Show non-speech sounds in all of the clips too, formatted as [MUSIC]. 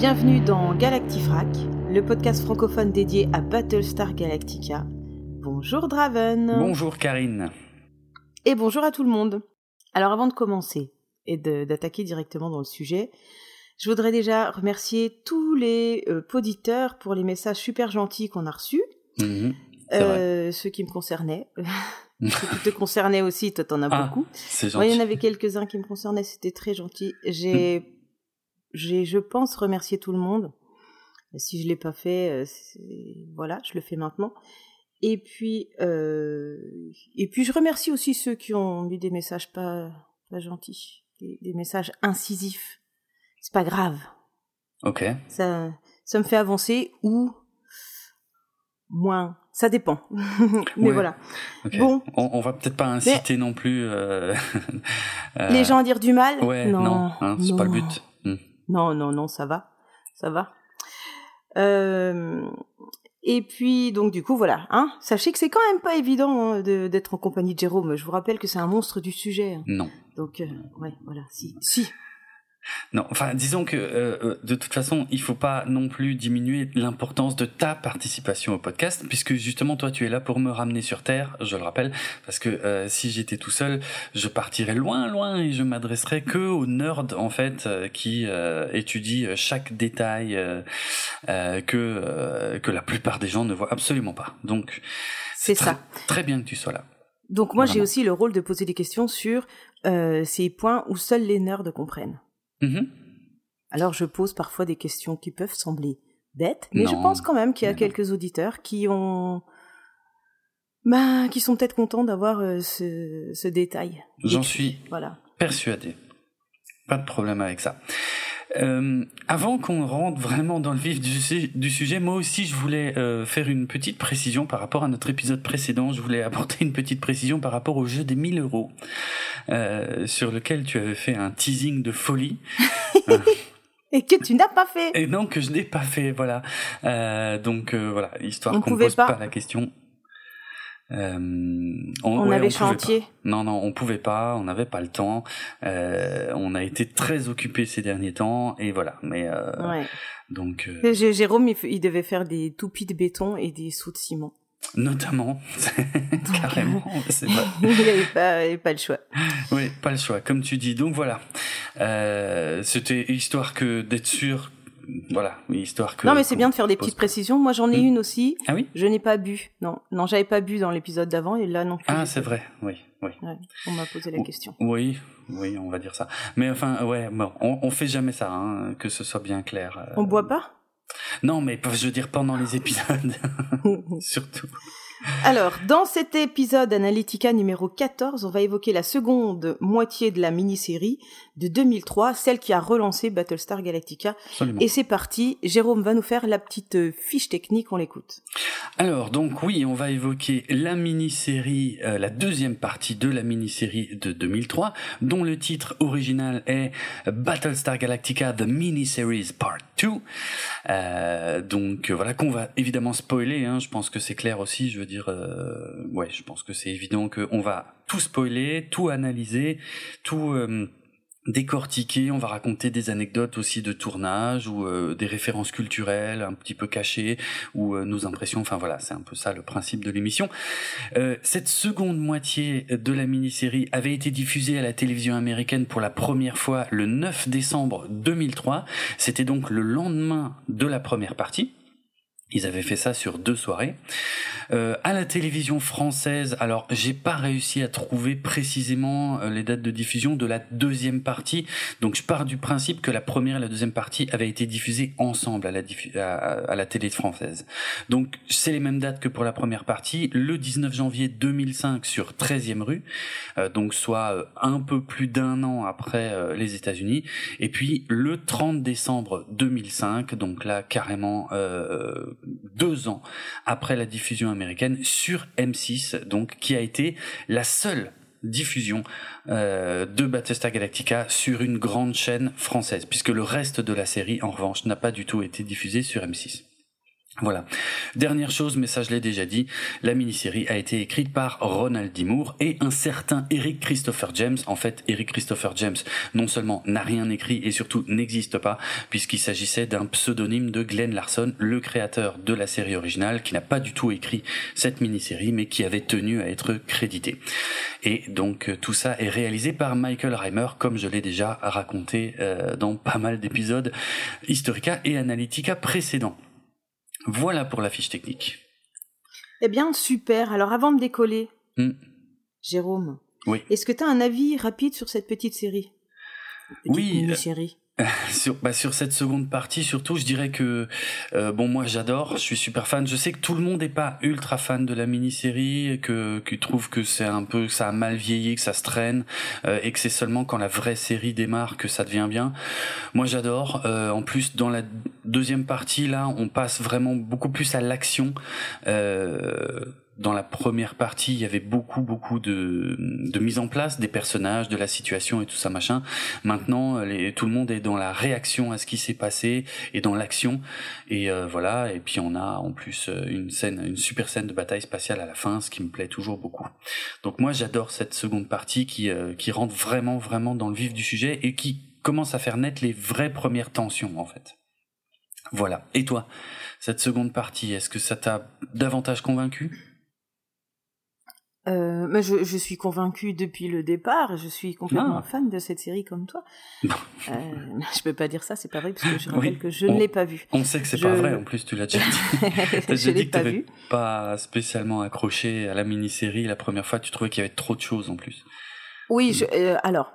Bienvenue dans Galactifrac, le podcast francophone dédié à Battlestar Galactica. Bonjour Draven. Bonjour Karine. Et bonjour à tout le monde. Alors avant de commencer et d'attaquer directement dans le sujet, je voudrais déjà remercier tous les euh, auditeurs pour les messages super gentils qu'on a reçus. Mhm, euh, ceux qui me concernaient. [LAUGHS] ceux qui te concernaient aussi, toi t'en as Ah, beaucoup. C'est Moi, il y en avait quelques-uns qui me concernaient, c'était très gentil. J'ai, j'ai, je pense, remercié tout le monde. Si je l'ai pas fait, euh, voilà, je le fais maintenant. Et puis, euh, et puis, je remercie aussi ceux qui ont mis des messages pas, pas gentils, des, des messages incisifs. C'est pas grave, Ok. ça, ça me fait avancer ou moins. Ça dépend. [LAUGHS] Mais Ouais. voilà. Bon. On, on va peut-être pas inciter non plus. euh, [LAUGHS] euh, Les gens à dire du mal? Ouais, non, hein, c'est pas le non. but. Non, non, non, ça va. Ça va. Euh, et puis, donc, du coup, voilà. Hein Sachez que c'est quand même pas évident hein, d'être en compagnie de Jérôme. Je vous rappelle que c'est un monstre du sujet. hein. Non. Donc, euh, ouais, voilà. Si, si. Non, enfin, disons que euh, euh, de toute façon, il faut pas non plus diminuer l'importance de ta participation au podcast, puisque justement, toi, tu es là pour me ramener sur Terre, je le rappelle, parce que euh, si j'étais tout seul, je partirais loin, loin, et je m'adresserais que aux nerds, en fait, euh, qui euh, étudient chaque détail euh, euh, que euh, que la plupart des gens ne voient absolument pas. Donc, C'est ça. Très bien que tu sois là. Donc, moi, j'ai aussi le rôle de poser des questions sur euh, ces points où seuls les nerds comprennent. Mhm. Alors, je pose parfois des questions qui peuvent sembler bêtes, mais je pense quand même qu'il y a non. quelques auditeurs qui ont, ben, qui sont peut-être contents d'avoir euh, ce, ce détail. J'en suis Voilà. Persuadé. Pas de problème avec ça. Euh, avant qu'on rentre vraiment dans le vif du, su- du sujet, moi aussi je voulais euh, faire une petite précision par rapport à notre épisode précédent. Je voulais apporter une petite précision par rapport au jeu des 1000 euros, euh, sur lequel tu avais fait un teasing de folie. [LAUGHS] Et que tu n'as pas fait. Et non, que je n'ai pas fait, voilà. Euh, donc euh, voilà, histoire On qu'on ne pose pas. pas. la question. Euh, On ouais, avait pouvait chantier. pas. Non, non, on pouvait pas, on n'avait pas le temps. Euh, on a été très occupés ces derniers temps, et voilà. Mais euh, Ouais. donc, Jérôme, il, devait faire des toupies de béton et des sauts de ciment. notamment, [LAUGHS] carrément, vrai. [LAUGHS] il n'avait pas, il avait pas le choix. Oui, pas le choix, comme tu dis. Donc voilà, c'était histoire que d'être sûr. Voilà, histoire que. non, mais c'est bien de faire des petites précisions. Moi, j'en ai Hmm. une aussi. Ah oui? Je n'ai pas bu. Non, non, j'avais pas bu dans l'épisode d'avant et là non plus. Ah, c'est vrai. Oui, oui. Ouais, on m'a posé la question. Oui, oui, on va dire ça. Mais enfin, ouais, bon, on, on fait jamais ça, hein, que ce soit bien clair. euh. On boit pas? Non, mais je veux dire pendant les épisodes, [LAUGHS] surtout. Alors, dans cet épisode Analytica numéro 14, on va évoquer la seconde moitié de la mini-série de 2003, celle qui a relancé Battlestar Galactica. Absolument. Et c'est parti, Jérôme va nous faire la petite euh, fiche technique, on l'écoute. Alors, donc oui, on va évoquer la mini-série, euh, la deuxième partie de la mini-série de 2003, dont le titre original est Battlestar Galactica The Mini-Series Part 2. Euh, donc euh, voilà qu'on va évidemment spoiler, hein, je pense que c'est clair aussi, je veux dire, euh, ouais, je pense que c'est évident qu'on va tout spoiler, tout analyser, tout... décortiquer, on va raconter des anecdotes aussi de tournage ou euh, des références culturelles un petit peu cachées ou euh, nos impressions, enfin voilà, c'est un peu ça le principe de l'émission. Euh, cette seconde moitié de la mini-série avait été diffusée à la télévision américaine pour la première fois le 9 décembre 2003, c'était donc le lendemain de la première partie. Ils avaient fait ça sur deux soirées. Euh, à la télévision française, alors j'ai pas réussi à trouver précisément euh, les dates de diffusion de la deuxième partie. Donc je pars du principe que la première et la deuxième partie avaient été diffusées ensemble à la, à, à la télé française. Donc c'est les mêmes dates que pour la première partie. Le 19 janvier 2005 sur 13e rue, euh, donc soit euh, un peu plus d'un an après euh, les États-Unis. Et puis le 30 décembre 2005, donc là carrément deux ans après la diffusion américaine sur M6, donc qui a été la seule diffusion euh, de Battlestar Galactica sur une grande chaîne française, puisque le reste de la série, en revanche, n'a pas du tout été diffusé sur M6. Voilà. Dernière chose, mais ça je l'ai déjà dit, la mini-série a été écrite par Ronald D. Et un certain Eric Christopher James. En fait, Eric Christopher James non seulement n'a rien écrit et surtout n'existe pas, puisqu'il s'agissait d'un pseudonyme de Glenn Larson, le créateur de la série originale, qui n'a pas du tout écrit cette mini-série, mais qui avait tenu à être crédité. Et donc euh, tout ça est réalisé par Michael Reimer, comme je l'ai déjà raconté euh, dans pas mal d'épisodes Historica et Analytica précédents. Voilà pour la fiche technique. Eh bien, super. Alors, avant de décoller, Hmm. Jérôme, Oui. est-ce que tu as un avis rapide sur cette petite série? Petite Oui, euh, mini-série. [LAUGHS] Sur, bah, sur cette seconde partie, surtout, je dirais que euh, bon, moi, j'adore, je suis super fan. Je sais que tout le monde n'est pas ultra fan de la mini-série, que qui trouve que c'est un peu, que ça a mal vieilli, que ça se traîne, euh, et que c'est seulement quand la vraie série démarre que ça devient bien. Moi, j'adore. Euh, en plus, dans la deuxième partie, là, on passe vraiment beaucoup plus à l'action. Euh, dans la première partie, il y avait beaucoup, beaucoup de, de mise en place des personnages, de la situation et tout ça machin. Maintenant, les, tout le monde est dans la réaction à ce qui s'est passé et dans l'action. Et euh, voilà. Et puis on a en plus euh, une scène, une super scène de bataille spatiale à la fin, ce qui me plaît toujours beaucoup. Donc moi, j'adore cette seconde partie qui euh, qui rentre vraiment, vraiment dans le vif du sujet et qui commence à faire naître les vraies premières tensions en fait. Voilà. Et toi, cette seconde partie, est-ce que ça t'a davantage convaincu? Euh, mais je, je suis convaincue depuis le départ. Je suis complètement Ah. fan de cette série comme toi. [LAUGHS] Euh, [LAUGHS] je peux pas dire ça, c'est pas vrai, parce que je [LAUGHS] rappelle Oui. que je On- ne l'ai pas vue. On sait que c'est Je- pas vrai, en plus tu l'as déjà dit. T'as je l'ai pas vue. pas spécialement accroché à la mini-série la première fois, tu trouvais qu'il y avait trop de choses en plus. Oui, je, euh, alors,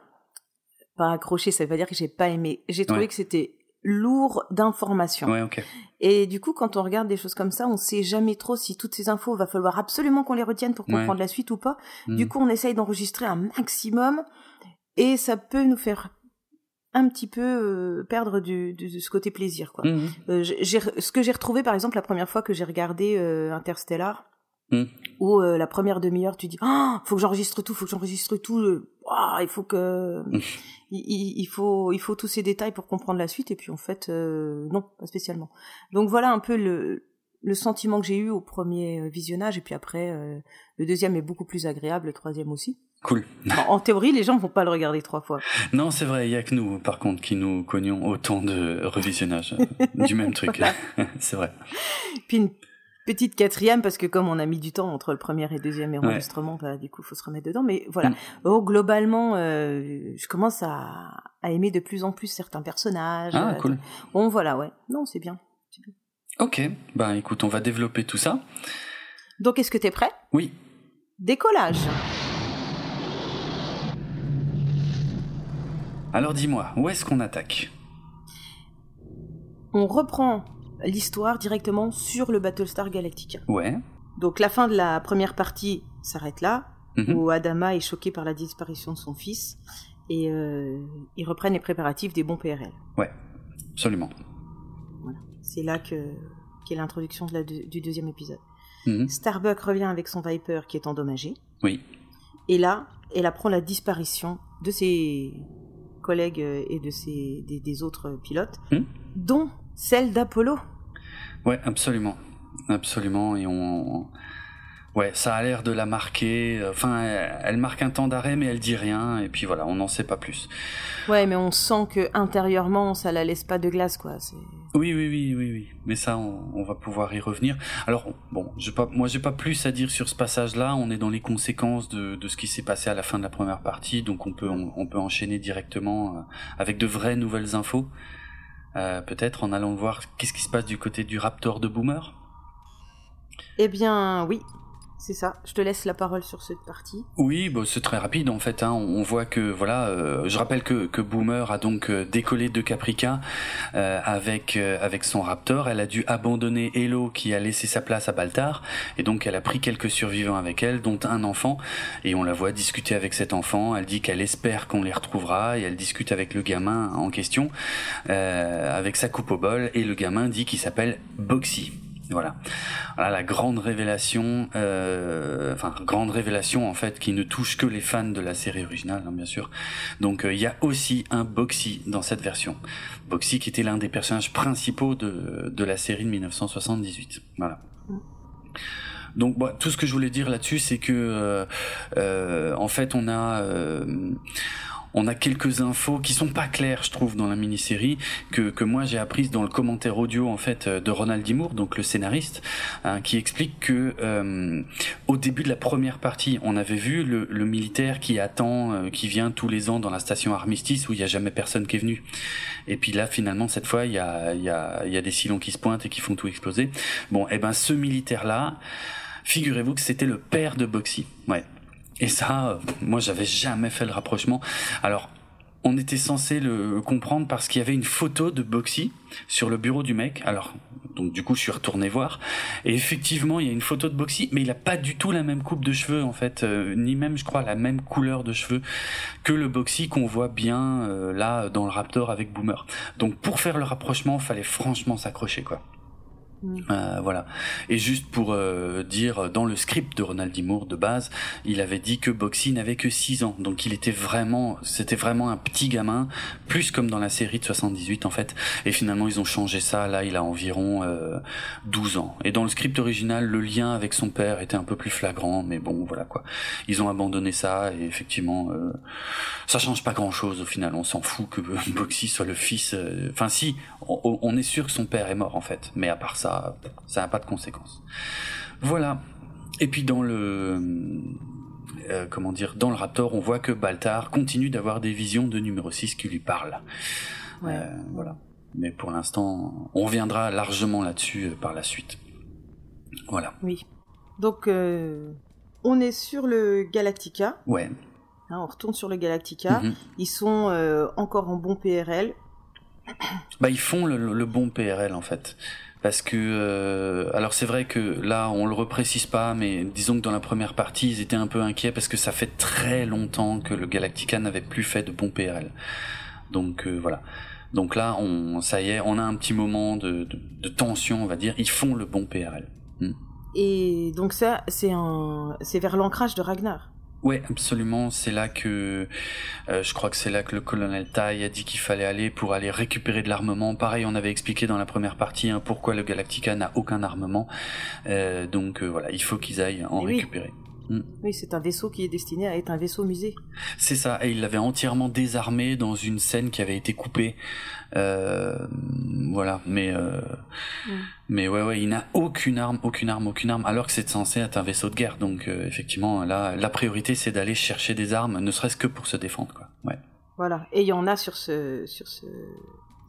pas accroché, ça veut pas dire que j'ai pas aimé. J'ai trouvé Ouais. que c'était lourd d'informations. Ouais. Et du coup, quand on regarde des choses comme ça, on sait jamais trop si toutes ces infos, va falloir absolument qu'on les retienne pour Ouais. comprendre la suite ou pas. Mm. Du coup, on essaye d'enregistrer un maximum et ça peut nous faire un petit peu euh, perdre du, du- de ce côté plaisir. Quoi. Mhm. Euh, ce que j'ai retrouvé, par exemple, la première fois que j'ai regardé euh, Interstellar, Mm. où euh, la première demi-heure, tu dis ah, faut que j'enregistre tout, faut que j'enregistre tout, euh, ouah, il faut que [LAUGHS] Mm. il, faut il faut tous ces détails pour comprendre la suite et puis en fait euh, non, pas spécialement. Donc voilà un peu le le sentiment que j'ai eu au premier euh, visionnage et puis après euh, le deuxième est beaucoup plus agréable, le troisième aussi. Cool. En, théorie, les gens vont pas le regarder trois fois. [LAUGHS] Non, c'est vrai, il y a que nous, par contre, qui nous cognions autant de revisionnage euh, du même truc. [LAUGHS] c'est vrai. Puis une petite quatrième parce que comme on a mis du temps entre le premier et deuxième enregistrement, bah, du coup faut se remettre dedans. Mais voilà. Mm. Oh, globalement, euh, je commence à, à aimer de plus en plus certains personnages. Ah, Euh, cool. Bon voilà, ouais. Non, c'est bien. Ok, ben écoute, on va développer tout ça. Donc est-ce que t'es prêt? Oui. Décollage. Alors dis-moi, où est-ce qu'on attaque? On reprend l'histoire directement sur le Battlestar Galactica. Ouais. Donc la fin de la première partie s'arrête là, Mhm. où Adama est choqué par la disparition de son fils, et euh, ils reprennent les préparatifs des bons PRL. Ouais, absolument. Voilà. C'est là que qu'est l'introduction de du deuxième épisode. Mhm. Starbuck revient avec son Viper qui est endommagé, Oui. et là, elle apprend la disparition de ses collègues et de ses des, des autres pilotes, Mhm. dont celle d'Apollo. Ouais, absolument. Absolument. Et on. Ouais, ça a l'air de la marquer. Enfin, elle, marque un temps d'arrêt, mais elle dit rien. Et puis voilà, on n'en sait pas plus. Ouais, mais on sent que intérieurement, ça la laisse pas de glace, quoi. C'est Oui, oui, oui, oui, oui. Mais ça, on, on va pouvoir y revenir. Alors, bon, j'ai pas, moi, j'ai pas plus à dire sur ce passage-là. On est dans les conséquences de, de ce qui s'est passé à la fin de la première partie, donc on peut, on, on peut enchaîner directement euh, avec de vraies nouvelles infos. Euh, Peut-être en allant voir qu'est-ce qui se passe du côté du Raptor de Boomer? Eh bien, oui, c'est ça. Je te laisse la parole sur cette partie. Oui, bah, c'est très rapide en fait. Hein. On voit que voilà, euh, je rappelle que, que Boomer a donc euh, décollé de Caprica euh, avec avec son Raptor. Elle a dû abandonner Hello qui a laissé sa place à Baltar et donc elle a pris quelques survivants avec elle, dont un enfant. Et on la voit discuter avec cet enfant. Elle dit qu'elle espère qu'on les retrouvera et elle discute avec le gamin en question avec sa coupe au bol et le gamin dit qu'il s'appelle Boxy. Voilà. voilà la grande révélation, euh, enfin grande révélation en fait qui ne touche que les fans de la série originale, hein, bien sûr. Donc euh, il y a aussi un Boxy dans cette version. Boxy qui était l'un des personnages principaux de, de la série de 1978. Voilà. Donc tout ce que je voulais dire là-dessus, c'est que euh, euh, en fait on a euh, on a quelques infos qui sont pas claires, je trouve, dans la mini-série que, que moi j'ai apprises dans le commentaire audio en fait de Ronald Dimour, donc le scénariste, hein, qui explique que euh, au début de la première partie, on avait vu le, le militaire qui attend, euh, qui vient tous les ans dans la station Armistice où il y a jamais personne qui est venu. Et puis là, finalement, cette fois, il y a, y a, y a des silons qui se pointent et qui font tout exploser. Bon, et eh ben ce militaire là. Figurez-vous que c'était le père de Boxy. Ouais. Et ça, moi, j'avais jamais fait le rapprochement. Alors, on était censé le comprendre parce qu'il y avait une photo de Boxy sur le bureau du mec. Alors, donc du coup, je suis retourné voir. Et effectivement, il y a une photo de Boxy, mais il a pas du tout la même coupe de cheveux, en fait, euh, ni même, je crois, la même couleur de cheveux que le Boxy qu'on voit bien euh, là dans le Raptor avec Boomer. Donc, pour faire le rapprochement, fallait franchement s'accrocher, quoi. Euh, voilà. Et juste pour euh, dire, dans le script de Ronald de base, il avait dit que Boxy n'avait que 6 ans. Donc il était vraiment, c'était vraiment un petit gamin, plus comme dans la série de 78 en fait. Et finalement ils ont changé ça, là il a environ euh, 12 ans. Et dans le script original, le lien avec son père était un peu plus flagrant, mais bon voilà quoi. Ils ont abandonné ça et effectivement, euh, ça change pas grand chose au final. On s'en fout que [LAUGHS] Boxy soit le fils. euh, Enfin si, on est sûr que son père est mort en fait. Mais à part ça, ça n'a pas de conséquences. Voilà. Et puis dans le euh, comment dire dans le Raptor, on voit que Baltar continue d'avoir des visions de numéro 6 qui lui parlent. Ouais. Euh, voilà. Mais pour l'instant, on reviendra largement là-dessus euh, par la suite. Voilà. Oui. Donc, euh, on est sur le Galactica. Ouais. Hein, on retourne sur le Galactica. Mhm. Ils sont euh, encore en bon PRL. Bah ils font le, le bon PRL en fait. Parce que euh, alors c'est vrai que là on le reprécise pas, mais disons que dans la première partie ils étaient un peu inquiets parce que ça fait très longtemps que le Galactica n'avait plus fait de bon PRL. Donc euh, voilà. Donc là on ça y est, on a un petit moment de, de, tension on va dire. Ils font le bon PRL. Hmm. Et donc ça, c'est un, c'est vers l'ancrage de Ragnar. Ouais, absolument. C'est là que euh, je crois que c'est là que le colonel Tai a dit qu'il fallait aller pour aller récupérer de l'armement. Pareil, on avait expliqué dans la première partie hein, pourquoi le Galactica n'a aucun armement. Euh, donc euh, voilà, il faut qu'ils aillent en oui. Récupérer. Oui, c'est un vaisseau qui est destiné à être un vaisseau musée. C'est ça, et il l'avait entièrement désarmé dans une scène qui avait été coupée. Euh, voilà, mais euh, Mm. mais ouais ouais, il n'a aucune arme, aucune arme, aucune arme, alors que c'est censé être un vaisseau de guerre. Donc euh, effectivement, là, la priorité c'est d'aller chercher des armes, ne serait-ce que pour se défendre, quoi. Ouais. Voilà. Et il y en a sur ce, sur ce,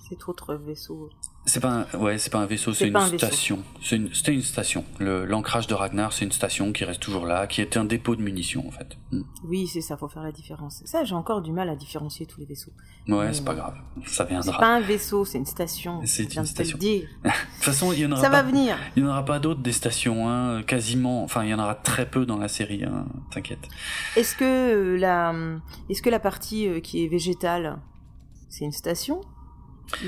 cet autre vaisseau. C'est pas un, ouais, c'est pas un vaisseau, C'est c'est une pas un vaisseau. station. C'est une, c'était une station. Le, l'ancrage de Ragnar, c'est une station qui reste toujours là, qui était un dépôt de munitions en fait. Mm. Oui, c'est ça, faut faire la différence. Ça, j'ai encore du mal à différencier tous les vaisseaux. Ouais, c'est pas grave, ça C'est viendra. pas un vaisseau, c'est une station. C'est une de station. [LAUGHS] De toute façon, il y en aura Ça pas. va venir. Il n'y en aura pas d'autres des stations, hein, quasiment. Enfin, il y en aura très peu dans la série, hein, t'inquiète. Est-ce que euh, la, est-ce que la partie euh, qui est végétale, c'est une station?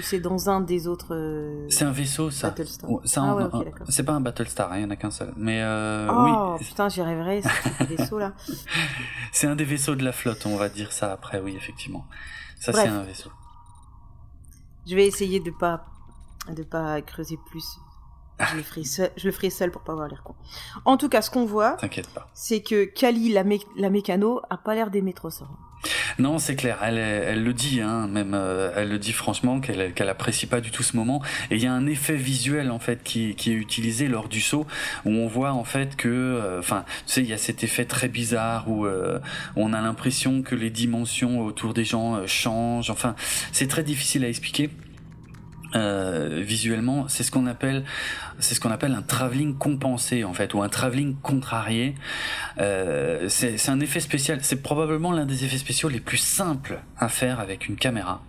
C'est dans un des autres euh, C'est un vaisseau, ça. Battlestar Ah ouais, c'est pas un Battlestar, hein, il y en a qu'un seul. Mais euh, Oh oui, putain, j'y rêverais, ce vaisseau là. [LAUGHS] c'est un des vaisseaux de la flotte, on va dire ça après, oui, effectivement. Ça, c'est un vaisseau. Je vais essayer de pas, de pas creuser plus. Je le ferai seul, je le ferai seul pour pas avoir l'air con. En tout cas, ce qu'on voit, T'inquiète pas. c'est que Kali, la, mé- la mécano, a pas l'air d'aimer trop ça. Non, c'est clair. Elle, le dit, hein, même. euh, elle le dit franchement qu'elle qu'elle apprécie pas du tout ce moment. Et il y a un effet visuel en fait qui, est utilisé lors du saut où on voit en fait que, euh, enfin, tu sais, il y a cet effet très bizarre où euh, on a l'impression que les dimensions autour des gens changent. Enfin, c'est très difficile à expliquer. Euh, visuellement, c'est ce qu'on appelle, c'est ce qu'on appelle un travelling compensé en fait, ou un travelling contrarié. Euh, c'est c'est un effet spécial. C'est probablement l'un des effets spéciaux les plus simples à faire avec une caméra.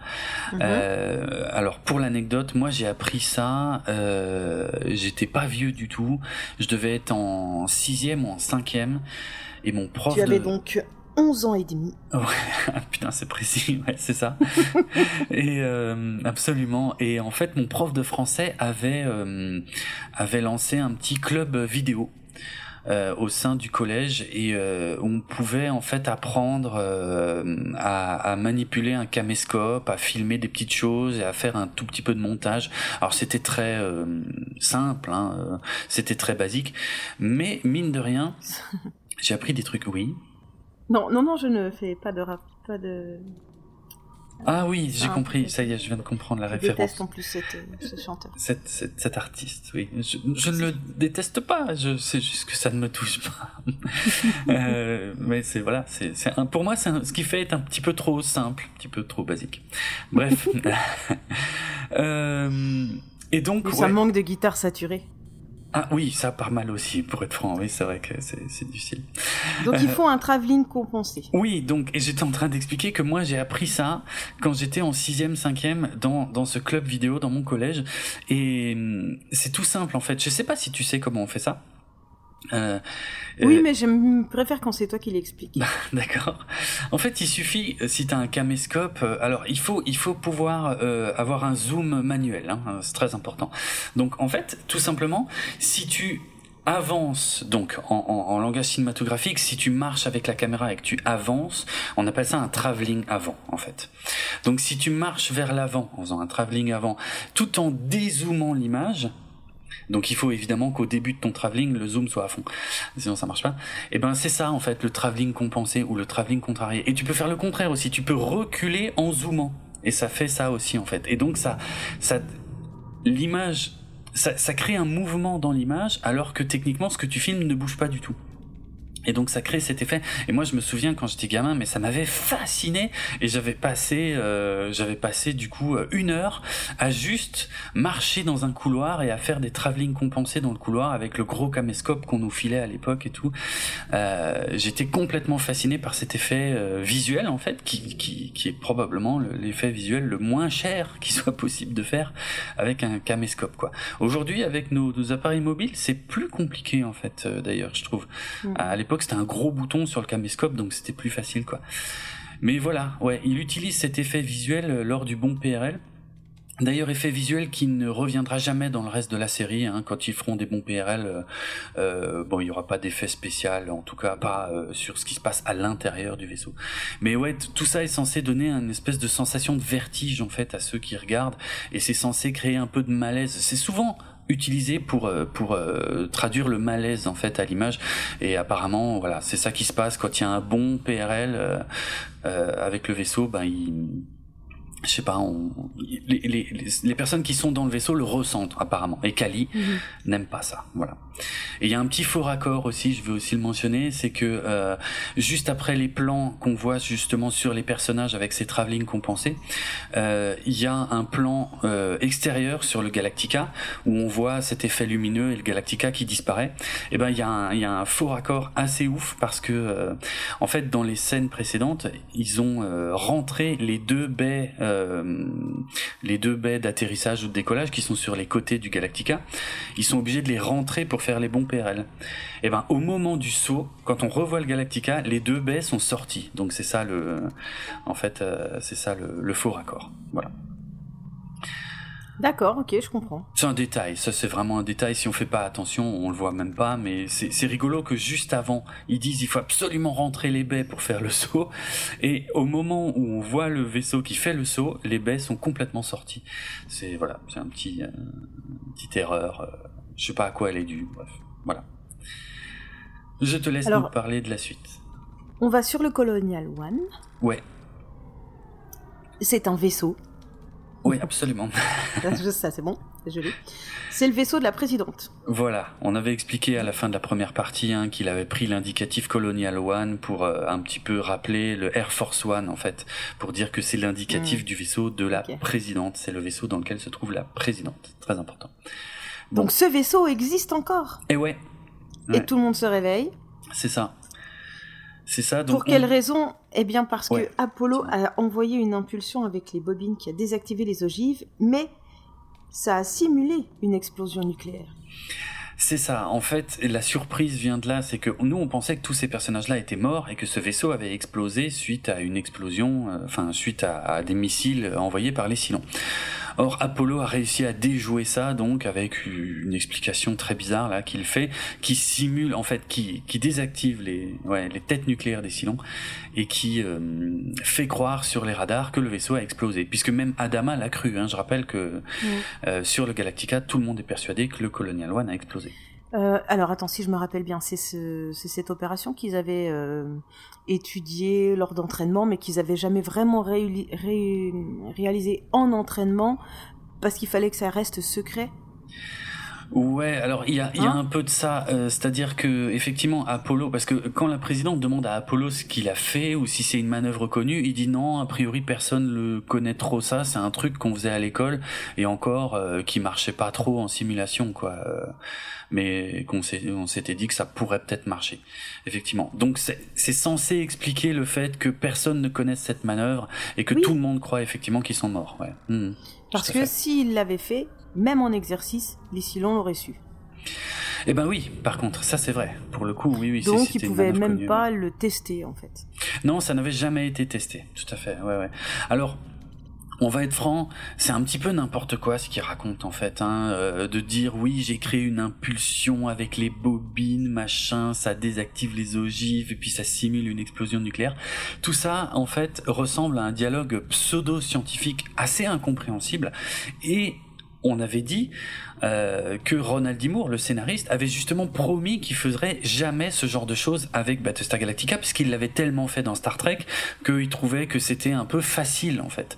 Mhm. Euh, alors pour l'anecdote, moi j'ai appris ça. Euh, J'étais pas vieux du tout. Je devais être en sixième ou en cinquième. Et mon prof tu avais de... donc 11 ans et demi. Ouais, [LAUGHS] putain, c'est précis, [LAUGHS] ouais, c'est ça. [LAUGHS] et euh, absolument. Et en fait, mon prof de français avait euh, avait lancé un petit club vidéo. Euh, au sein du collège et euh, on pouvait en fait apprendre euh, à, à, manipuler un caméscope, à filmer des petites choses et à faire un tout petit peu de montage. Alors c'était très simple, hein, c'était très basique, mais mine de rien, j'ai appris des trucs. Oui. Non, non, non, je ne fais pas de rap, pas de ah oui, j'ai compris. Ça y est, je viens de comprendre la je référence. déteste en plus cette, ce chanteur. [LAUGHS] Cet, artiste, oui. Je, je, ne le déteste pas. Je c'est juste que ça ne me touche pas. [LAUGHS] euh, mais c'est voilà, c'est pour moi, c'est ce qui fait est un petit peu trop simple, un petit peu trop basique. Bref. [LAUGHS] euh, et donc, Mais ça ouais. manque de guitare saturée. Ah oui, ça part mal aussi, pour être franc. Oui, c'est vrai que c'est difficile. Donc il faut un travelling compensé. Oui, donc et j'étais en train d'expliquer que moi j'ai appris ça quand j'étais en sixième, cinquième dans dans ce club vidéo dans mon collège et hum, c'est tout simple en fait. Je sais pas si tu sais comment on fait ça. Euh, Oui, euh, mais je préfère quand c'est toi qui l'expliques. [LAUGHS] D'accord. En fait, il suffit euh, si tu as un caméscope. euh, alors, il faut il faut pouvoir euh, avoir un zoom manuel. Hein, c'est très important. Donc, en fait, tout simplement, si tu avances donc en, en, en langage cinématographique, si tu marches avec la caméra et que tu avances, on appelle ça un travelling avant en fait. Donc si tu marches vers l'avant en faisant un travelling avant, tout en dézoomant l'image, donc il faut évidemment qu'au début de ton travelling, le zoom soit à fond. Sinon ça marche pas. Et ben c'est ça en fait le travelling compensé ou le travelling contrarié. Et tu peux faire le contraire aussi. Tu peux reculer en zoomant. Et ça fait ça aussi en fait. Et donc ça, ça, l'image, ça, ça crée un mouvement dans l'image alors que techniquement ce que tu filmes ne bouge pas du tout. Et donc ça crée cet effet. Et moi je me souviens quand j'étais gamin, mais ça m'avait fasciné. Et j'avais passé, euh, j'avais passé du coup euh, une heure à juste marcher dans un couloir et à faire des travelling compensés dans le couloir avec le gros caméscope qu'on nous filait à l'époque et tout. Euh, J'étais complètement fasciné par cet effet euh, visuel en fait, qui, qui, qui est probablement l'effet visuel le moins cher [LAUGHS] qui soit possible de faire avec un caméscope quoi. Aujourd'hui avec nos, nos appareils mobiles, c'est plus compliqué en fait d'ailleurs je trouve. Mm. À l'époque c'était un gros bouton sur le caméscope donc c'était plus facile quoi. Mais voilà, ouais, il utilise cet effet visuel euh, lors du bon PRL. D'ailleurs, effet visuel qui ne reviendra jamais dans le reste de la série. Hein, quand ils feront des bons PRL, euh, euh, bon, il y aura pas d'effet spécial, en tout cas pas sur ce qui se passe à l'intérieur du vaisseau. Mais ouais, tout ça est censé donner une espèce de sensation de vertige en fait à ceux qui regardent, et c'est censé créer un peu de malaise. C'est souvent utilisé pour euh, pour euh, traduire le malaise en fait à l'image. Et apparemment voilà c'est ça qui se passe. Quand il y a un bon PRL euh, euh, avec le vaisseau ben il je sais pas, on, les, les, les, personnes qui sont dans le vaisseau le ressentent apparemment. Et Kali Mhm. n'aime pas ça. Voilà. Et il y a un petit faux raccord aussi, je veux aussi le mentionner, c'est que euh, juste après les plans qu'on voit justement sur les personnages avec ces travelling compensés, euh, il y a un plan euh, extérieur sur le Galactica où on voit cet effet lumineux et le Galactica qui disparaît. Et ben il y a un, il y a un faux raccord assez ouf parce que euh, en fait dans les scènes précédentes ils ont euh, rentré les deux baies euh, les deux baies d'atterrissage ou de décollage qui sont sur les côtés du Galactica ils sont obligés de les rentrer pour faire les bons PRL et ben au moment du saut quand on revoit le Galactica les deux baies sont sorties. Donc c'est ça le en fait euh, c'est ça le faux raccord. Voilà D'accord, ok, je comprends. c'est un détail, ça c'est vraiment un détail. Si on fait pas attention, on le voit même pas. Mais c'est rigolo que juste avant, ils disent il faut absolument rentrer les baies pour faire le saut. Et au moment où on voit le vaisseau qui fait le saut, les baies sont complètement sorties. C'est voilà, c'est un petit, euh, petite erreur. euh, je sais pas à quoi elle est due. Bref, voilà. Je te laisse Alors- nous parler de la suite. On va sur le Colonial One. Ouais, C'est un vaisseau. Oui, absolument. Ça, c'est bon, c'est joli. C'est le vaisseau de la présidente. Voilà, on avait expliqué à la fin de la première partie hein, qu'il avait pris l'indicatif Colonial One pour euh, un petit peu rappeler le Air Force One en fait, pour dire que c'est l'indicatif Mm. du vaisseau de la présidente. C'est le vaisseau dans lequel se trouve la présidente. Très important. Bon. Donc ce vaisseau existe encore. Et ouais, Et tout le monde se réveille. c'est ça. C'est ça. Donc Pour quelle on- raison Eh bien parce Ouais. que Apollo a envoyé une impulsion avec les bobines qui a désactivé les ogives, mais ça a simulé une explosion nucléaire. C'est ça. En fait, la surprise vient de là, c'est que nous, on pensait que tous ces personnages-là étaient morts et que ce vaisseau avait explosé suite à une explosion, euh, enfin suite à, des missiles envoyés par les Cylons. Or, Apollo a réussi à déjouer ça, donc avec une explication très bizarre là qu'il fait, qui simule, en fait, qui, qui désactive les, ouais, les têtes nucléaires des Cylons et qui euh, fait croire sur les radars que le vaisseau a explosé, puisque même Adama l'a cru. Hein. Je rappelle que euh, sur le Galactica, tout le monde est persuadé que le Colonial One a explosé. Euh, alors attends, si je me rappelle bien, c'est ce, cette opération qu'ils avaient euh, étudiée lors d'entraînement, mais qu'ils avaient jamais vraiment réalisé en entraînement parce qu'il fallait que ça reste secret? Ouais, alors il y a, y a hein un peu de ça, euh, c'est-à-dire que effectivement Apollo, parce que quand la présidente demande à Apollo ce qu'il a fait ou si c'est une manœuvre connue, il dit non, a priori personne le connaît trop ça, c'est un truc qu'on faisait à l'école et encore euh, qui marchait pas trop en simulation quoi, euh, mais qu'on on s'était dit que ça pourrait peut-être marcher, effectivement. Donc c'est censé expliquer le fait que personne ne connaisse cette manœuvre et que tout le monde croit effectivement qu'ils sont morts. Ouais. Mmh. Parce que s'il l'avait fait, même en exercice, les Cylons l'auraient su. Eh ben oui, par contre, ça c'est vrai. Pour le coup, oui, oui. Donc ils pouvaient même pas le tester en fait. Non, ça n'avait jamais été testé. Tout à fait. Ouais, ouais. Alors, on va être franc, c'est un petit peu n'importe quoi ce qu'il raconte en fait, hein, euh, de dire oui j'ai créé une impulsion avec les bobines, machin, ça désactive les ogives et puis ça simule une explosion nucléaire. Tout ça en fait ressemble à un dialogue pseudo-scientifique assez incompréhensible et on avait dit euh, que Ronald D. Moore, le scénariste, avait justement promis qu'il ferait jamais ce genre de choses avec Battlestar Galactica, parce qu'il l'avait tellement fait dans Star Trek qu'il trouvait que c'était un peu facile en fait.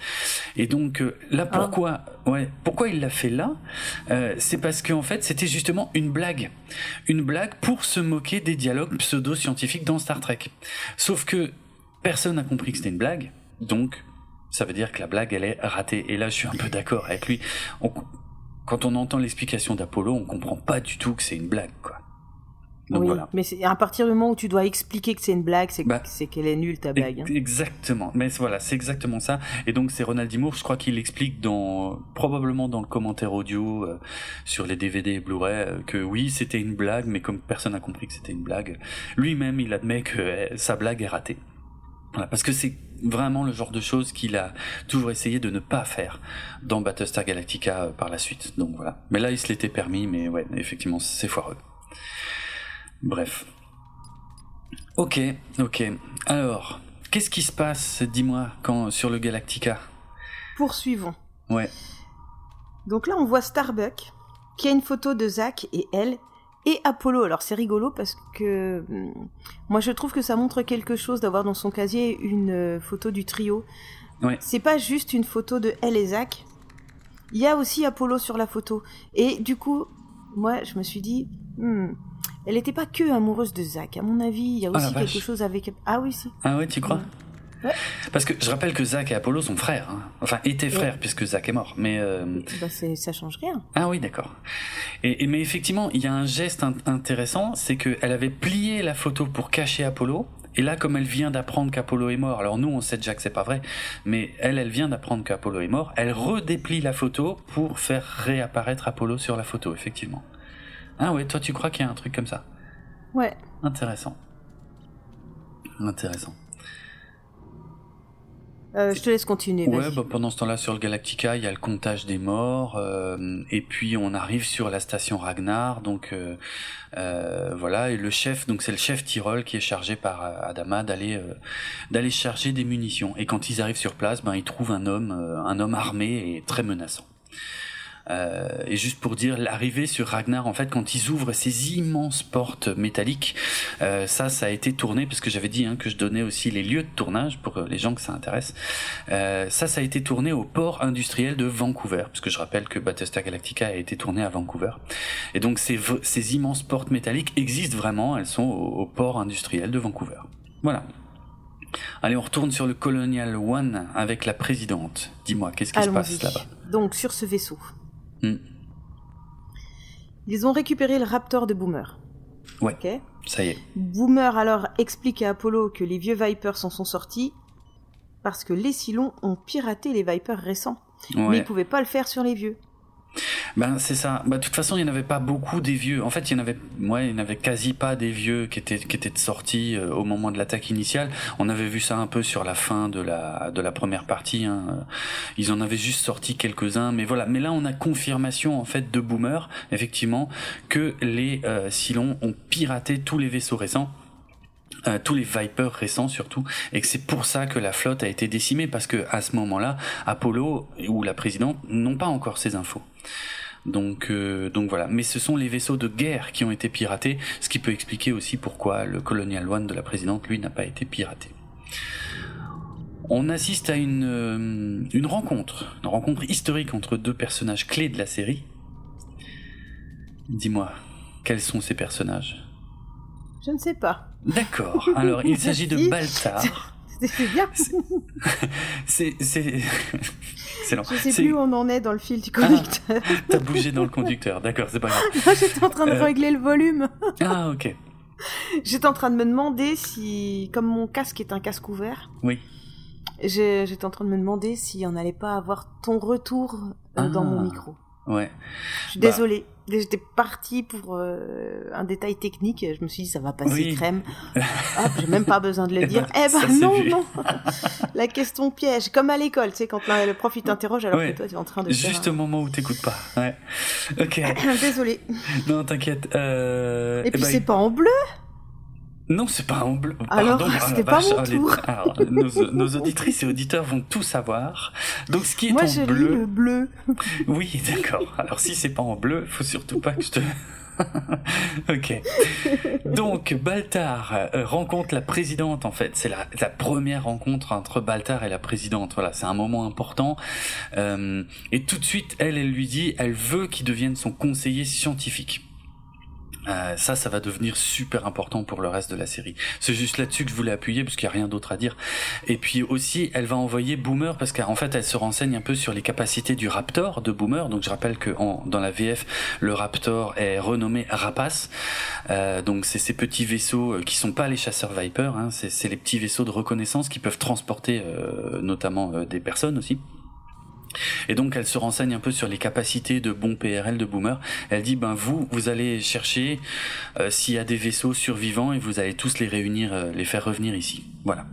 Et donc euh, là, ah. pourquoi, ouais, pourquoi il l'a fait là euh, C'est parce qu'en fait, c'était justement une blague, une blague pour se moquer des dialogues pseudo-scientifiques dans Star Trek. Sauf que personne n'a compris que c'était une blague, donc ça veut dire que la blague, elle est ratée. Et là, je suis un peu d'accord avec lui. quand on entend l'explication d'Apollo, on comprend pas du tout que c'est une blague, quoi. Donc oui, voilà. mais à partir du moment où tu dois expliquer que c'est une blague, c'est bah, qu'elle est nulle ta blague. Hein. Exactement. Mais voilà, c'est exactement ça. Et donc c'est Ronald Dimour, je crois qu'il explique dans probablement dans le commentaire audio euh, sur les DVD et Blu-ray euh, que oui, c'était une blague, mais comme personne n'a compris que c'était une blague, lui-même il admet que euh, sa blague est ratée. Parce que c'est vraiment le genre de choses qu'il a toujours essayé de ne pas faire dans Battlestar Galactica euh, par la suite. Donc voilà. Mais là, il se l'était permis, mais ouais, effectivement, c'est foireux. Bref. Ok, ok. Alors, qu'est-ce qui se passe, dis-moi, quand sur le Galactica? Poursuivons. Ouais. Donc là, on voit Starbuck, qui a une photo de Zach et elle, et Apollo. Alors c'est rigolo parce que hmm, moi je trouve que ça montre quelque chose d'avoir dans son casier une euh, photo du trio. Ouais. C'est pas juste une photo de elle et Zach. Il y a aussi Apollo sur la photo. Et du coup, moi je me suis dit, hmm, elle n'était pas que amoureuse de Zach. À mon avis, il y a ah, aussi quelque chose avec. Ah oui, si. Ah oui, tu crois? Parce que je rappelle que Zach et Apollo sont frères, hein. enfin étaient frères puisque Zach est mort. Mais euh... bah ça change rien. Ah oui, d'accord. Et, mais effectivement, il y a un geste intéressant, c'est qu'elle avait plié la photo pour cacher Apollo. Et là, comme elle vient d'apprendre qu'Apollo est mort, alors nous on sait déjà que c'est pas vrai, mais elle, elle vient d'apprendre qu'Apollo est mort, elle redéplie la photo pour faire réapparaître Apollo sur la photo, effectivement. Ah ouais, toi tu crois qu'il y a un truc comme ça? Ouais. Intéressant. Intéressant. Euh, je te laisse continuer. Ouais, bah, pendant ce temps-là, sur le Galactica, il y a le comptage des morts, euh, et puis on arrive sur la station Ragnar, donc euh, euh voilà, et le chef, donc c'est le chef Tyrol qui est chargé par euh, Adama d'aller euh, d'aller charger des munitions. Et quand ils arrivent sur place, ben ils trouvent un homme, un homme armé et très menaçant. Euh, et juste pour dire, l'arrivée sur Ragnar, en fait, quand ils ouvrent ces immenses portes métalliques, euh, ça, ça a été tourné, parce que j'avais dit hein, que je donnais aussi les lieux de tournage pour les gens que ça intéresse. Euh, ça, ça a été tourné au port industriel de Vancouver, parce que je rappelle que Battlestar Galactica a été tourné à Vancouver. Et donc ces, ces immenses portes métalliques existent vraiment, elles sont au, port industriel de Vancouver. Voilà. Allez, on retourne sur le Colonial One avec la présidente. Dis-moi, qu'est-ce qui se passe là-bas? Donc, sur ce vaisseau, Hmm. Ils ont récupéré le Raptor de Boomer. Ouais. Ça y est. Boomer alors explique à Apollo que les vieux Vipers s'en sont sortis parce que les Cylons ont piraté les Vipers récents. Mais ils pouvaient pas le faire sur les vieux. Ben c'est ça. Ben, de toute façon, il n'y en avait pas beaucoup des vieux. En fait, il y en avait, ouais, il n'y en avait quasi pas des vieux qui étaient qui étaient sortis euh, au moment de l'attaque initiale. On avait vu ça un peu sur la fin de la de la première partie. Hein. Ils en avaient juste sorti quelques-uns, mais voilà. Mais là, on a confirmation en fait de Boomer, effectivement, que les euh, Cylons ont piraté tous les vaisseaux récents. Euh, tous les Vipers récents surtout, et que c'est pour ça que la flotte a été décimée, parce que à ce moment-là, Apollo ou la présidente n'ont pas encore ces infos. Donc, euh, donc voilà. Mais ce sont les vaisseaux de guerre qui ont été piratés, ce qui peut expliquer aussi pourquoi le Colonial One de la présidente, lui, n'a pas été piraté. On assiste à une, euh, une rencontre, une rencontre historique entre deux personnages clés de la série. Dis-moi, quels sont ces personnages? Je ne sais pas. D'accord. [LAUGHS] Alors, il s'agit de Baltar. C'est bien. [LAUGHS] C'est c'est [LAUGHS] lent. Je sais plus où on en est dans le fil du conducteur. T'as bougé dans le conducteur, d'accord, c'est pas grave. J'étais en train de Euh. régler le volume. Ah ok. J'étais en train de me demander si, comme mon casque est un casque ouvert, Oui. j'étais en train de me demander si on n'allait pas avoir ton retour euh, dans Ah. mon micro. Ouais. Je suis Bah. désolée. J'étais partie pour euh, un détail technique. Je me suis dit, ça va passer Oui. crème. [LAUGHS] Hop, j'ai même pas besoin de le Eh dire. ben, Eh ben non, non. [LAUGHS] La question piège, comme à l'école, tu sais, quand le prof il t'interroge alors Ouais. que toi tu es en train de faire Juste au moment où t'écoutes pas. Ouais. Ok. [COUGHS] Désolée. Non, t'inquiète. Euh... Et eh puis ben, c'est pas en bleu. Non, c'est pas en bleu. Alors, Pardon, ah, c'était pas mon ah, les- tour. alors, nos, nos auditrices et auditeurs vont tout savoir. Donc, ce qui est Moi en bleu. le bleu. Oui, d'accord. Alors si c'est pas en bleu, faut surtout pas que je te. [LAUGHS] ok. Donc Baltar euh, rencontre la présidente en fait. C'est la, la première rencontre entre Baltar et la présidente. Voilà, c'est un moment important. Euh, et tout de suite, elle, elle lui dit, elle veut qu'il devienne son conseiller scientifique. Euh, ça, ça va devenir super important pour le reste de la série. C'est juste là-dessus que je voulais appuyer parce qu'il n'y a rien d'autre à dire. Et puis aussi, elle va envoyer Boomer parce qu'en fait, elle se renseigne un peu sur les capacités du Raptor de Boomer. Donc, je rappelle que dans la VF, le Raptor est renommé Rapace. Euh, donc, c'est ces petits vaisseaux euh, qui sont pas les chasseurs Viper. Hein, c'est c'est les petits vaisseaux de reconnaissance qui peuvent transporter euh, notamment euh, des personnes aussi. Et donc elle se renseigne un peu sur les capacités de bon PRL de Boomer. Elle dit ben vous vous allez chercher euh, s'il y a des vaisseaux survivants et vous allez tous les réunir, euh, les faire revenir ici. Voilà.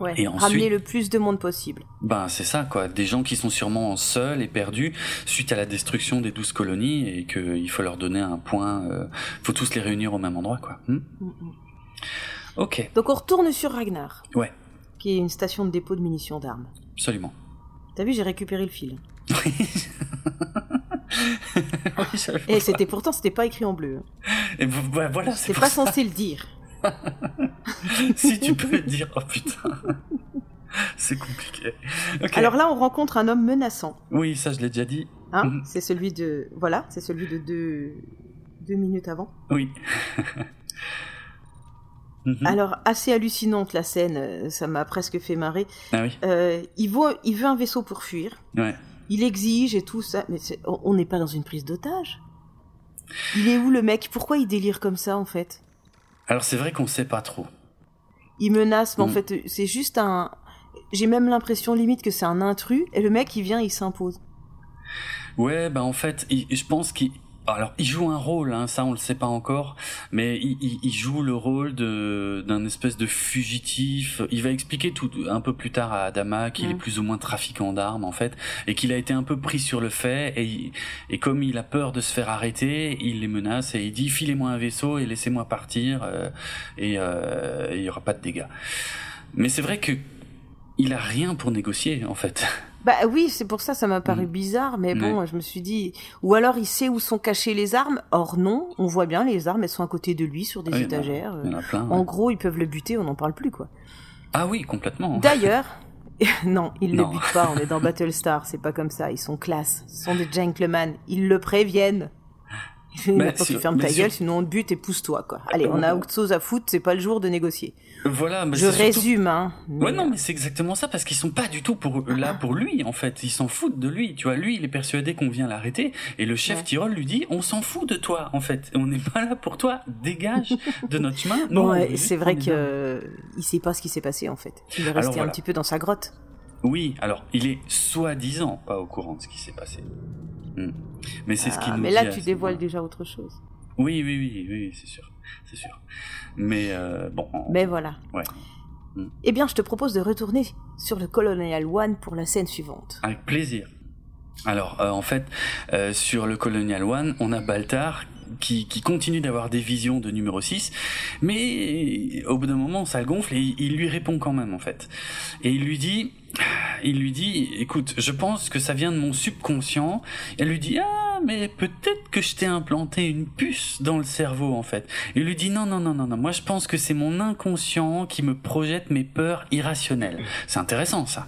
Ouais. Et ensuite- Ramener le plus de monde possible. Ben c'est ça quoi, des gens qui sont sûrement seuls et perdus suite à la destruction des douze colonies et qu'il faut leur donner un point, euh, faut tous les réunir au même endroit quoi. Hmm Mm, mm. ok, Donc on retourne sur Ragnar, ouais, qui est une station de dépôt de munitions d'armes. absolument. T'as vu, j'ai récupéré le fil. Oui. [LAUGHS] Et c'était pourtant, c'était pas écrit en bleu. hein. Et ouais, voilà, c'est pas ça. censé le dire. [LAUGHS] si tu peux le dire, oh putain. C'est compliqué. Alors là, on rencontre un homme menaçant. Oui, ça je l'ai déjà dit. Hein Mhm. C'est celui de, voilà, c'est celui de deux, deux minutes avant. Oui. [LAUGHS] Mhm. Alors assez hallucinante la scène, euh, ça m'a presque fait marrer. Ah oui. Euh, il veut, il veut un vaisseau pour fuir. Ouais. Il exige et tout ça, mais on n'est pas dans une prise d'otage. Il est où le mec? Pourquoi il délire comme ça en fait? Alors c'est vrai qu'on sait pas trop. Il menace, mais en Mm. fait c'est juste un. J'ai même l'impression limite que c'est un intrus et le mec il vient, il s'impose. Ouais, bah en fait, il- je pense qu'il alors il joue un rôle, hein, ça on le sait pas encore, mais il, il- il joue le rôle d'un espèce de fugitif. Il va expliquer tout un peu plus tard à Adama qu'il Mm. est plus ou moins trafiquant d'armes en fait, et qu'il a été un peu pris sur le fait, et, et comme il a peur de se faire arrêter, il les menace et il dit filez-moi un vaisseau et laissez-moi partir, euh, et euh, il y aura pas de dégâts. Mais c'est vrai que il a rien pour négocier en fait. [LAUGHS] Bah oui, c'est pour ça ça m'a paru Mm. bizarre, mais bon, je me suis dit, ou alors il sait où sont cachées les armes. Or non, on voit bien les armes, elles sont à côté de lui sur des a- étagères. Il y en a plein. En ouais. gros, ils peuvent le buter, on n'en parle plus quoi. Ah oui, complètement. [LAUGHS] D'ailleurs, [LAUGHS] non, ils Non. le butent pas, on est dans Battlestar, c'est pas comme ça, ils sont classe, ce sont des gentlemen, ils le préviennent. Il [LAUGHS] Mais faut que tu fermes ta gueule, sinon on te bute et pousse-toi, quoi. Allez, on a autre chose à foutre, c'est pas le jour de négocier. Voilà, mais Je surtout- résume, hein. Ouais, non, mais c'est exactement ça, parce qu'ils sont pas du tout pour, là pour lui, en fait. Ils s'en foutent de lui. Tu vois, lui, il est persuadé qu'on vient l'arrêter, et le chef Ouais. Tyrol lui dit, on s'en fout de toi, en fait. On n'est pas là pour toi. Dégage de notre chemin. Nous, [LAUGHS] Bon, ouais, c'est vrai que euh, il sait pas ce qui s'est passé en fait. Il est Alors, resté voilà. un petit peu dans sa grotte. Oui, alors il est soi-disant pas au courant de ce qui s'est passé. Hmm. Mais c'est ce Ah, qu'il nous mais là, dit tu dévoiles déjà autre chose. Oui, oui, oui, oui, c'est sûr, c'est sûr. Mais euh, bon, Mais voilà. Ouais. Mm. Eh bien, je te propose de retourner sur le Colonial One pour la scène suivante. avec plaisir. Alors, euh, en fait, euh, sur le Colonial One, on a Baltar qui, qui continue d'avoir des visions de numéro 6, mais au bout d'un moment, ça le gonfle et il, lui répond quand même, en fait. Et il lui dit, il lui dit, écoute, je pense que ça vient de mon subconscient. Elle lui dit, ah, mais peut-être que je t'ai implanté une puce dans le cerveau, en fait. Il lui dit, non, non, non, non, non, moi je pense que c'est mon inconscient qui me projette mes peurs irrationnelles. C'est intéressant, ça.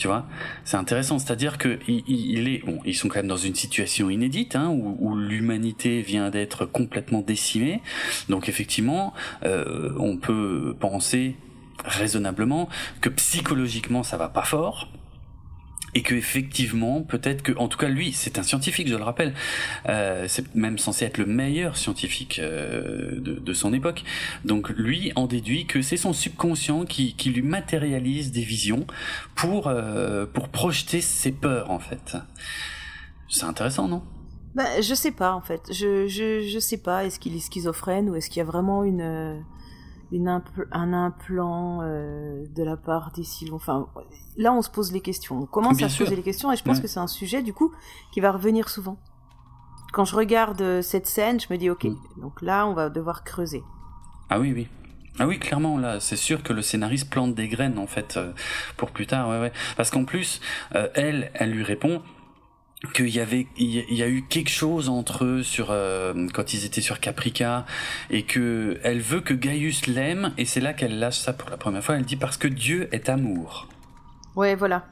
Tu vois, c'est intéressant, c'est-à-dire que il, ils sont quand même dans une situation inédite, hein, où, où l'humanité vient d'être complètement décimée. Donc effectivement, euh, on peut penser raisonnablement que psychologiquement ça va pas fort. Et que effectivement, peut-être que, en tout cas, lui, c'est un scientifique, je le rappelle. Euh, c'est même censé être le meilleur scientifique euh, de, son époque. Donc lui en déduit que c'est son subconscient qui, lui matérialise des visions pour euh, pour projeter ses peurs en fait. C'est intéressant, non? Bah, je sais pas, en fait. Je, je, sais pas. Est-ce qu'il est schizophrène ou est-ce qu'il y a vraiment une, une impl- un implant euh, de la part des Sylons Enfin, là, on se pose les questions. On commence Bien à se poser les questions et je pense Ouais. que c'est un sujet, du coup, qui va revenir souvent. Quand je regarde euh, cette scène, je me dis, ok, Mm. donc là, on va devoir creuser. Ah oui, oui. Ah oui, clairement, là, c'est sûr que le scénariste plante des graines, en fait, euh, pour plus tard, ouais, ouais. Parce qu'en plus, euh, elle, elle lui répond qu'il y avait, il y a- il y a eu quelque chose entre eux sur, euh, quand ils étaient sur Caprica, et que elle veut que Gaius l'aime, et c'est là qu'elle lâche ça pour la première fois, elle dit parce que Dieu est amour. Ouais, voilà.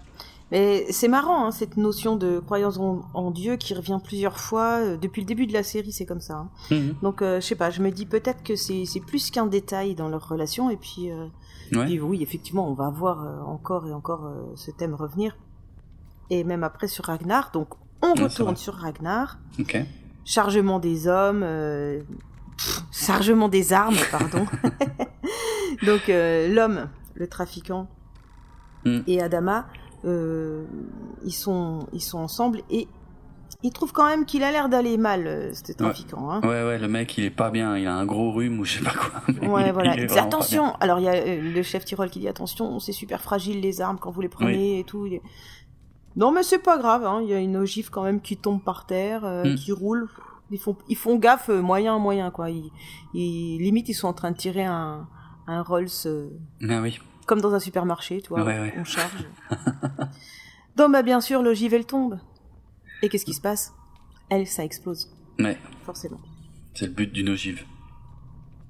Mais c'est marrant, hein, cette notion de croyance en, en Dieu qui revient plusieurs fois. euh, Depuis le début de la série, c'est comme ça. hein. Mhm. Donc, euh, je sais pas, je me dis peut-être que c'est plus qu'un détail dans leur relation. Et puis, euh, Ouais. puis oui, effectivement, on va voir encore et encore ce thème revenir. Et même après sur Ragnar. Donc, on Ouais, retourne sur Ragnar. Ok. Chargement des hommes. euh, pff, chargement des armes, pardon. [LAUGHS] Donc, euh, l'homme, le trafiquant, Mm. et Adama, euh, ils, sont, ils sont ensemble et ils trouvent quand même qu'il a l'air d'aller mal, euh, ce trafiquant. Hein. Ouais, ouais, le mec, il est pas bien, il a un gros rhume ou je sais pas quoi. [LAUGHS] Ouais, il- voilà. il Il dit, attention Alors, il y a euh, le chef Tyrol qui dit attention, c'est super fragile les armes quand vous les prenez et tout. Il est- Non, mais c'est pas grave, hein. il y a une ogive quand même qui tombe par terre, euh, Mm. qui roule. Ils font, ils font gaffe euh, moyen, moyen, quoi. Ils, ils- limite, ils sont en train de tirer un, un Rolls euh. Ah oui. comme dans un supermarché, tu vois. Ouais, ouais. On charge. [LAUGHS] Donc, bah, bien sûr, l'ogive, elle tombe. Et qu'est-ce qui se passe? Elle, ça explose, Ouais, forcément. c'est le but d'une ogive.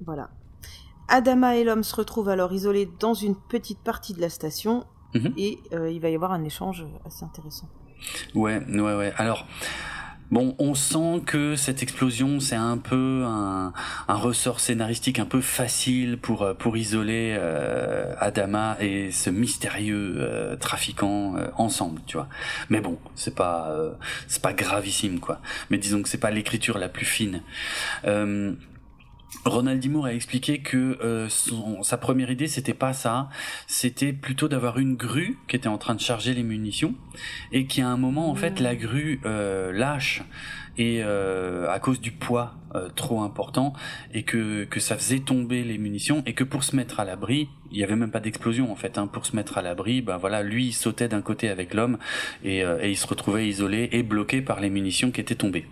Voilà. Adama et l'homme se retrouvent alors isolés dans une petite partie de la station Mhm. et euh, il va y avoir un échange assez intéressant. Ouais, ouais, ouais. Alors, bon, on sent que cette explosion, c'est un peu un, un ressort scénaristique un peu facile pour euh, pour isoler euh, Adama et ce mystérieux euh, trafiquant euh, ensemble, tu vois. Mais bon, c'est pas euh, c'est pas gravissime, quoi. Mais disons que c'est pas l'écriture la plus fine. Ronald D. Moore a expliqué que euh, son, sa première idée c'était pas ça, c'était plutôt d'avoir une grue qui était en train de charger les munitions et qui à un moment en fait Mm. la grue euh, lâche et euh, à cause du poids euh, trop important et que que ça faisait tomber les munitions et que pour se mettre à l'abri il y avait même pas d'explosion en fait hein, pour se mettre à l'abri bah voilà lui il sautait d'un côté avec l'homme et, euh, et il se retrouvait isolé et bloqué par les munitions qui étaient tombées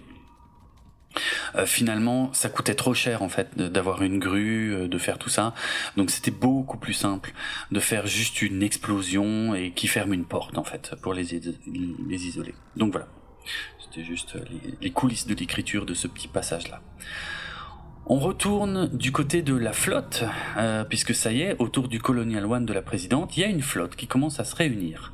euh, finalement, ça coûtait trop cher en fait d'avoir une grue, euh, de faire tout ça. Donc c'était beaucoup plus simple de faire juste une explosion et qui ferme une porte en fait pour les, les isoler. Donc voilà, c'était juste euh, les, les coulisses de l'écriture de ce petit passage là. On retourne du côté de la flotte, euh, puisque ça y est, autour du Colonial One de la présidente, il y a une flotte qui commence à se réunir.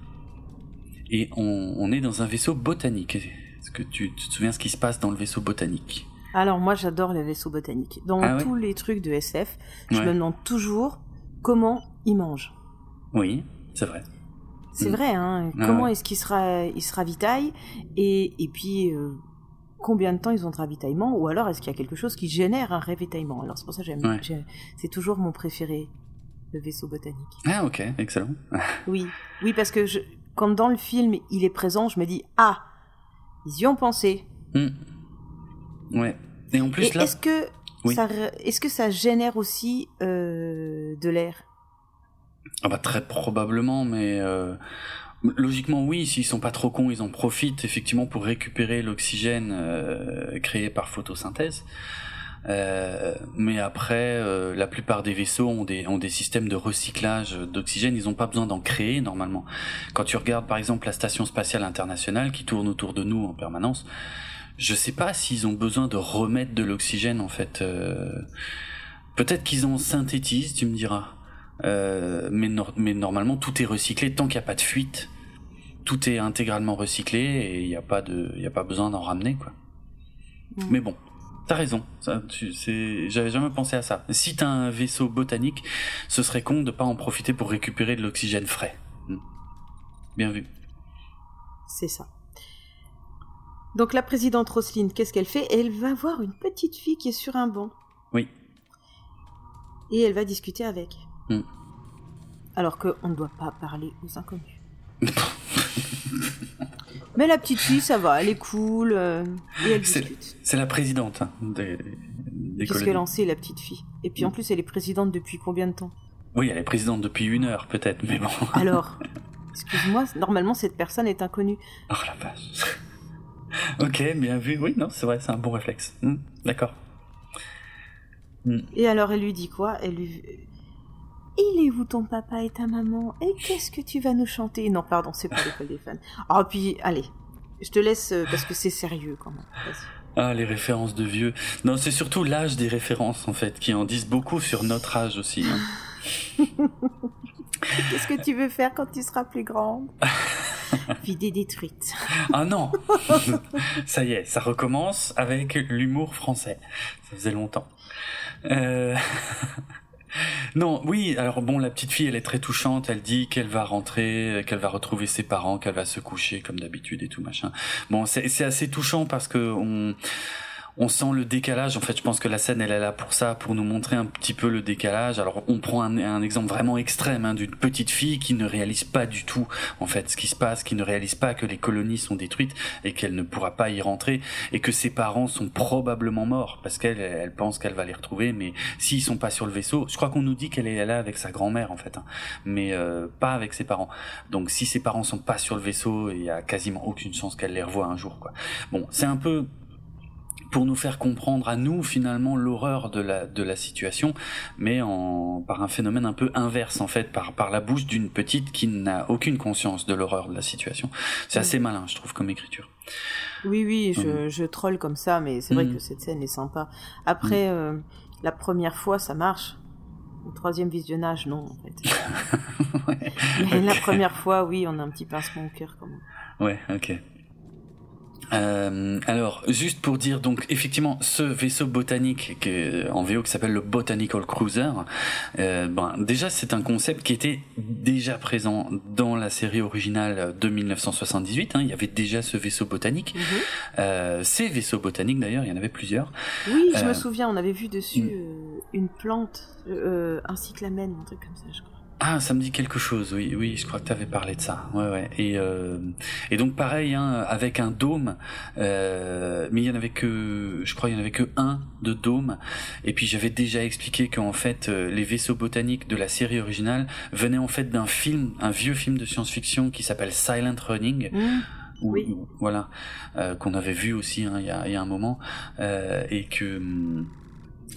Et on, on est dans un vaisseau botanique. Est-ce que tu, tu te souviens ce qui se passe dans le vaisseau botanique Alors moi j'adore les vaisseaux botaniques. Dans Ah ouais tous les trucs de SF, je Ouais. me demande toujours comment ils mangent. Oui, c'est vrai. C'est Mm. vrai, hein Ah Comment ouais. est-ce qu'ils se, ravitaillent et, et puis euh, combien de temps ils ont de ravitaillement ou alors est-ce qu'il y a quelque chose qui génère un ravitaillement? Alors c'est pour ça que j'aime. C'est toujours mon préféré. le vaisseau botanique. Ah ok, excellent. [LAUGHS] oui, oui, parce que je, quand dans le film il est présent, je me dis ah, ils y ont pensé. Hmm. Ouais. Et en plus là. Est-ce que ça, est-ce que ça génère aussi euh, de l'air? Ah bah très probablement, mais euh, logiquement oui. S'ils sont pas trop cons, ils en profitent effectivement pour récupérer l'oxygène euh, créé par photosynthèse. Euh, mais après, euh, la plupart des vaisseaux ont des, ont des systèmes de recyclage d'oxygène. Ils n'ont pas besoin d'en créer normalement. Quand tu regardes par exemple la station spatiale internationale qui tourne autour de nous en permanence, je sais pas s'ils ont besoin de remettre de l'oxygène en fait. Euh, peut-être qu'ils en synthétisent, tu me diras. mais, mais normalement tout est recyclé tant qu'il n'y a pas de fuite. Tout est intégralement recyclé et il n'y a pas de, il a pas besoin d'en ramener quoi. Mm. Mais bon, T'as raison, j'avais jamais pensé à ça. Si t'as un vaisseau botanique, ce serait con de pas en profiter pour récupérer de l'oxygène frais. Hmm. Bien vu. C'est ça. Donc la présidente Roselyne, qu'est-ce qu'elle fait? Elle va voir une petite fille qui est sur un banc. Oui. Et elle va discuter avec. Hmm. Alors qu'on ne doit pas parler aux inconnus. [LAUGHS] Mais la petite fille, ça va, elle est cool, euh, et elle discute. C'est la présidente hein, des, Qu'est-ce qu'elle en sait, la petite fille? Et puis en plus, elle est présidente depuis combien de temps? Oui, elle est présidente depuis une heure, peut-être, mais bon. [LAUGHS] Alors, excuse-moi, normalement, cette personne est inconnue. Oh la vache. [LAUGHS] ok, bien vu. Oui, non, c'est vrai, c'est un bon réflexe. Hmm, d'accord. Hmm. Et alors, elle lui dit quoi? Elle lui il est où ton papa et ta maman Et qu'est-ce que tu vas nous chanter? Non, pardon, c'est pas [LAUGHS] l'école des fans. Ah, puis, allez, je te laisse euh, parce que c'est sérieux quand même. Ah, les références de vieux. Non, c'est surtout l'âge des références, en fait, qui en disent beaucoup sur notre âge aussi. Hein. [LAUGHS] Qu'est-ce que tu veux faire quand tu seras plus grande? [LAUGHS] Vidée détruite. ah non Ça y est, ça recommence avec l'humour français. Ça faisait longtemps. Euh... Non, oui, alors bon, la petite fille, elle est très touchante, elle dit qu'elle va rentrer, qu'elle va retrouver ses parents, qu'elle va se coucher comme d'habitude et tout machin. Bon, c'est assez touchant parce que on on sent le décalage. En fait, je pense que la scène, elle est là pour ça, pour nous montrer un petit peu le décalage. Alors, on prend un, exemple vraiment extrême hein, d'une petite fille qui ne réalise pas du tout, en fait, ce qui se passe, qui ne réalise pas que les colonies sont détruites et qu'elle ne pourra pas y rentrer et que ses parents sont probablement morts parce qu'elle elle pense qu'elle va les retrouver. Mais s'ils sont pas sur le vaisseau, je crois qu'on nous dit qu'elle est là avec sa grand-mère, en fait, hein, mais euh, pas avec ses parents. Donc, si ses parents sont pas sur le vaisseau, il y a quasiment aucune chance qu'elle les revoie un jour, quoi. Bon, c'est un peu pour nous faire comprendre à nous finalement l'horreur de la de la situation, mais en par un phénomène un peu inverse en fait, par par la bouche d'une petite qui n'a aucune conscience de l'horreur de la situation. C'est assez malin, je trouve, comme écriture. Oui, oui, je, je troll comme ça, mais c'est vrai mm. que cette scène est sympa. Après, mm. euh, la première fois, ça marche. Le troisième visionnage, non, en fait. [LAUGHS] mais la première fois, oui, on a un petit pincement au cœur quand même. Ouais, ok. Euh, alors, juste pour dire, donc effectivement, ce vaisseau botanique en VO qui s'appelle le Botanical Cruiser, euh, ben, déjà c'est un concept qui était déjà présent dans la série originale de 1978. Hein, il y avait déjà ce vaisseau botanique. Mhm. euh, ces vaisseaux botaniques d'ailleurs, il y en avait plusieurs. Oui, je me euh, souviens, on avait vu dessus mm. euh, une plante, un cyclamen, un truc comme ça, je crois. Ah, ça me dit quelque chose, oui, oui, je crois que tu avais parlé de ça. Ouais, ouais. Et, euh, et donc pareil, hein, avec un dôme, euh, mais il y en avait que, je crois, il y en avait que un de dôme. Et puis j'avais déjà expliqué qu'en fait, euh, les vaisseaux botaniques de la série originale venaient en fait d'un film, un vieux film de science-fiction qui s'appelle Silent Running. Mmh. oui. voilà, euh, qu'on avait vu aussi hein, il, y a, il y a un moment, euh, et que hum,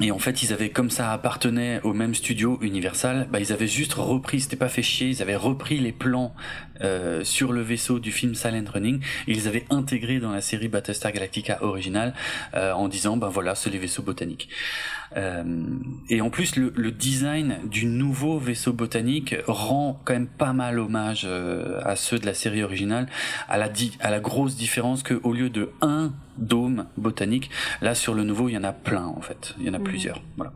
et en fait, ils avaient, comme ça appartenait au même studio Universal, bah, ils avaient juste repris, c'était pas fait chier, ils avaient repris les plans euh, sur le vaisseau du film Silent Running, ils avaient intégré dans la série Battlestar Galactica originale euh, en disant, ben voilà, c'est les vaisseaux botaniques. Euh, et en plus, le, le, design du nouveau vaisseau botanique rend quand même pas mal hommage à ceux de la série originale, à la, à la grosse différence que au lieu de un dôme botanique, là sur le nouveau, il y en a plein en fait, il y en a mmh. plusieurs. Voilà.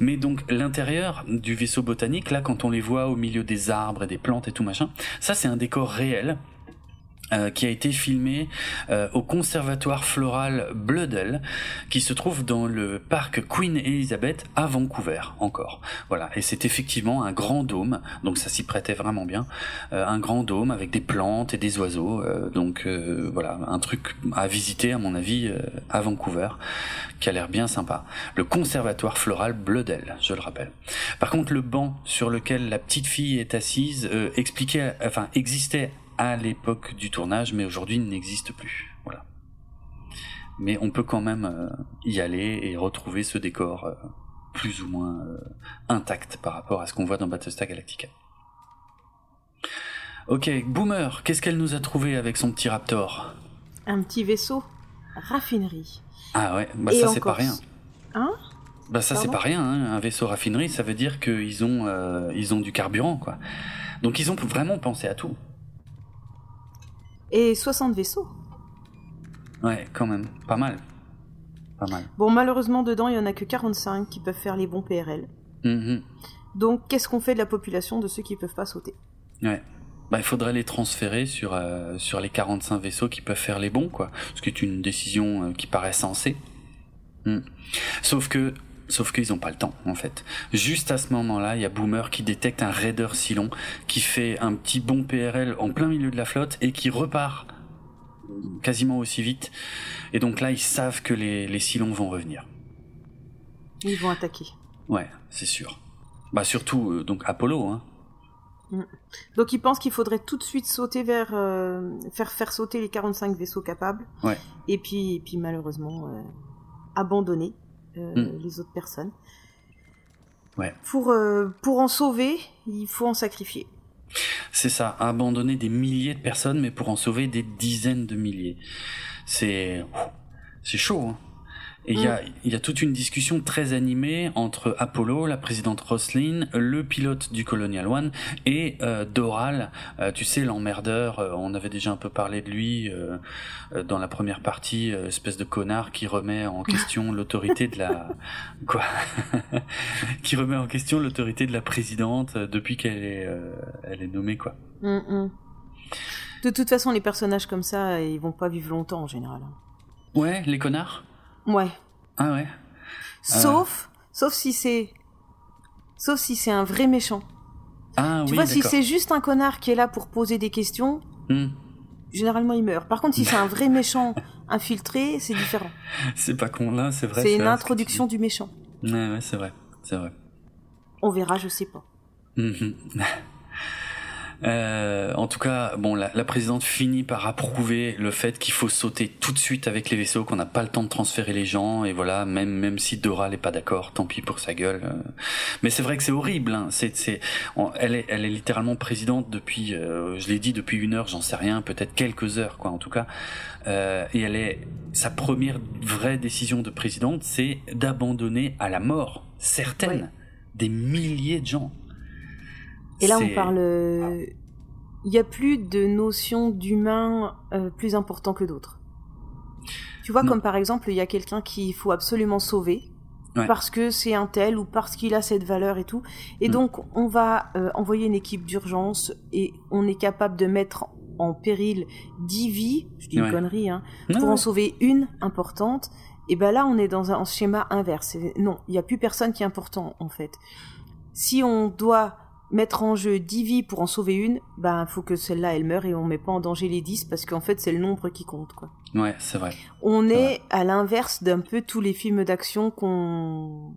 Mais donc l'intérieur du vaisseau botanique, là quand on les voit au milieu des arbres et des plantes et tout machin, ça c'est un décor réel Euh, qui a été filmé euh, au conservatoire floral Bloodel, qui se trouve dans le parc Queen Elizabeth à Vancouver encore. Voilà, et c'est effectivement un grand dôme, donc ça s'y prêtait vraiment bien, euh, un grand dôme avec des plantes et des oiseaux, donc voilà, un truc à visiter à mon avis à Vancouver, qui a l'air bien sympa. Le conservatoire floral Bloodel, je le rappelle. Par contre, le banc sur lequel la petite fille est assise expliquait, enfin existait à l'époque du tournage, mais aujourd'hui n'existe plus. Voilà. Mais on peut quand même euh, y aller et retrouver ce décor euh, plus ou moins euh, intact par rapport à ce qu'on voit dans Battlestar Galactica. Ok, Boomer, qu'est-ce qu'elle nous a trouvé avec son petit Raptor? Un petit vaisseau raffinerie. Ah ouais, bah ça c'est pas rien. Hein? Bah ça c'est pas rien, hein. un vaisseau raffinerie, ça veut dire qu'ils ont ils ont du carburant quoi. Donc ils ont vraiment pensé à tout. Et 60 vaisseaux. Ouais, quand même. Pas mal. Pas mal. Bon, malheureusement, dedans, il n'y en a que 45 qui peuvent faire les bons PRL. Mm-hmm. Donc, qu'est-ce qu'on fait de la population de ceux qui ne peuvent pas sauter? Ouais. Bah, il faudrait les transférer sur, euh, sur les 45 vaisseaux qui peuvent faire les bons, quoi. Ce qui est une décision euh, qui paraît sensée. Mm. Sauf que Sauf qu'ils n'ont pas le temps, en fait. Juste à ce moment-là, il y a Boomer qui détecte un raider Silon qui fait un petit bon PRL en plein milieu de la flotte et qui repart quasiment aussi vite. Et donc là, ils savent que les, les Silons vont revenir. Ils vont attaquer. Ouais, c'est sûr. Bah surtout euh, donc Apollo. Hein. Mm. Donc ils pensent qu'il faudrait tout de suite sauter vers euh, faire faire sauter les 45 vaisseaux capables. Ouais. Et puis et puis malheureusement euh, abandonner euh, hmm. les autres personnes. Ouais. Pour, euh, pour en sauver, il faut en sacrifier. C'est ça, abandonner des milliers de personnes, mais pour en sauver des dizaines de milliers. C'est, c'est chaud. Hein. Et il y, a, mm. y a toute une discussion très animée entre Apollo, la présidente Roslin, le pilote du Colonial One et euh, Doral, euh, tu sais l'emmerdeur. Euh, on avait déjà un peu parlé de lui dans la première partie, espèce de connard qui remet en [LAUGHS] question l'autorité de la [LAUGHS] quoi, [LAUGHS] qui remet en question l'autorité de la présidente depuis qu'elle est elle est nommée quoi. Mm, mm. De toute façon, les personnages comme ça, ils vont pas vivre longtemps en général. Ouais, les connards? Ouais. Ah ouais. Sauf, sauf si c'est, sauf si c'est un vrai méchant. Ah tu oui. vois, si c'est juste un connard qui est là pour poser des questions, hmm. généralement il meurt. Par contre, si c'est un vrai méchant [LAUGHS] infiltré, c'est différent. C'est pas con là, c'est vrai. C'est une introduction du méchant. Ouais, ouais, c'est vrai, c'est vrai. On verra, je sais pas. Mhm. [LAUGHS] Euh, en tout cas, bon, la, la, présidente finit par approuver le fait qu'il faut sauter tout de suite avec les vaisseaux, qu'on n'a pas le temps de transférer les gens, et voilà, même même si Dora n'est pas d'accord, tant pis pour sa gueule. Euh. Mais c'est vrai que c'est horrible. Hein. C'est, c'est, elle est, elle est littéralement présidente depuis, euh, je l'ai dit depuis une heure, j'en sais rien, peut-être quelques heures, quoi, en tout cas. Euh, et elle est, sa première vraie décision de présidente, c'est d'abandonner à la mort certaines, des milliers de gens. Et là, on parle. Il n'y a plus de notion d'humain euh, plus important que d'autres. Tu vois, comme par exemple, il y a quelqu'un qu'il faut absolument sauver. Parce que c'est un tel ou parce qu'il a cette valeur et tout. Et mm. donc, on va euh, envoyer une équipe d'urgence et on est capable de mettre en péril dix vies, je dis une connerie, hein, pour en sauver une importante. Et ben là, on est dans un schéma inverse. Non, il n'y a plus personne qui est important, en fait. Si on doit mettre en jeu 10 vies pour en sauver une, ben faut que celle-là elle meure et on met pas en danger les 10 parce qu'en fait c'est le nombre qui compte quoi. Ouais, c'est vrai. On est à l'inverse d'un peu tous les films d'action qu'on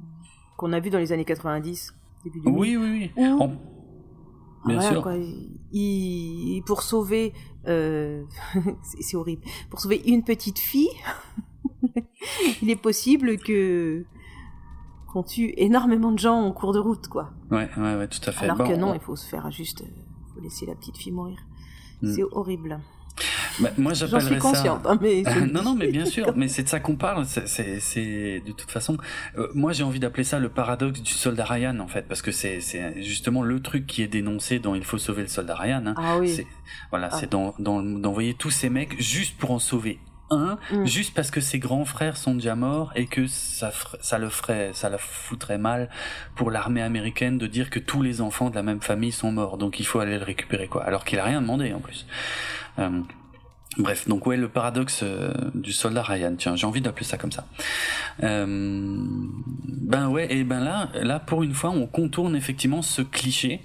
qu'on a vu dans les années 90, début Oui, oui, oui. Bien sûr. Quoi, il... pour sauver euh... [LAUGHS] c'est horrible. Pour sauver une petite fille, [LAUGHS] il est possible que qu'on tue énormément de gens en cours de route, quoi. Ouais, ouais, ouais, tout à fait. Alors que non, il faut se faire juste, euh, faut laisser la petite fille mourir. Hmm. C'est horrible. Bah, moi, j'appellerais ça. suis consciente, hein, mais [LAUGHS] non, non, mais bien [LAUGHS] sûr, mais c'est de ça qu'on parle. C'est de toute façon, euh, moi, j'ai envie d'appeler ça le paradoxe du soldat Ryan, en fait, parce que c'est justement le truc qui est dénoncé dans Il faut sauver le soldat Ryan. Hein. Ah oui. Voilà, ah. c'est d'envoyer tous ces mecs juste pour en sauver mm. juste parce que ses grands frères sont déjà morts et que ça, ça le ferait, ça la foutrait mal pour l'armée américaine de dire que tous les enfants de la même famille sont morts, donc il faut aller le récupérer quoi, alors qu'il a rien demandé en plus. Euh, Bref, donc ouais, le paradoxe euh, du soldat Ryan. Tiens, j'ai envie d'appeler ça comme ça. Euh, ben ouais, et ben là, là pour une fois, on contourne effectivement ce cliché,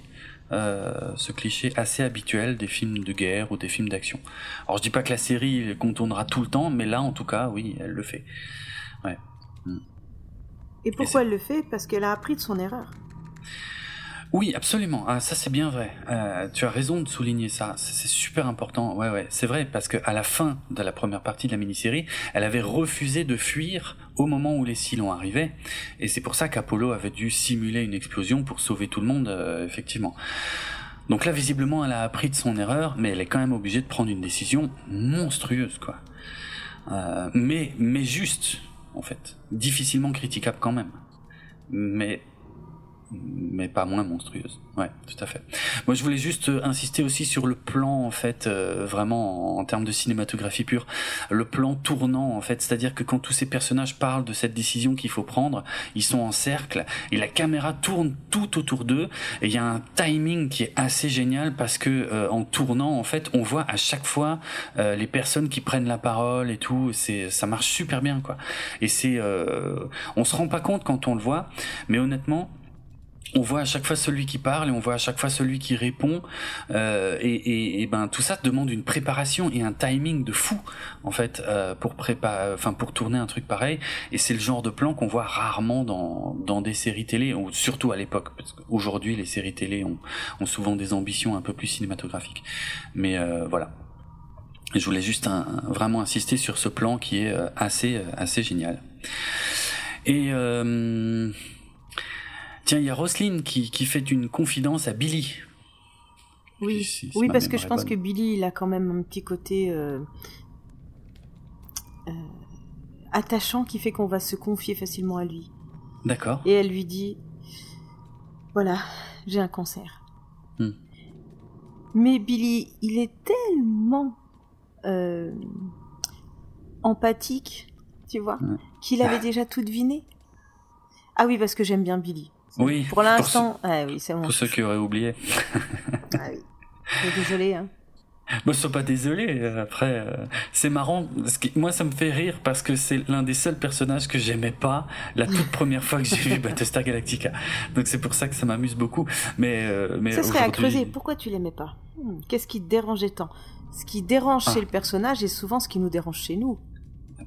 euh, ce cliché assez habituel des films de guerre ou des films d'action. Alors je dis pas que la série contournera tout le temps, mais là, en tout cas, oui, elle le fait. Ouais. Et pourquoi elle le fait? Parce qu'elle a appris de son erreur. Oui, absolument. Ah, ça c'est bien vrai. Euh, tu as raison de souligner ça. C'est super important. Ouais, ouais, c'est vrai parce que à la fin de la première partie de la mini-série, elle avait refusé de fuir au moment où les Cylons arrivaient, et c'est pour ça qu'Apollo avait dû simuler une explosion pour sauver tout le monde, euh, effectivement. Donc là, visiblement, elle a appris de son erreur, mais elle est quand même obligée de prendre une décision monstrueuse, quoi. Euh, mais, mais juste, en fait, difficilement critiquable quand même. Mais mais pas moins monstrueuse. Ouais, tout à fait. Moi, je voulais juste euh, insister aussi sur le plan, en fait, euh, vraiment en, termes de cinématographie pure, le plan tournant, en fait, c'est-à-dire que quand tous ces personnages parlent de cette décision qu'il faut prendre, ils sont en cercle et la caméra tourne tout autour d'eux. Et il y a un timing qui est assez génial parce que euh, en tournant, en fait, on voit à chaque fois les personnes qui prennent la parole et tout. C'est, ça marche super bien, quoi. Et c'est, on se rend pas compte quand on le voit, mais honnêtement on voit à chaque fois celui qui parle et on voit à chaque fois celui qui répond. Euh, et, et, ben tout ça demande une préparation et un timing de fou en fait euh, pour préparer enfin pour tourner un truc pareil. Et c'est le genre de plan qu'on voit rarement dans, dans des séries télé ou surtout à l'époque parce qu'aujourd'hui les séries télé ont, ont souvent des ambitions un peu plus cinématographiques. Mais euh, voilà. Je voulais juste vraiment insister sur ce plan qui est euh, assez assez génial. Et euh, Tiens, il y a Roselyne qui, qui, fait une confidence à Billy. Oui, oui parce que je pense que Billy, il a quand même un petit côté euh, euh, attachant qui fait qu'on va se confier facilement à lui. D'accord. Et elle lui dit, voilà, j'ai un cancer. Hmm. Mais Billy, il est tellement euh, empathique, tu vois, qu'il avait déjà tout deviné. Ah oui, parce que j'aime bien Billy. Oui. Pour l'instant, ah oui, c'est bon. Pour ceux qui auraient oublié. ah oui. Désolé. Hein. Moi, je suis pas désolé. Après, euh, c'est marrant. Moi, ça me fait rire parce que c'est l'un des seuls personnages que j'aimais pas la toute première fois que j'ai vu [LAUGHS] Battlestar Galactica. Donc c'est pour ça que ça m'amuse beaucoup. Mais, euh, mais ça serait à creuser. Pourquoi tu l'aimais pas? Hmm, Qu'est-ce qui te dérangeait tant? Ce qui dérange ah. chez le personnage est souvent ce qui nous dérange chez nous.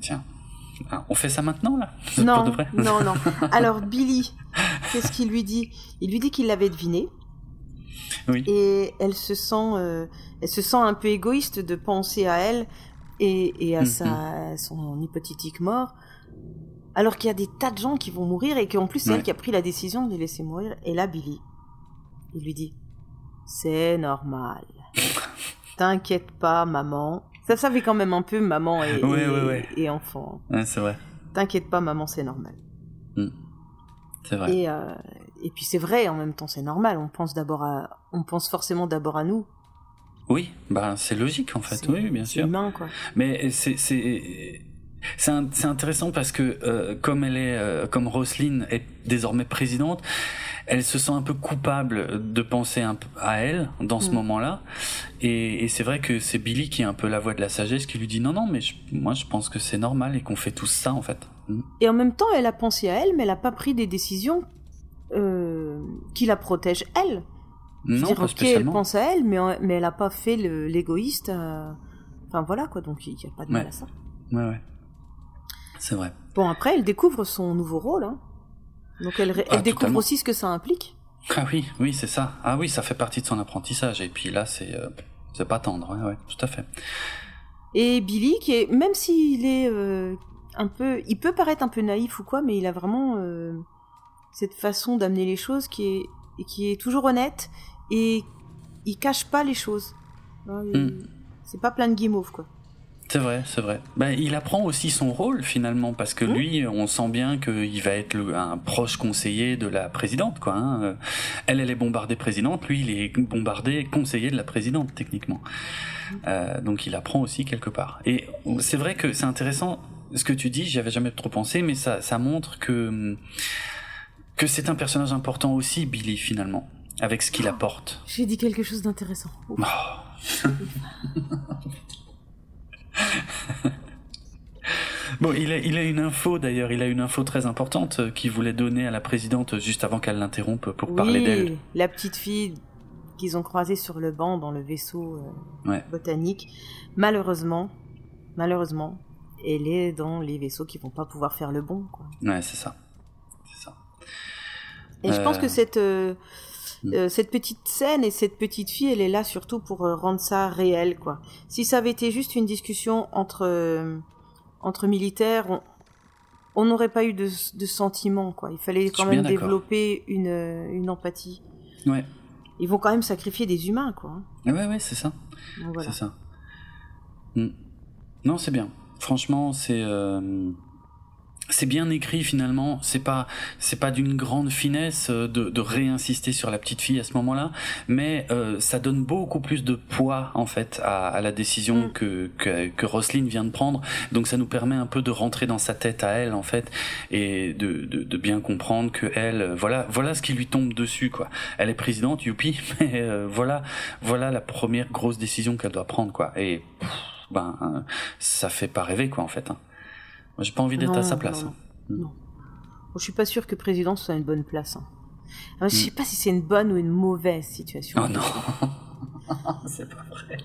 Tiens. Ah, on fait ça maintenant là? Non, non, non. [LAUGHS] Alors Billy, qu'est-ce qu'il lui dit? Il lui dit qu'il l'avait deviné. Oui. Et elle se sent, euh, elle se sent un peu égoïste de penser à elle et, à, sa, mm-hmm. son hypothétique mort, alors qu'il y a des tas de gens qui vont mourir et qu'en plus c'est elle qui a pris la décision de les laisser mourir. Et là, Billy, il lui dit, c'est normal. [LAUGHS] T'inquiète pas, maman, ça, ça fait quand même un peu maman et, et, enfant. c'est vrai. T'inquiète pas, maman, c'est normal. Hmm. C'est vrai. Et, euh, et puis c'est vrai, en même temps, c'est normal. On pense d'abord à, on pense forcément d'abord à nous. Oui, bah c'est logique en fait. Oui, bien sûr. Humain, quoi. Mais c'est c'est intéressant parce que euh, comme elle est euh, comme Roselyne est désormais présidente, elle se sent un peu coupable de penser un à elle dans ce mm. moment-là. Et, c'est vrai que c'est Billy qui est un peu la voix de la sagesse qui lui dit non, non, mais moi je pense que c'est normal et qu'on fait tout ça en fait. Mm. Et en même temps, elle a pensé à elle, mais elle n'a pas pris des décisions euh, qui la protègent elle. Non, pas elle pense à elle, mais, mais elle n'a pas fait l'égoïste. Enfin voilà quoi, donc il n'y a pas de mal à ça. Ouais, ouais. C'est vrai. Bon, après, elle découvre son nouveau rôle. Hein. Donc elle, elle ah, découvre aussi ce que ça implique. Ah oui, oui, c'est ça. Ah oui, ça fait partie de son apprentissage. Et puis là, c'est euh, c'est pas tendre, ouais, ouais, tout à fait. Et Billy, qui est, même s'il est euh, un peu, il peut paraître un peu naïf ou quoi, mais il a vraiment euh, cette façon d'amener les choses qui est, qui est toujours honnête et il cache pas les choses. Hmm. C'est pas plein de guimauve, quoi. C'est vrai, c'est vrai. Ben, il apprend aussi son rôle finalement parce que mmh. lui, on sent bien qu'il va être un proche conseiller de la présidente, quoi. Hein. Elle, elle est bombardée présidente, lui, il est bombardé conseiller de la présidente techniquement. Euh, donc, il apprend aussi quelque part. Et c'est vrai que c'est intéressant ce que tu dis. J'y avais jamais trop pensé, mais ça, ça montre que que c'est un personnage important aussi, Billy finalement, avec ce qu'il oh, apporte. J'ai dit quelque chose d'intéressant. Oh. [LAUGHS] [LAUGHS] Bon, il a, il a une info d'ailleurs, il a une info très importante euh, qu'il voulait donner à la présidente juste avant qu'elle l'interrompe pour parler d'elle. La petite fille qu'ils ont croisée sur le banc dans le vaisseau euh, botanique. Malheureusement, malheureusement, elle est dans les vaisseaux qui vont pas pouvoir faire le bon. Quoi. Ouais, c'est ça. Ça. Et je pense que euh, cette, mm. cette petite scène et cette petite fille, elle est là surtout pour rendre ça réel. quoi. Si ça avait été juste une discussion entre entre militaires, on n'aurait pas eu de, de sentiment, quoi. Il fallait quand même développer une, une empathie. Ouais. Ils vont quand même sacrifier des humains, quoi. Ouais, ouais, c'est ça. C'est ça. Hmm. Non, c'est bien. Franchement, c'est. Euh, c'est bien écrit finalement. C'est pas c'est pas d'une grande finesse euh, de, de, réinsister sur la petite fille à ce moment-là, mais euh, ça donne beaucoup plus de poids en fait à, à la décision mm. que, que que Roselyne vient de prendre. Donc ça nous permet un peu de rentrer dans sa tête à elle en fait et de, de, de bien comprendre que elle euh, voilà voilà ce qui lui tombe dessus quoi. Elle est présidente, youpi, [LAUGHS] mais euh, voilà voilà la première grosse décision qu'elle doit prendre quoi. Et ben ça fait pas rêver quoi en fait. Hein j'ai pas envie d'être à sa place. Non. Hmm. non. je suis pas sûr que président soit une bonne place. Hein. ne je sais hmm. pas si c'est une bonne ou une mauvaise situation. Oh non, [LAUGHS] c'est pas vrai.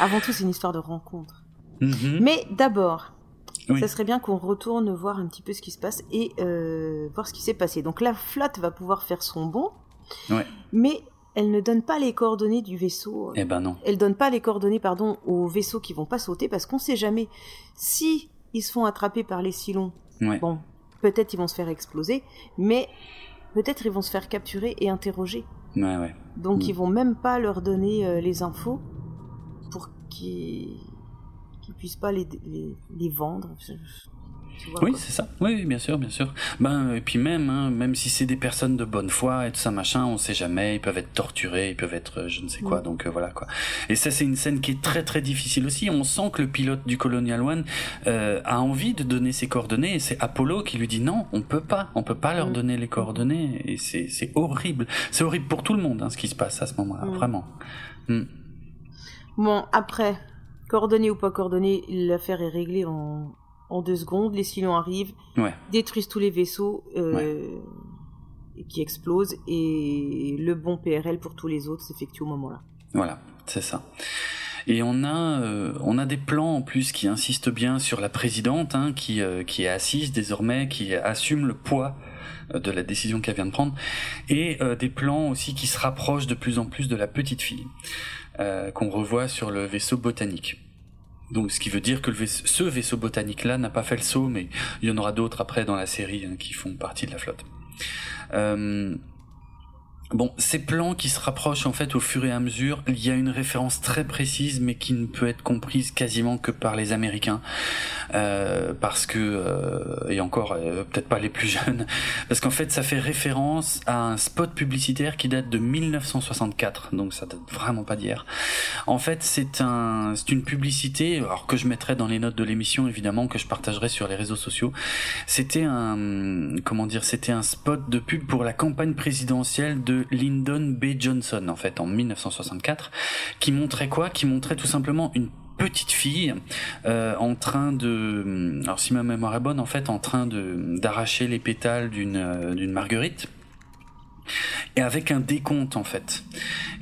Avant tout, c'est une histoire de rencontre. Mm-hmm. Mais d'abord, ça serait bien qu'on retourne voir un petit peu ce qui se passe et euh, voir ce qui s'est passé. Donc la flotte va pouvoir faire son bond, ouais. mais elle ne donne pas les coordonnées du vaisseau. Eh ben non. Elle donne pas les coordonnées, pardon, aux vaisseaux qui vont pas sauter parce qu'on sait jamais si ils se font attraper par les silons. Bon, peut-être ils vont se faire exploser, mais peut-être ils vont se faire capturer et interroger. Ouais, ouais. Donc mm. ils vont même pas leur donner euh, les infos pour qu'ils qu'ils puissent pas les, les, vendre oui, c'est ça. Oui, bien sûr, bien sûr. Ben et puis même, hein, même si c'est des personnes de bonne foi et tout ça machin, on sait jamais. Ils peuvent être torturés, ils peuvent être euh, je ne sais quoi. Donc euh, voilà quoi. Et ça, c'est une scène qui est très très difficile aussi. On sent que le pilote du Colonial One euh, a envie de donner ses coordonnées et c'est Apollo qui lui dit non, on peut pas, on peut pas leur mm. donner les coordonnées. Et c'est c'est horrible. C'est horrible pour tout le monde hein, ce qui se passe à ce moment-là, mm. vraiment. Mm. Bon après, coordonnées ou pas coordonnées, l'affaire est réglée en en deux secondes, les Silons arrivent, détruisent tous les vaisseaux euh, qui explosent et le bon PRL pour tous les autres s'effectue au moment-là. Voilà, c'est ça. Et on a, euh, on a des plans en plus qui insistent bien sur la présidente, hein, qui, euh, qui est assise désormais, qui assume le poids de la décision qu'elle vient de prendre, et des plans aussi qui se rapprochent de plus en plus de la petite fille, qu'on revoit sur le vaisseau botanique. Donc, ce qui veut dire que ce vaisseau botanique-là n'a pas fait le saut, mais il y en aura d'autres après dans la série hein, qui font partie de la flotte. Euh, Bon, ces plans qui se rapprochent en fait au fur et à mesure, il y a une référence très précise mais qui ne peut être comprise quasiment que par les Américains, euh, parce que euh, et encore euh, peut-être pas les plus [LAUGHS] jeunes, parce qu'en fait ça fait référence à un spot publicitaire qui date de 1964, donc ça date vraiment pas d'hier. En fait c'est un c'est une publicité, alors que je mettrai dans les notes de l'émission évidemment que je partagerai sur les réseaux sociaux. C'était un comment dire, c'était un spot de pub pour la campagne présidentielle de Lyndon B. Johnson, en fait, en 1964, qui montrait quoi? Qui montrait tout simplement une petite fille euh, en train de, alors si ma mémoire est bonne, en fait, en train d'arracher les pétales d'une euh, d'une marguerite et avec un décompte en fait.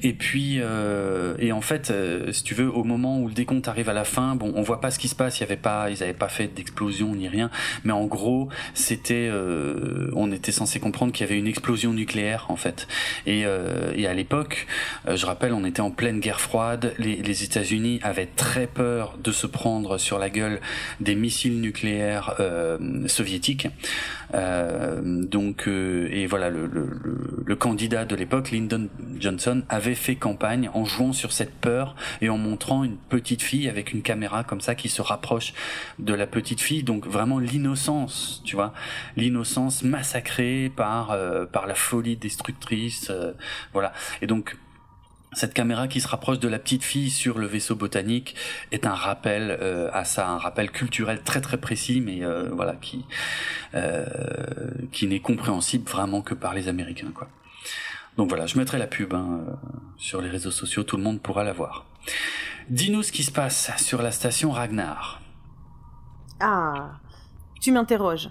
Et puis euh, et en fait, euh, si tu veux, au moment où le décompte arrive à la fin, bon, on voit pas ce qui se passe. Il y avait pas, ils avaient pas fait d'explosion ni rien. Mais en gros, c'était, euh, on était censé comprendre qu'il y avait une explosion nucléaire en fait. Et, euh, et à l'époque, euh, je rappelle, on était en pleine guerre froide. Les, les États-Unis avaient très peur de se prendre sur la gueule des missiles nucléaires soviétiques. donc et voilà le, le candidat de l'époque, Lyndon Johnson, avait fait campagne en jouant sur cette peur et en montrant une petite fille avec une caméra comme ça qui se rapproche de la petite fille. Donc vraiment l'innocence, tu vois, l'innocence massacrée par euh, par la folie destructrice, euh, voilà. Et donc cette caméra qui se rapproche de la petite fille sur le vaisseau botanique est un rappel euh, à ça, un rappel culturel très très précis, mais voilà qui qui n'est compréhensible vraiment que par les Américains. Donc voilà, je mettrai la pub hein, euh, sur les réseaux sociaux, tout le monde pourra la voir. Dis-nous ce qui se passe sur la station Ragnar. Ah, tu m'interroges.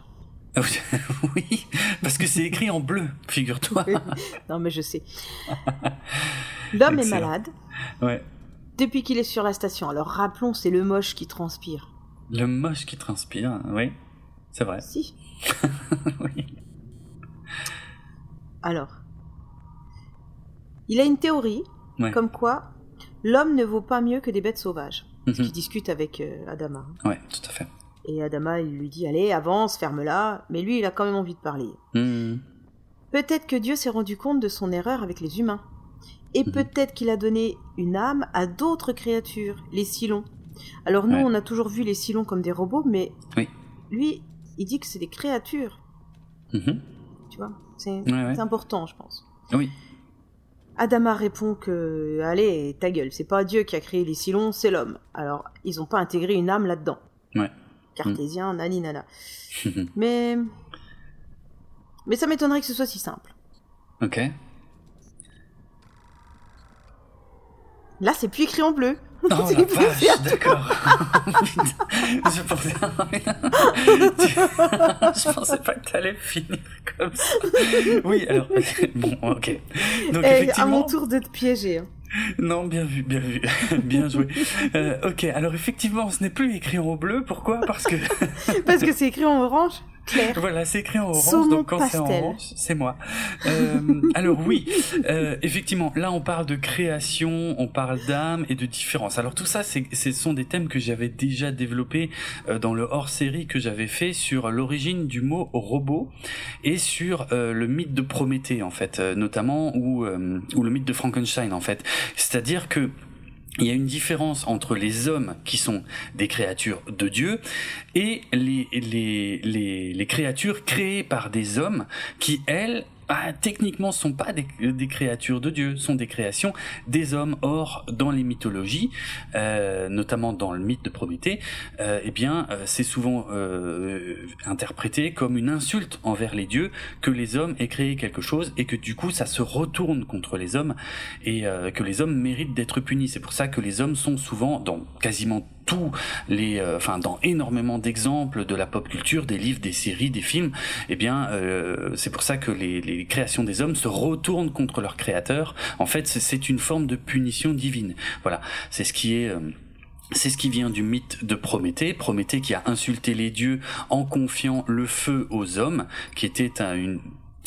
[LAUGHS] oui, parce que c'est écrit en bleu, figure-toi. non, mais je sais. [LAUGHS] L'homme est malade. Ouais. Depuis qu'il est sur la station. Alors rappelons, c'est le moche qui transpire. Le moche qui transpire, oui, c'est vrai. Si. [LAUGHS] oui. Alors, il a une théorie comme quoi l'homme ne vaut pas mieux que des bêtes sauvages. Mm Qui discute avec euh, Adama. Oui, tout à fait. Et Adama, il lui dit Allez, avance, ferme-la. Mais lui, il a quand même envie de parler. Mhm. Peut-être que Dieu s'est rendu compte de son erreur avec les humains. Et mhm. peut-être qu'il a donné une âme à d'autres créatures, les Silons. Alors nous, on a toujours vu les Silons comme des robots, mais lui, il dit que c'est des créatures. Mhm. Tu vois C'est important, je pense. Oui. Adama répond que, allez, ta gueule, c'est pas Dieu qui a créé les Silons, c'est l'homme. Alors, ils n'ont pas intégré une âme là-dedans. Ouais. Cartésien, nani nana. [LAUGHS] mais. Mais ça m'étonnerait que ce soit si simple. Ok. Là, c'est plus écrit en bleu. Oh [LAUGHS] la vache, d'accord. [LAUGHS] je pensais... je pensais pas que t'allais finir comme ça. Oui, alors, bon, ok. Donc, Et effectivement... à mon tour de te piéger. Non, bien vu, bien vu, [LAUGHS] bien joué. Euh, ok, alors effectivement, ce n'est plus écrit en bleu. Pourquoi? Parce que parce que c'est écrit en orange? Voilà, c'est écrit en orange, donc quand c'est en orange, c'est moi. Euh, alors oui, euh, effectivement, là on parle de création, on parle d'âme et de différence. Alors tout ça, ce sont des thèmes que j'avais déjà développés euh, dans le hors-série que j'avais fait sur l'origine du mot robot et sur euh, le mythe de Prométhée en fait, euh, notamment ou ou le mythe de Frankenstein en fait. C'est-à-dire que il y a une différence entre les hommes qui sont des créatures de Dieu et les, créatures créées par des hommes qui, elles, ah, techniquement sont pas des, créatures de Dieu, sont des créations des hommes. Or, dans les mythologies, euh, notamment dans le mythe de Prométhée, euh, eh bien, euh, c'est souvent euh, interprété comme une insulte envers les dieux que les hommes aient créé quelque chose et que du coup, ça se retourne contre les hommes et que les hommes méritent d'être punis. C'est pour ça que les hommes sont souvent, dans quasiment tous les, euh, enfin dans énormément d'exemples de la pop culture, des livres, des séries, des films, eh bien euh, c'est pour ça que les, créations des hommes se retournent contre leur créateur. En fait, c'est une forme de punition divine. Voilà, c'est ce qui est euh, c'est ce qui vient du mythe de Prométhée, Prométhée qui a insulté les dieux en confiant le feu aux hommes, qui était une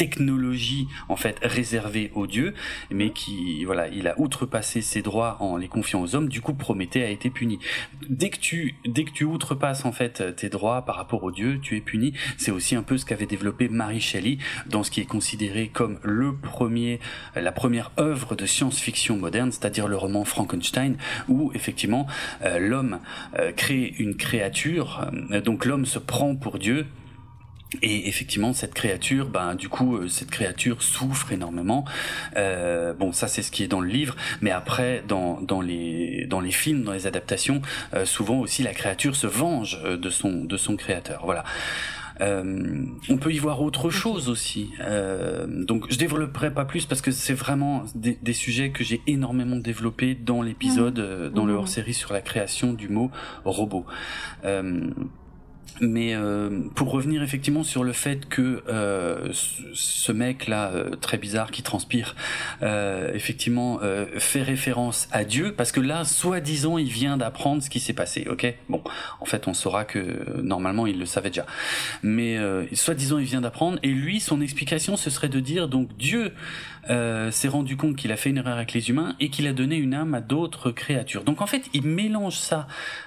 technologie en fait réservée aux dieux, mais qui voilà, il a outrepassé ses droits en les confiant aux hommes. Du coup, Prométhée a été puni. Dès que tu dès que tu outrepasses en fait tes droits par rapport aux dieux, tu es puni. C'est aussi un peu ce qu'avait développé Mary Shelley dans ce qui est considéré comme le premier la première œuvre de science-fiction moderne, c'est-à-dire le roman Frankenstein, où effectivement euh, l'homme euh, crée une créature, donc l'homme se prend pour Dieu et effectivement, cette créature, ben du coup, euh, cette créature souffre énormément. Euh, bon, ça c'est ce qui est dans le livre, mais après, dans, dans les dans les films, dans les adaptations, euh, souvent aussi la créature se venge euh, de son de son créateur. Voilà. Euh, on peut y voir autre chose aussi. Euh, donc je développerai pas plus parce que c'est vraiment des, des, sujets que j'ai énormément développés dans l'épisode, dans le mmh. hors-série sur la création du mot robot. Euh, mais euh, pour revenir effectivement sur le fait que euh, ce mec là euh, très bizarre qui transpire effectivement fait référence à Dieu parce que là soi-disant il vient d'apprendre ce qui s'est passé ok? Bon en fait on saura que normalement il le savait déjà. Mais soi-disant il vient d'apprendre et lui son explication ce serait de dire donc Dieu s'est rendu compte qu'il a fait une erreur avec les humains et qu'il a donné une âme à d'autres créatures donc en fait il mélange ça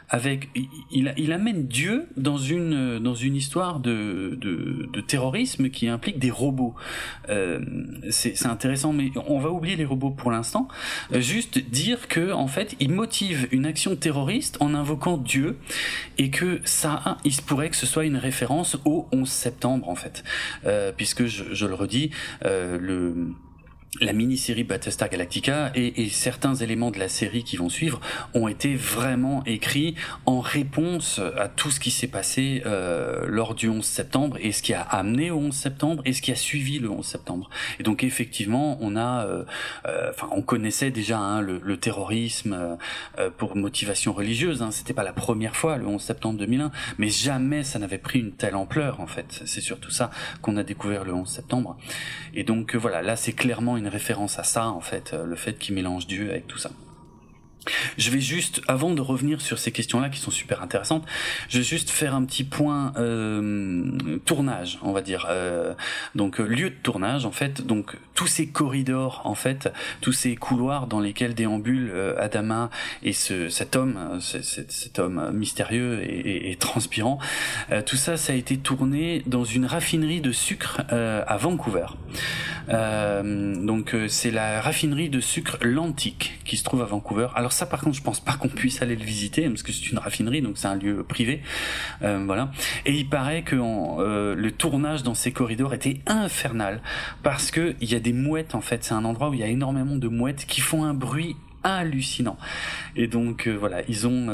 avec il, il amène Dieu dans une dans une histoire de, de, de terrorisme qui implique des robots. Euh, c'est intéressant, mais on va oublier les robots pour l'instant. Euh, juste dire que en fait, il motive une action terroriste en invoquant Dieu et que ça, il se pourrait que ce soit une référence au 11 septembre en fait, euh, puisque je, je, le redis, euh, le la mini-série Battlestar Galactica et, certains éléments de la série qui vont suivre ont été vraiment écrits en réponse à tout ce qui s'est passé euh, lors du 11 septembre et ce qui a amené au 11 septembre et ce qui a suivi le 11 septembre. Et donc effectivement, on a, euh, euh, enfin, on connaissait déjà hein, le, terrorisme pour motivation religieuse. Hein, C'était pas la première fois le 11 septembre 2001, mais jamais ça n'avait pris une telle ampleur en fait. C'est surtout ça qu'on a découvert le 11 septembre. Et donc voilà, là c'est clairement une référence à ça, en fait, euh, le fait qu'il mélange Dieu avec tout ça. Je vais juste, avant de revenir sur ces questions-là qui sont super intéressantes, je vais juste faire un petit point euh, tournage, on va dire. Euh, donc lieu de tournage, en fait. Donc tous ces corridors, en fait, tous ces couloirs dans lesquels déambulent euh, Adama et ce, cet homme, euh, cet, homme mystérieux et, et, transpirant, euh, tout ça, ça a été tourné dans une raffinerie de sucre à Vancouver. donc c'est la raffinerie de sucre Lantique qui se trouve à Vancouver. Alors ça, par contre, je pense pas qu'on puisse aller le visiter parce que c'est une raffinerie, donc c'est un lieu privé, euh, voilà. Et il paraît que euh, le tournage dans ces corridors était infernal parce que il y a des mouettes en fait. C'est un endroit où il y a énormément de mouettes qui font un bruit hallucinant. Et donc euh, voilà, ils ont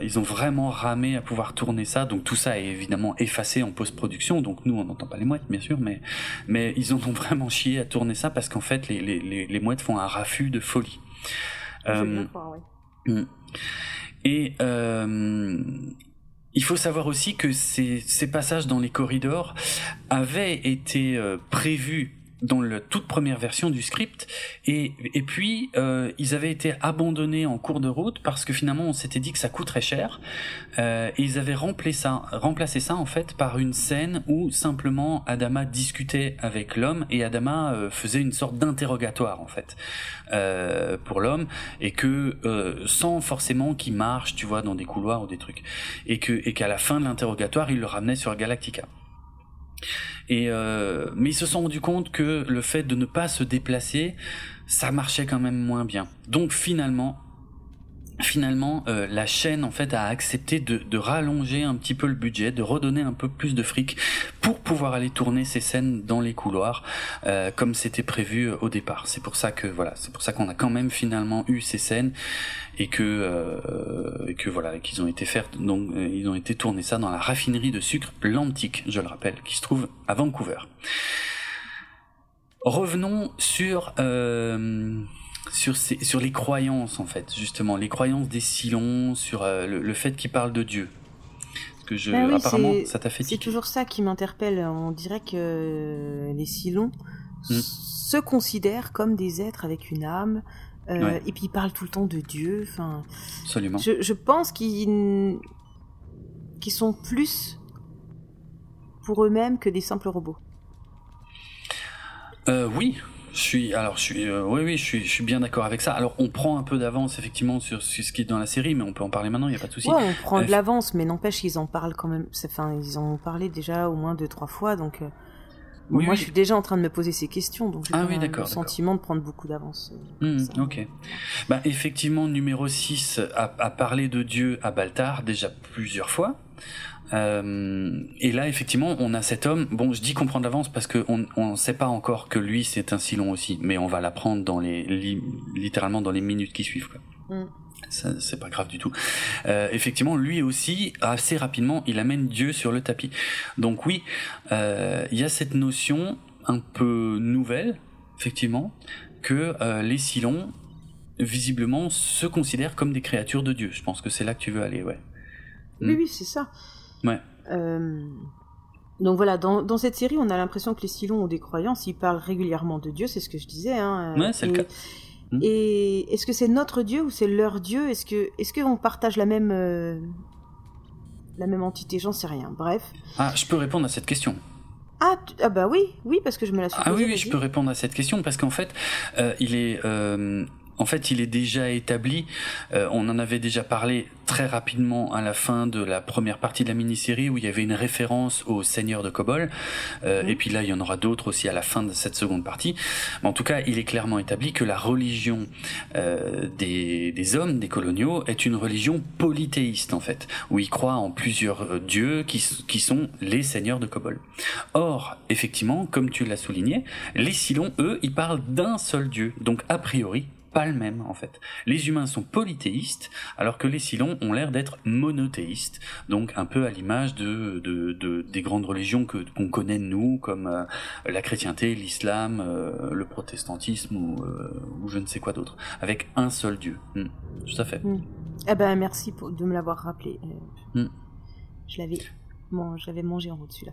ils ont vraiment ramé à pouvoir tourner ça. Donc tout ça est évidemment effacé en post-production. Donc nous on n'entend pas les mouettes bien sûr, mais mais ils ont vraiment chié à tourner ça parce qu'en fait les, mouettes font un raffut de folie. Euh, mm. Et euh, il faut savoir aussi que ces, ces, passages dans les corridors avaient été euh, prévus dans la toute première version du script. Et, et puis euh, ils avaient été abandonnés en cours de route parce que finalement on s'était dit que ça coûterait cher. Euh, et ils avaient remplacé ça, remplacé ça en fait par une scène où simplement Adama discutait avec l'homme et Adama euh, faisait une sorte d'interrogatoire en fait euh, pour l'homme et que euh, sans forcément qu'il marche tu vois dans des couloirs ou des trucs. Et que et qu'à la fin de l'interrogatoire il le ramenait sur Galactica et euh, mais ils se sont rendu compte que le fait de ne pas se déplacer, ça marchait quand même moins bien. Donc finalement, finalement, euh, la chaîne en fait a accepté de, de, rallonger un petit peu le budget, de redonner un peu plus de fric pour pouvoir aller tourner ces scènes dans les couloirs euh, comme c'était prévu euh, au départ. C'est pour ça que voilà, c'est pour ça qu'on a quand même finalement eu ces scènes et que euh, et que voilà, qu'ils ont été faire donc euh, ils ont été tournés ça dans la raffinerie de sucre Lantique, je le rappelle, qui se trouve à Vancouver. Revenons sur euh, sur, ces, sur les croyances en fait, justement, les croyances des Silons, sur euh, le, fait qu'ils parlent de Dieu. que je, bah apparemment, ça t'a fait. C'est toujours ça qui m'interpelle. On dirait que les Silons hmm. se considèrent comme des êtres avec une âme. Euh, et puis ils parlent tout le temps de Dieu. Enfin, Absolument. Je, je pense qu'ils qu'ils sont plus pour eux-mêmes que des simples robots. Euh, oui, je suis, alors, je suis, euh, oui, oui, je suis, je suis bien d'accord avec ça. Alors, on prend un peu d'avance effectivement sur, ce qui est dans la série, mais on peut en parler maintenant. Il n'y a pas de souci. Ouais, on prend de euh, l'avance, mais n'empêche, ils en parlent quand même. Enfin, ils en ont parlé déjà au moins deux, trois fois, donc. Euh, oui, moi, je suis déjà en train de me poser ces questions, donc j'ai ah, oui, le sentiment de prendre beaucoup d'avance. Mmh, ok. Bah, effectivement, numéro 6 a, a parlé de Dieu à Baltar déjà plusieurs fois. Euh, et là, effectivement, on a cet homme. Bon, je dis qu'on prend d'avance parce qu'on on sait pas encore que lui c'est un Silon aussi, mais on va l'apprendre dans les littéralement dans les minutes qui suivent. Quoi. Mm. C'est pas grave du tout. Euh, effectivement, lui aussi, assez rapidement, il amène Dieu sur le tapis. Donc oui, euh, il y a cette notion un peu nouvelle, effectivement, que les Silons, visiblement, se considèrent comme des créatures de Dieu. Je pense que c'est là que tu veux aller, ouais. Oui, mm. oui, c'est ça. Ouais. Euh, donc voilà, dans, dans, cette série, on a l'impression que les Silons ont des croyances, ils parlent régulièrement de Dieu, c'est ce que je disais. Hein, ouais, c'est le cas. Hmm. Et est-ce que c'est notre Dieu ou c'est leur Dieu? Est-ce que est-ce qu'on partage la même euh, la même entité? J'en sais rien. Bref. Ah, je peux répondre à cette question. Ah, ah bah oui, oui, parce que je me la suis. Ah oui, oui, je peux répondre à cette question parce qu'en fait, euh, il est en fait, il est déjà établi. Euh, on en avait déjà parlé très rapidement à la fin de la première partie de la mini-série où il y avait une référence au Seigneur de Kobol. Euh, et puis là, il y en aura d'autres aussi à la fin de cette seconde partie. Mais en tout cas, il est clairement établi que la religion euh, des, des, hommes, des coloniaux, est une religion polythéiste en fait, où ils croient en plusieurs dieux qui, qui sont les seigneurs de Kobol. Or, effectivement, comme tu l'as souligné, les Silons, eux, ils parlent d'un seul dieu. Donc, a priori, pas le même en fait. Les humains sont polythéistes, alors que les Silons ont l'air d'être monothéistes, donc un peu à l'image de, de, des grandes religions que qu'on connaît nous, comme euh, la chrétienté, l'islam, euh, le protestantisme ou, euh, ou, je ne sais quoi d'autre, avec un seul Dieu. Hmm. Tout à fait. Hmm. Eh ben merci pour, de me l'avoir rappelé. Hmm. Je l'avais, bon, j'avais mangé en haut dessus là.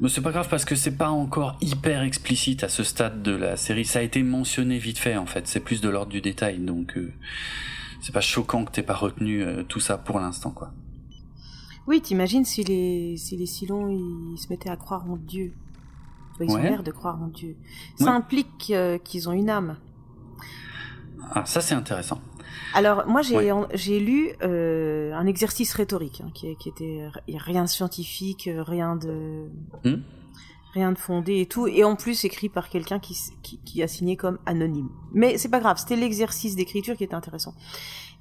Mais c'est pas grave parce que c'est pas encore hyper explicite à ce stade de la série. Ça a été mentionné vite fait en fait. C'est plus de l'ordre du détail, donc euh, c'est pas choquant que t'aies pas retenu euh, tout ça pour l'instant, quoi. Oui, t'imagines si les si les Silons ils se mettaient à croire en Dieu. Ils ont l'air de croire en Dieu. Ça implique euh, qu'ils ont une âme. Ah, ça c'est intéressant. Alors moi j'ai lu euh, un exercice rhétorique hein, qui, qui était rien de scientifique, rien de hmm. rien de fondé et tout, et en plus écrit par quelqu'un qui, qui, qui a signé comme anonyme. Mais c'est pas grave, c'était l'exercice d'écriture qui était intéressant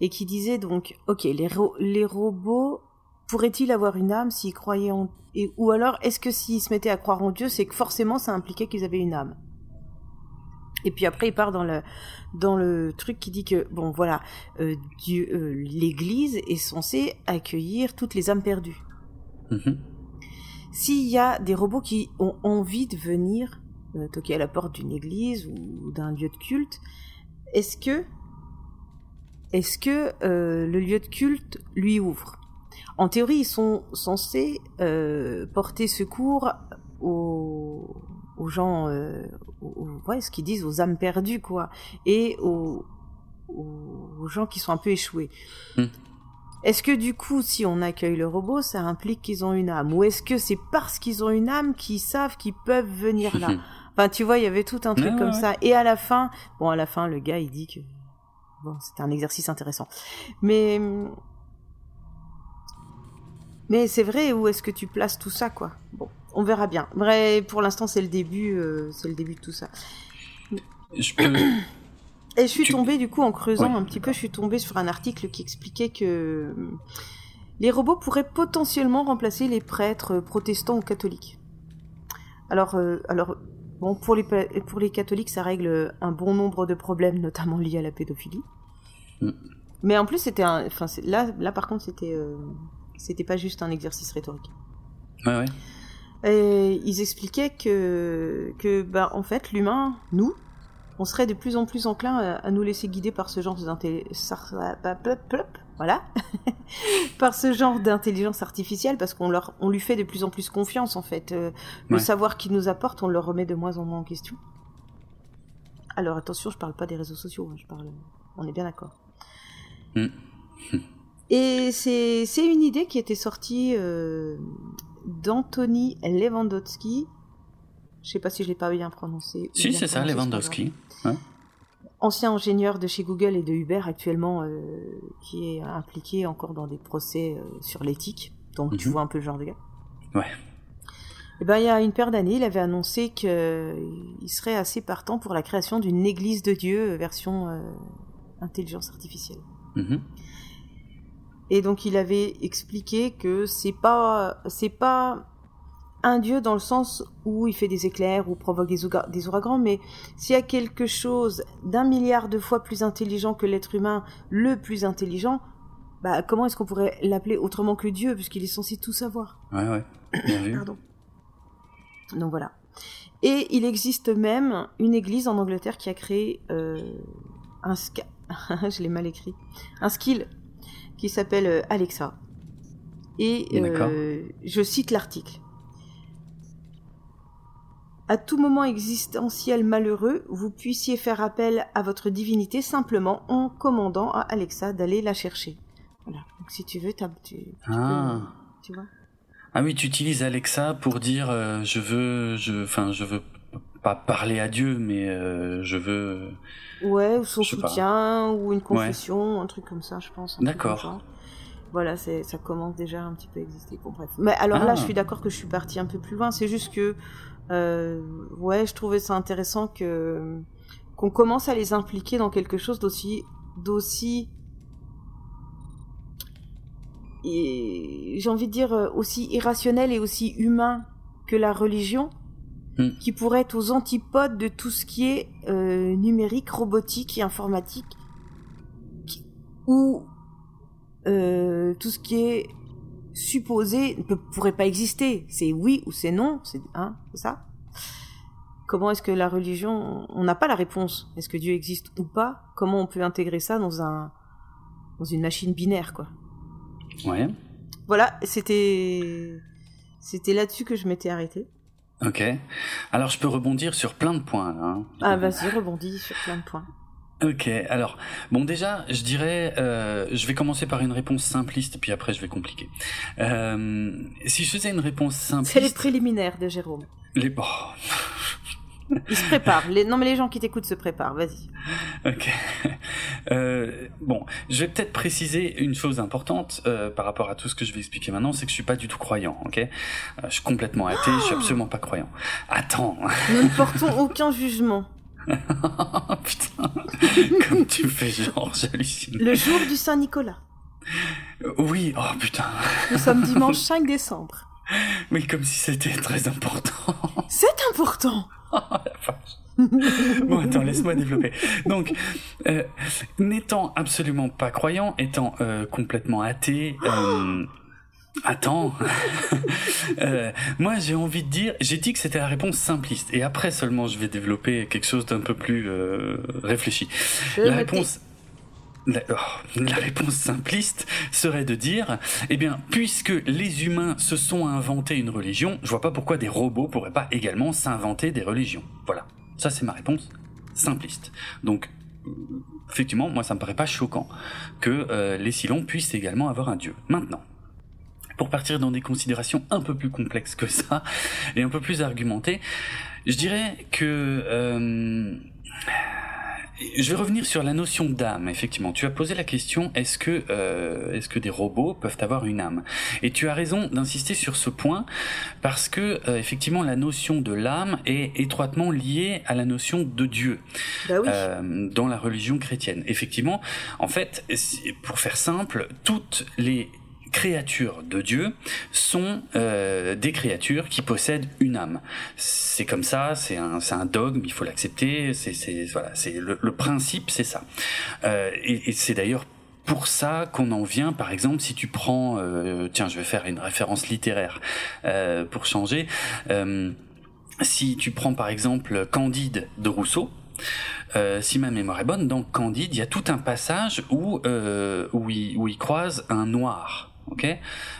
et qui disait donc ok les les robots pourraient-ils avoir une âme s'ils croyaient en et, ou alors est-ce que s'ils se mettaient à croire en Dieu c'est que forcément ça impliquait qu'ils avaient une âme? Et puis après, il part dans le dans le truc qui dit que bon voilà, euh, euh, l'Église est censée accueillir toutes les âmes perdues. Mm-hmm. S'il y a des robots qui ont envie de venir euh, toquer à la porte d'une église ou d'un lieu de culte, est-ce que est-ce que le lieu de culte lui ouvre? En théorie, ils sont censés porter secours aux aux gens, euh, ouais, ce qu'ils disent aux âmes perdues, quoi, et aux, aux, gens qui sont un peu échoués. Hmm. Est-ce que du coup, si on accueille le robot, ça implique qu'ils ont une âme Ou est-ce que c'est parce qu'ils ont une âme qu'ils savent qu'ils peuvent venir là [LAUGHS] Enfin, tu vois, il y avait tout un truc comme ça. Et à la fin, bon, à la fin, le gars, il dit que bon, c'était un exercice intéressant. Mais mais c'est vrai, où est-ce que tu places tout ça, quoi? Bon on verra bien. Vrai, pour l'instant, c'est le début, euh, c'est le début de tout ça. Je peux... Et je suis tombée du coup en creusant un petit peu, je suis tombée sur un article qui expliquait que euh, les robots pourraient potentiellement remplacer les prêtres protestants ou catholiques. Alors, euh, alors bon, pour les pour les catholiques, ça règle un bon nombre de problèmes, notamment liés à la pédophilie. Mm. Mais en plus, c'était un, enfin là, là par contre, c'était c'était pas juste un exercice rhétorique. Ouais, ouais. Et ils expliquaient que, que bah, en fait, l'humain, nous, on serait de plus en plus enclin à, nous laisser guider par ce genre d'intelligence, voilà, [LAUGHS] par ce genre d'intelligence artificielle, parce qu'on leur, on lui fait de plus en plus confiance, en fait. Euh, le savoir qu'il nous apporte, on le remet de moins en moins en question. Alors attention, je parle pas des réseaux sociaux, hein, je parle, on est bien d'accord. Mm. Et c'est une idée qui était sortie euh, d'Anthony Lewandowski. Je sais pas si je l'ai pas bien prononcé. Si, c'est ça, Lewandowski. Ancien ingénieur de chez Google et de Uber actuellement, euh, qui est impliqué encore dans des procès euh, sur l'éthique. Donc tu mhm. vois un peu le genre de gars. Ouais. Et eh ben, il y a une paire d'années, il avait annoncé qu'il serait assez partant pour la création d'une église de Dieu euh, version intelligence artificielle. Mhm. Et donc il avait expliqué que c'est pas c'est pas un dieu dans le sens où il fait des éclairs ou provoque des, des ouragans, mais s'il y a quelque chose d'un milliard de fois plus intelligent que l'être humain, le plus intelligent, bah comment est-ce qu'on pourrait l'appeler autrement que Dieu, puisqu'il est censé tout savoir? Ouais, ouais. Bien. Pardon. Donc voilà. Et il existe même une église en Angleterre qui a créé euh, un... [LAUGHS] je l'ai mal écrit. Un skill qui s'appelle euh, Alexa. Et euh, je cite l'article. À tout moment existentiel malheureux, vous puissiez faire appel à votre divinité simplement en commandant à Alexa d'aller la chercher. Voilà. Donc si tu veux, tu, tu, ah. tu vois. Ah oui, tu utilises Alexa pour dire euh, je veux, je, enfin je veux pas parler à Dieu, mais euh, je veux. Ouais, ou son soutien, ou une confession, un truc comme ça, je pense. D'accord. Voilà, ça commence déjà un petit peu à exister. Bon, bref. Mais alors là, ah. je suis d'accord que je suis partie un peu plus loin. C'est juste que, euh, ouais, je trouvais ça intéressant que qu'on commence à les impliquer dans quelque chose d'aussi, d'aussi, j'ai envie de dire euh, aussi irrationnel et aussi humain que la religion Hmm. qui pourrait être aux antipodes de tout ce qui est euh, numérique, robotique et informatique, ou euh, tout ce qui est supposé ne pourrait pas exister. C'est oui ou c'est non, c'est hein, ça. Comment est-ce que la religion, on n'a pas la réponse. Est-ce que Dieu existe ou pas? Comment on peut intégrer ça dans un dans une machine binaire, quoi? Ouais. Voilà, c'était c'était là-dessus que je m'étais arrêtée. Ok. Alors je peux rebondir sur plein de points. Hein. Ah vas-y, rebondis sur plein de points. Ok, alors bon déjà, je dirais, euh, je vais commencer par une réponse simpliste, puis après je vais compliquer. Euh, si je faisais une réponse simpliste, c'est les préliminaires de Jérôme. Les oh. [LAUGHS] Il se prépare. Les... Non, mais les gens qui t'écoutent se préparent. Vas-y. Ok. Euh, bon, je vais peut-être préciser une chose importante euh, par rapport à tout ce que je vais expliquer maintenant, c'est que je suis pas du tout croyant. Ok? Euh, je suis complètement athée. je suis absolument pas croyant. Attends. Nous ne portons aucun jugement. [LAUGHS] Putain. Comme tu fais genre, j'hallucine. Le jour du Saint Nicolas. Oui. Oh putain. Nous sommes dimanche 5 décembre. Oui, comme si c'était très important. C'est important. [LAUGHS] [LAUGHS] bon, attends, laisse-moi développer. Donc, euh, n'étant absolument pas croyant, étant euh, complètement athée, euh, [GASPS] attends, [LAUGHS] moi j'ai envie de dire, j'ai dit que c'était la réponse simpliste, et après seulement je vais développer quelque chose d'un peu plus réfléchi. la réponse la, oh, la, réponse simpliste serait de dire, eh bien, puisque les humains se sont inventés une religion, je vois pas pourquoi des robots pourraient pas également s'inventer des religions. Voilà. Ça, c'est ma réponse simpliste. Donc, effectivement, moi, ça me paraît pas choquant que euh, les Silons puissent également avoir un dieu. Maintenant, pour partir dans des considérations un peu plus complexes que ça et un peu plus argumentées, je dirais que euh, je vais revenir sur la notion d'âme. Effectivement, tu as posé la question est-ce que euh, est-ce que des robots peuvent avoir une âme? Et tu as raison d'insister sur ce point parce que euh, effectivement la notion de l'âme est étroitement liée à la notion de Dieu bah oui. euh, dans la religion chrétienne. Effectivement, en fait, pour faire simple, toutes les créatures de Dieu sont euh, des créatures qui possèdent une âme. C'est comme ça, c'est un, dogme, il faut l'accepter. C'est, le, principe, c'est ça. Euh, et, c'est d'ailleurs pour ça qu'on en vient, par exemple, si tu prends, euh, tiens, je vais faire une référence littéraire pour changer. Si tu prends par exemple Candide de Rousseau, si ma mémoire est bonne, dans Candide, il y a tout un passage où euh, où, il, où il croise un noir ok?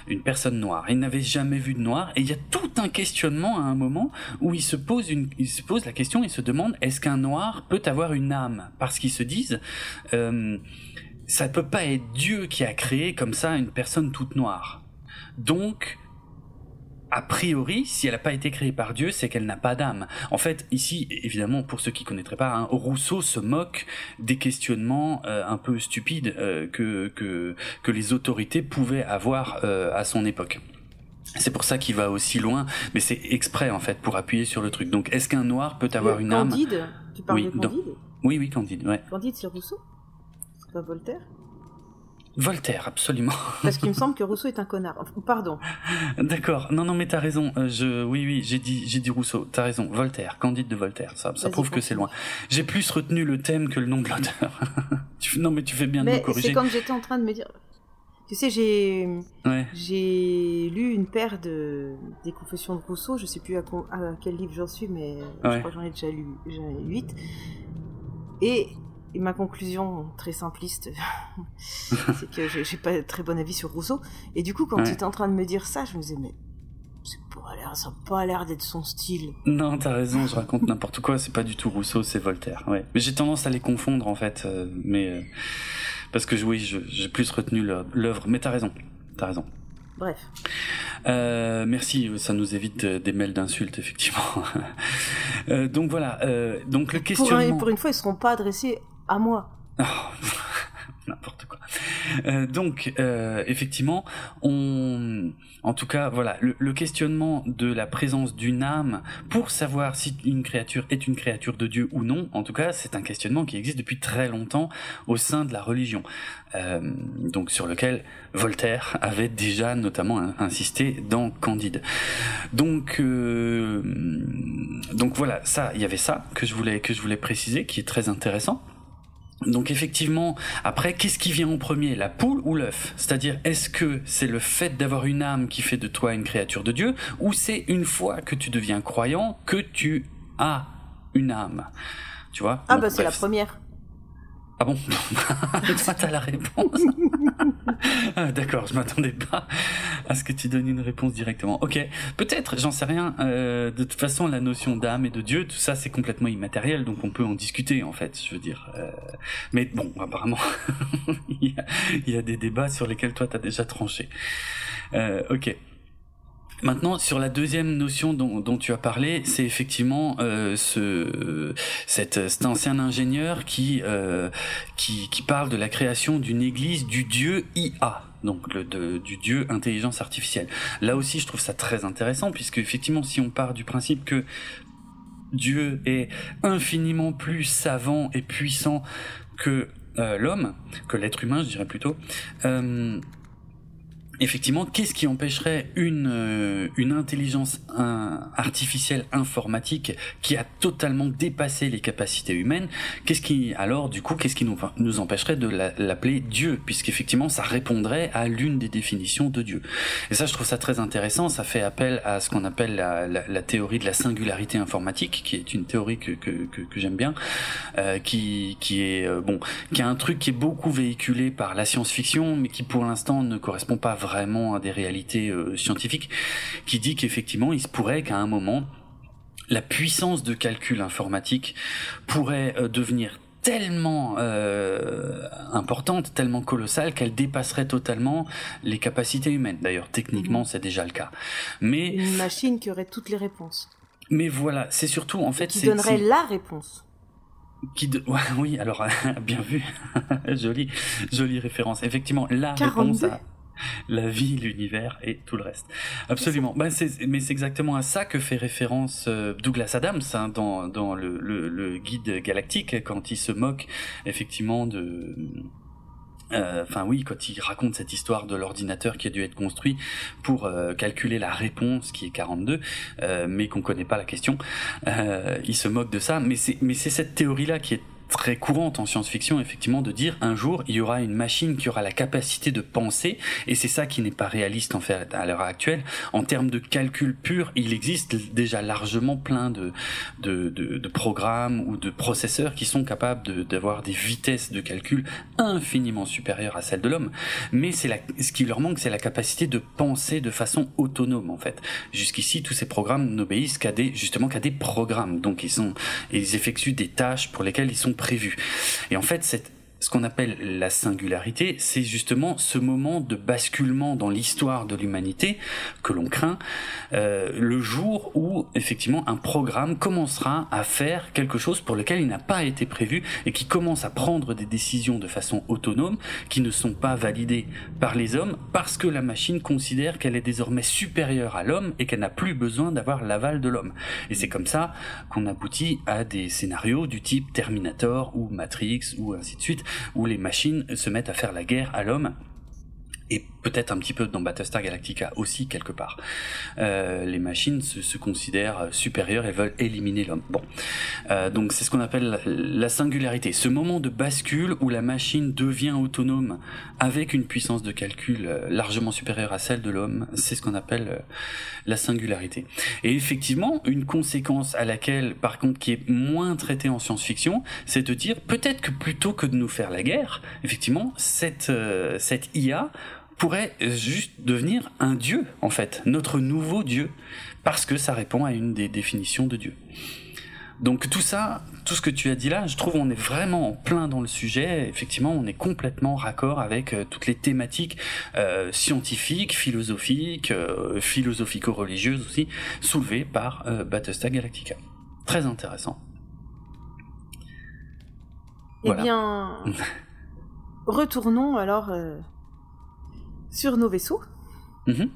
Une personne noire. Il n'avait jamais vu de noir et il y a tout un questionnement à un moment où il se pose il se pose la question, il se demande est-ce qu'un noir peut avoir une âme? Parce qu'ils se disent euh, ça peut pas être Dieu qui a créé comme ça une personne toute noire. Donc a priori, si elle n'a pas été créée par Dieu, c'est qu'elle n'a pas d'âme. En fait, ici, évidemment, pour ceux qui connaîtraient pas, hein, Rousseau se moque des questionnements euh, un peu stupides euh, que, que, que les autorités pouvaient avoir euh, à son époque. C'est pour ça qu'il va aussi loin, mais c'est exprès en fait pour appuyer sur le truc. Donc, est-ce qu'un noir peut avoir une âme? Candide Tu parles oui, de Candide? Oui, oui, Candide. Ouais. Candide, c'est Rousseau? C'est pas Voltaire? Voltaire, absolument. [LAUGHS] Parce qu'il me semble que Rousseau est un connard. Pardon. D'accord. Non, non, mais t'as raison. Euh, je, oui, oui, j'ai dit, j'ai dit Rousseau. T'as raison. Voltaire, Candide de Voltaire. Ça, ça prouve que c'est loin. J'ai plus retenu le thème que le nom de l'auteur. [LAUGHS] non, mais tu fais bien de me corriger. C'est quand j'étais en train de me dire. Tu sais, j'ai ouais. j'ai lu une paire de des confessions de Rousseau. Je sais plus à, à quel livre j'en suis, mais ouais. je crois que j'en ai déjà lu, j'en ai huit. Et et ma conclusion très simpliste, [LAUGHS] c'est que j'ai pas très bon avis sur Rousseau. Et du coup, quand Ouais. tu étais en train de me dire ça, je me disais, mais ça n'a pas l'air d'être son style. Non, t'as raison, je raconte n'importe quoi, c'est pas du tout Rousseau, c'est Voltaire. Ouais. Mais j'ai tendance à les confondre en fait, euh, mais euh, parce que oui, j'ai plus retenu l'œuvre. Mais t'as raison, t'as raison. Bref. Euh, merci, ça nous évite des mails d'insultes, effectivement. [LAUGHS] Donc voilà, donc le questionnement... Pour, pour, une fois, ils ne seront pas adressés à moi. Oh, [LAUGHS] n'importe quoi. Euh, donc, euh, effectivement, on, en tout cas, voilà, le, questionnement de la présence d'une âme pour savoir si une créature est une créature de Dieu ou non, en tout cas, c'est un questionnement qui existe depuis très longtemps au sein de la religion. Euh, donc, sur lequel Voltaire avait déjà notamment insisté dans Candide. Donc, donc voilà, ça, il y avait ça que je voulais que je voulais préciser, qui est très intéressant. Donc effectivement, après, qu'est-ce qui vient en premier, la poule ou l'œuf? C'est-à-dire, est-ce que c'est le fait d'avoir une âme qui fait de toi une créature de Dieu, ou c'est une fois que tu deviens croyant que tu as une âme? Tu vois? Ah bah c'est la première. Ah bon? [LAUGHS] Toi, t'as la réponse. [LAUGHS] [LAUGHS] ah, D'accord, je m'attendais pas à ce que tu donnes une réponse directement. Ok, peut-être, j'en sais rien. Euh, de toute façon, la notion d'âme et de Dieu, tout ça, c'est complètement immatériel, donc on peut en discuter, en fait, je veux dire. Euh, mais bon, apparemment, [LAUGHS] il, y a, des débats sur lesquels toi, t'as déjà tranché. Euh, ok. Maintenant, sur la deuxième notion dont, dont tu as parlé, c'est effectivement euh, ce, cette, cet ancien ingénieur qui, euh, qui, qui parle de la création d'une église du dieu IA, donc le, du dieu intelligence artificielle. Là aussi, je trouve ça très intéressant puisque effectivement, si on part du principe que Dieu est infiniment plus savant et puissant que euh, l'homme, que l'être humain, je dirais plutôt. Euh, effectivement, qu'est-ce qui empêcherait une, euh, une intelligence artificielle informatique qui a totalement dépassé les capacités humaines Qu'est-ce qui, alors, du coup, qu'est-ce qui nous, empêcherait de l'appeler Dieu? Puisqu'effectivement, ça répondrait à l'une des définitions de Dieu. Et ça, je trouve ça très intéressant. Ça fait appel à ce qu'on appelle la, la, la, théorie de la singularité informatique, qui est une théorie que, que j'aime bien, euh, qui, qui est, euh, bon, qui a un truc qui est beaucoup véhiculé par la science-fiction, mais qui pour l'instant ne correspond pas vraiment à des réalités euh, scientifiques, qui dit qu'effectivement, il se pourrait qu'à un moment, la puissance de calcul informatique pourrait euh, devenir tellement euh, importante, tellement colossale qu'elle dépasserait totalement les capacités humaines. D'ailleurs, techniquement, mhm. c'est déjà le cas. Mais une machine qui aurait toutes les réponses. Mais voilà, c'est surtout en fait qui donnerait la réponse. Qui de... [LAUGHS] oui, alors [LAUGHS] bien vu, [LAUGHS] jolie, jolie référence. Effectivement, la réponse. À [LAUGHS] la vie, l'univers et tout le reste. Absolument. Ben, mais c'est exactement à ça que fait référence euh, Douglas Adams hein, dans, le, guide galactique quand il se moque effectivement de euh, enfin oui, quand il raconte cette histoire de l'ordinateur qui a dû être construit pour euh, calculer la réponse qui est 42, mais qu'on connaît pas la question, il se moque de ça. Mais c'est mais c'est cette théorie là qui est très courante en science-fiction, effectivement, de dire un jour il y aura une machine qui aura la capacité de penser, et c'est ça qui n'est pas réaliste en fait à l'heure actuelle. En termes de calcul pur, il existe déjà largement plein de de, de, de programmes ou de processeurs qui sont capables d'avoir des vitesses de calcul infiniment supérieures à celles de l'homme. Mais c'est la, ce qui leur manque, c'est la capacité de penser de façon autonome en fait. Jusqu'ici, tous ces programmes n'obéissent qu'à des justement qu'à des programmes, donc ils sont ils effectuent des tâches pour lesquelles ils sont Et en fait, cette ce qu'on appelle la singularité, c'est justement ce moment de basculement dans l'histoire de l'humanité que l'on craint, euh, le jour où effectivement un programme commencera à faire quelque chose pour lequel il n'a pas été prévu et qui commence à prendre des décisions de façon autonome qui ne sont pas validées par les hommes parce que la machine considère qu'elle est désormais supérieure à l'homme et qu'elle n'a plus besoin d'avoir l'aval de l'homme. Et c'est comme ça qu'on aboutit à des scénarios du type Terminator ou Matrix ou ainsi de suite où les machines se mettent à faire la guerre à l'homme. Et peut-être un petit peu dans Battlestar Galactica aussi quelque part. Euh, les machines se, se, considèrent supérieures et veulent éliminer l'homme. Bon, euh, donc c'est ce qu'on appelle la singularité, ce moment de bascule où la machine devient autonome avec une puissance de calcul euh, largement supérieure à celle de l'homme, c'est ce qu'on appelle euh, la singularité. Et effectivement, une conséquence à laquelle, par contre, qui est moins traitée en science-fiction, c'est de dire peut-être que plutôt que de nous faire la guerre, effectivement, cette euh, cette IA pourrait juste devenir un dieu, en fait, notre nouveau dieu, parce que ça répond à une des définitions de Dieu. Donc tout ça, tout ce que tu as dit là, je trouve on est vraiment en plein dans le sujet. Effectivement, on est complètement raccord avec euh, toutes les thématiques euh, scientifiques, philosophiques, euh, philosophico-religieuses aussi, soulevées par Battlestar Galactica. Très intéressant. Eh bien, [LAUGHS] retournons alors sur nos vaisseaux. Mm-hmm.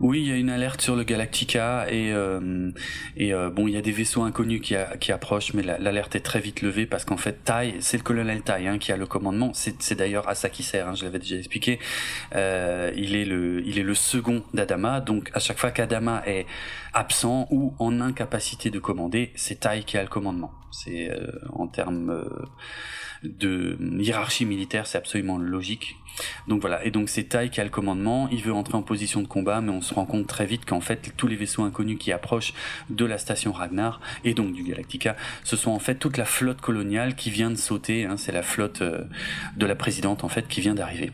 Oui, il y a une alerte sur le Galactica et euh, euh, bon, il y a des vaisseaux inconnus qui, approchent, mais l'alerte est très vite levée parce qu'en fait, Tai, c'est le colonel Tai hein, qui a le commandement. C'est d'ailleurs à ça qu'il sert. Hein, je l'avais déjà expliqué. Euh, il est le il est le second d'Adama, donc à chaque fois qu'Adama est absent ou en incapacité de commander, c'est Tai qui a le commandement. C'est en termes de hiérarchie militaire, c'est absolument logique. Donc voilà, et donc c'est Tai qui a le commandement, il veut entrer en position de combat, mais on se rend compte très vite qu'en fait tous les vaisseaux inconnus qui approchent de la station Ragnar, et donc du Galactica, ce sont en fait toute la flotte coloniale qui vient de sauter, hein, c'est la flotte euh, de la présidente en fait qui vient d'arriver.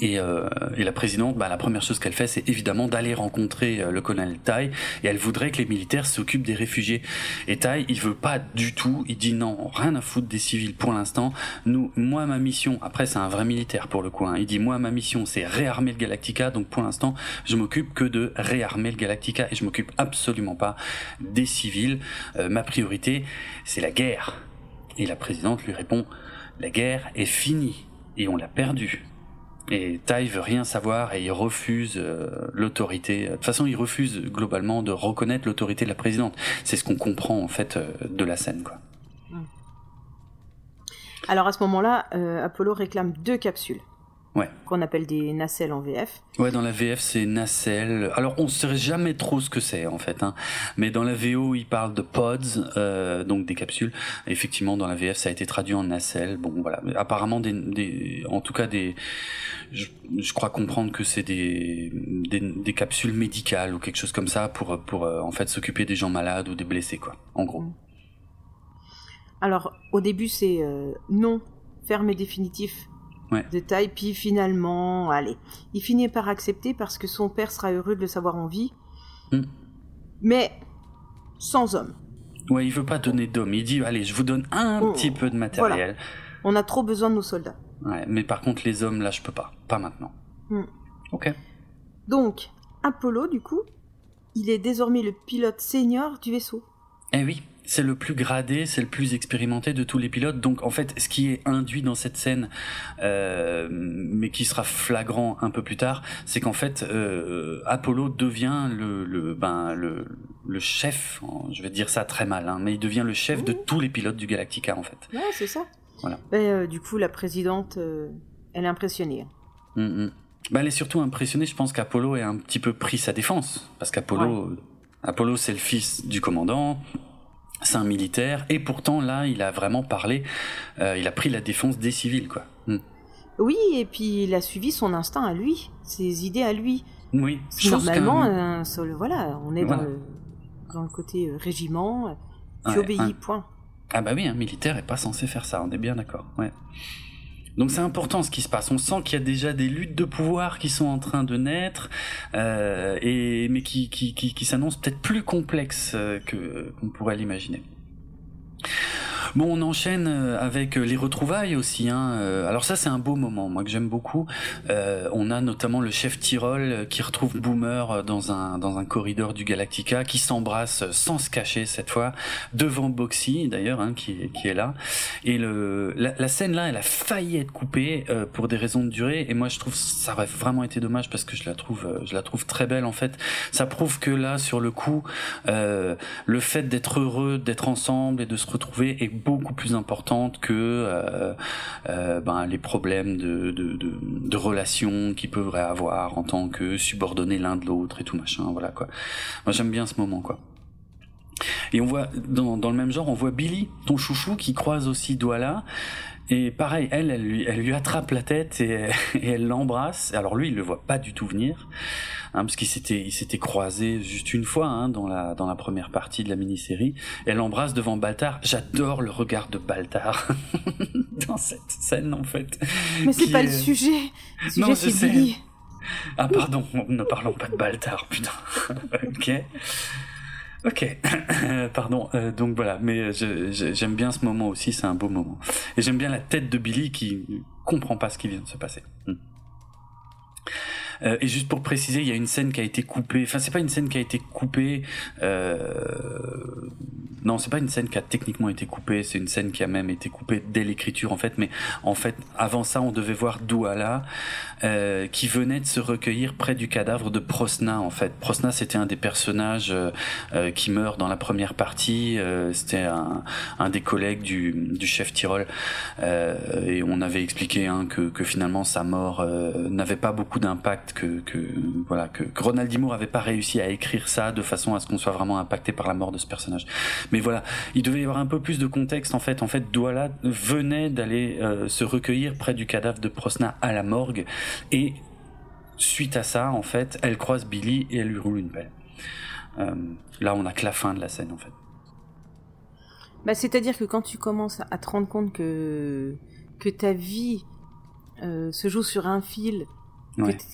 Et, euh, et, la présidente, bah, la première chose qu'elle fait, c'est évidemment d'aller rencontrer euh, le colonel Tai, et elle voudrait que les militaires s'occupent des réfugiés. Et Tai, il veut pas du tout, il dit non, rien à foutre des civils pour l'instant. Nous, moi, ma mission, après c'est un vrai militaire pour le coup, hein, il dit moi, ma mission, c'est réarmer le Galactica, donc pour l'instant, je m'occupe que de réarmer le Galactica, et je m'occupe absolument pas des civils. Euh, ma priorité, c'est la guerre. Et la présidente lui répond, la guerre est finie, et on l'a perdue. Et Tai veut rien savoir et il refuse euh, l'autorité. De toute façon, il refuse globalement de reconnaître l'autorité de la présidente. C'est ce qu'on comprend en fait euh, de la scène, quoi. Alors à ce moment-là, euh, Apollo réclame deux capsules. Qu'on appelle des nacelles en VF. Ouais, dans la VF, c'est nacelle. Alors, on ne sait jamais trop ce que c'est, en fait. Hein. Mais dans la VO, il parle de pods, euh, donc des capsules. Effectivement, dans la VF, ça a été traduit en nacelle. Bon, voilà. Apparemment, des, des en tout cas, des. Je, je crois comprendre que c'est des, des, des, capsules médicales ou quelque chose comme ça pour, pour euh, en fait, s'occuper des gens malades ou des blessés, quoi. En gros. Mm. Alors, au début, c'est euh, non ferme et définitif de taille, puis finalement, allez, il finit par accepter parce que son père sera heureux de le savoir en vie, hmm. mais sans homme. Ouais, il veut pas donner d'homme. Il dit, allez, je vous donne un oh, petit peu de matériel. On a trop besoin de nos soldats. Ouais, mais par contre, les hommes, là, je peux pas. Pas maintenant. Hmm. Ok. Donc, Apollo, du coup, il est désormais le pilote senior du vaisseau. Eh oui c'est le plus gradé, c'est le plus expérimenté de tous les pilotes. Donc en fait, ce qui est induit dans cette scène, euh, mais qui sera flagrant un peu plus tard, c'est qu'en fait, euh, Apollo devient le, le, ben, le, le chef, je vais dire ça très mal, hein, mais il devient le chef de tous les pilotes du Galactica en fait. Ouais, c'est ça. Voilà. Ben, du coup, la présidente, elle est impressionnée. Mm Ben, elle est surtout impressionnée, je pense qu'Apollo est un petit peu pris sa défense, parce qu'Apollo... Apollo, c'est le fils du commandant, c'est un militaire et pourtant là il a vraiment parlé euh, il a pris la défense des civils quoi. Hmm. oui et puis il a suivi son instinct à lui ses idées à lui. Oui normalement euh, voilà on est Dans, le, dans, le, côté euh, régiment tu obéis point. Ah bah oui un militaire est pas censé faire ça on est bien d'accord ouais donc c'est important ce qui se passe. On sent qu'il y a déjà des luttes de pouvoir qui sont en train de naître, euh, et mais qui qui qui, qui s'annoncent peut-être plus complexes euh, que qu'on pourrait l'imaginer. Bon, on enchaîne euh, avec les retrouvailles aussi. Hein. Euh, alors ça, c'est un beau moment, moi que j'aime beaucoup. Euh, on a notamment le chef Tyrol qui retrouve Boomer dans un dans un corridor du Galactica, qui s'embrasse sans se cacher cette fois devant Boxy d'ailleurs, hein, qui qui est là. Et le la, scène là, elle a failli être coupée pour des raisons de durée. Et moi, je trouve ça aurait vraiment été dommage parce que je la trouve je la trouve très belle en fait. Ça prouve que là, sur le coup, le fait d'être heureux, d'être ensemble et de se retrouver est beaucoup plus importante que euh, euh, ben, les problèmes de, de, relations qu'ils peuvent avoir en tant que subordonnés l'un de l'autre et tout machin. Voilà quoi. Moi j'aime bien ce moment quoi. Et on voit dans, dans le même genre, on voit Billy, ton chouchou, qui croise aussi Douala. Et pareil, elle, elle lui, elle lui attrape la tête et, [LAUGHS] et elle l'embrasse. Alors lui, il le voit pas du tout venir hein, parce qu'ils s'étaient ils s'étaient croisés juste une fois hein, dans la dans la première partie de la mini-série. Elle l'embrasse devant Baltar. J'adore le regard de Baltar [LAUGHS] dans cette scène en fait. Mais c'est pas le sujet. Le sujet c'est Billy. Ah pardon, [LAUGHS] ne parlons pas de Baltar, putain. ok. Ok, [COUGHS] pardon. Euh, donc voilà, mais j'aime bien ce moment aussi, c'est un beau moment. Et j'aime bien la tête de Billy qui comprend pas ce qui vient de se passer. Hmm. Euh, et juste pour préciser, il y a une scène qui a été coupée. Enfin, c'est pas une scène qui a été coupée. Euh... Non, c'est pas une scène qui a techniquement été coupée. C'est une scène qui a même été coupée dès l'écriture en fait. Mais en fait, avant ça, on devait voir Douala euh, qui venait de se recueillir près du cadavre de Prosna en fait. Prosna, c'était un des personnages euh, euh qui meurt dans la première partie. Euh, c'était un, un, des collègues du, du chef Tyrol. et on avait expliqué hein, que, que finalement sa mort n'avait pas beaucoup d'impact que, que voilà que, Ronald pas réussi à écrire ça de façon à ce qu'on soit vraiment impacté par la mort de ce personnage. Mais voilà, il devait y avoir un peu plus de contexte en fait. En fait, Douala venait d'aller euh, se recueillir près du cadavre de Prosna à la morgue et suite à ça, en fait, elle croise Billy et elle lui roule une pelle. Euh, là, on a que la fin de la scène en fait. Bah, c'est-à-dire que quand tu commences à te rendre compte que que ta vie euh, se joue sur un fil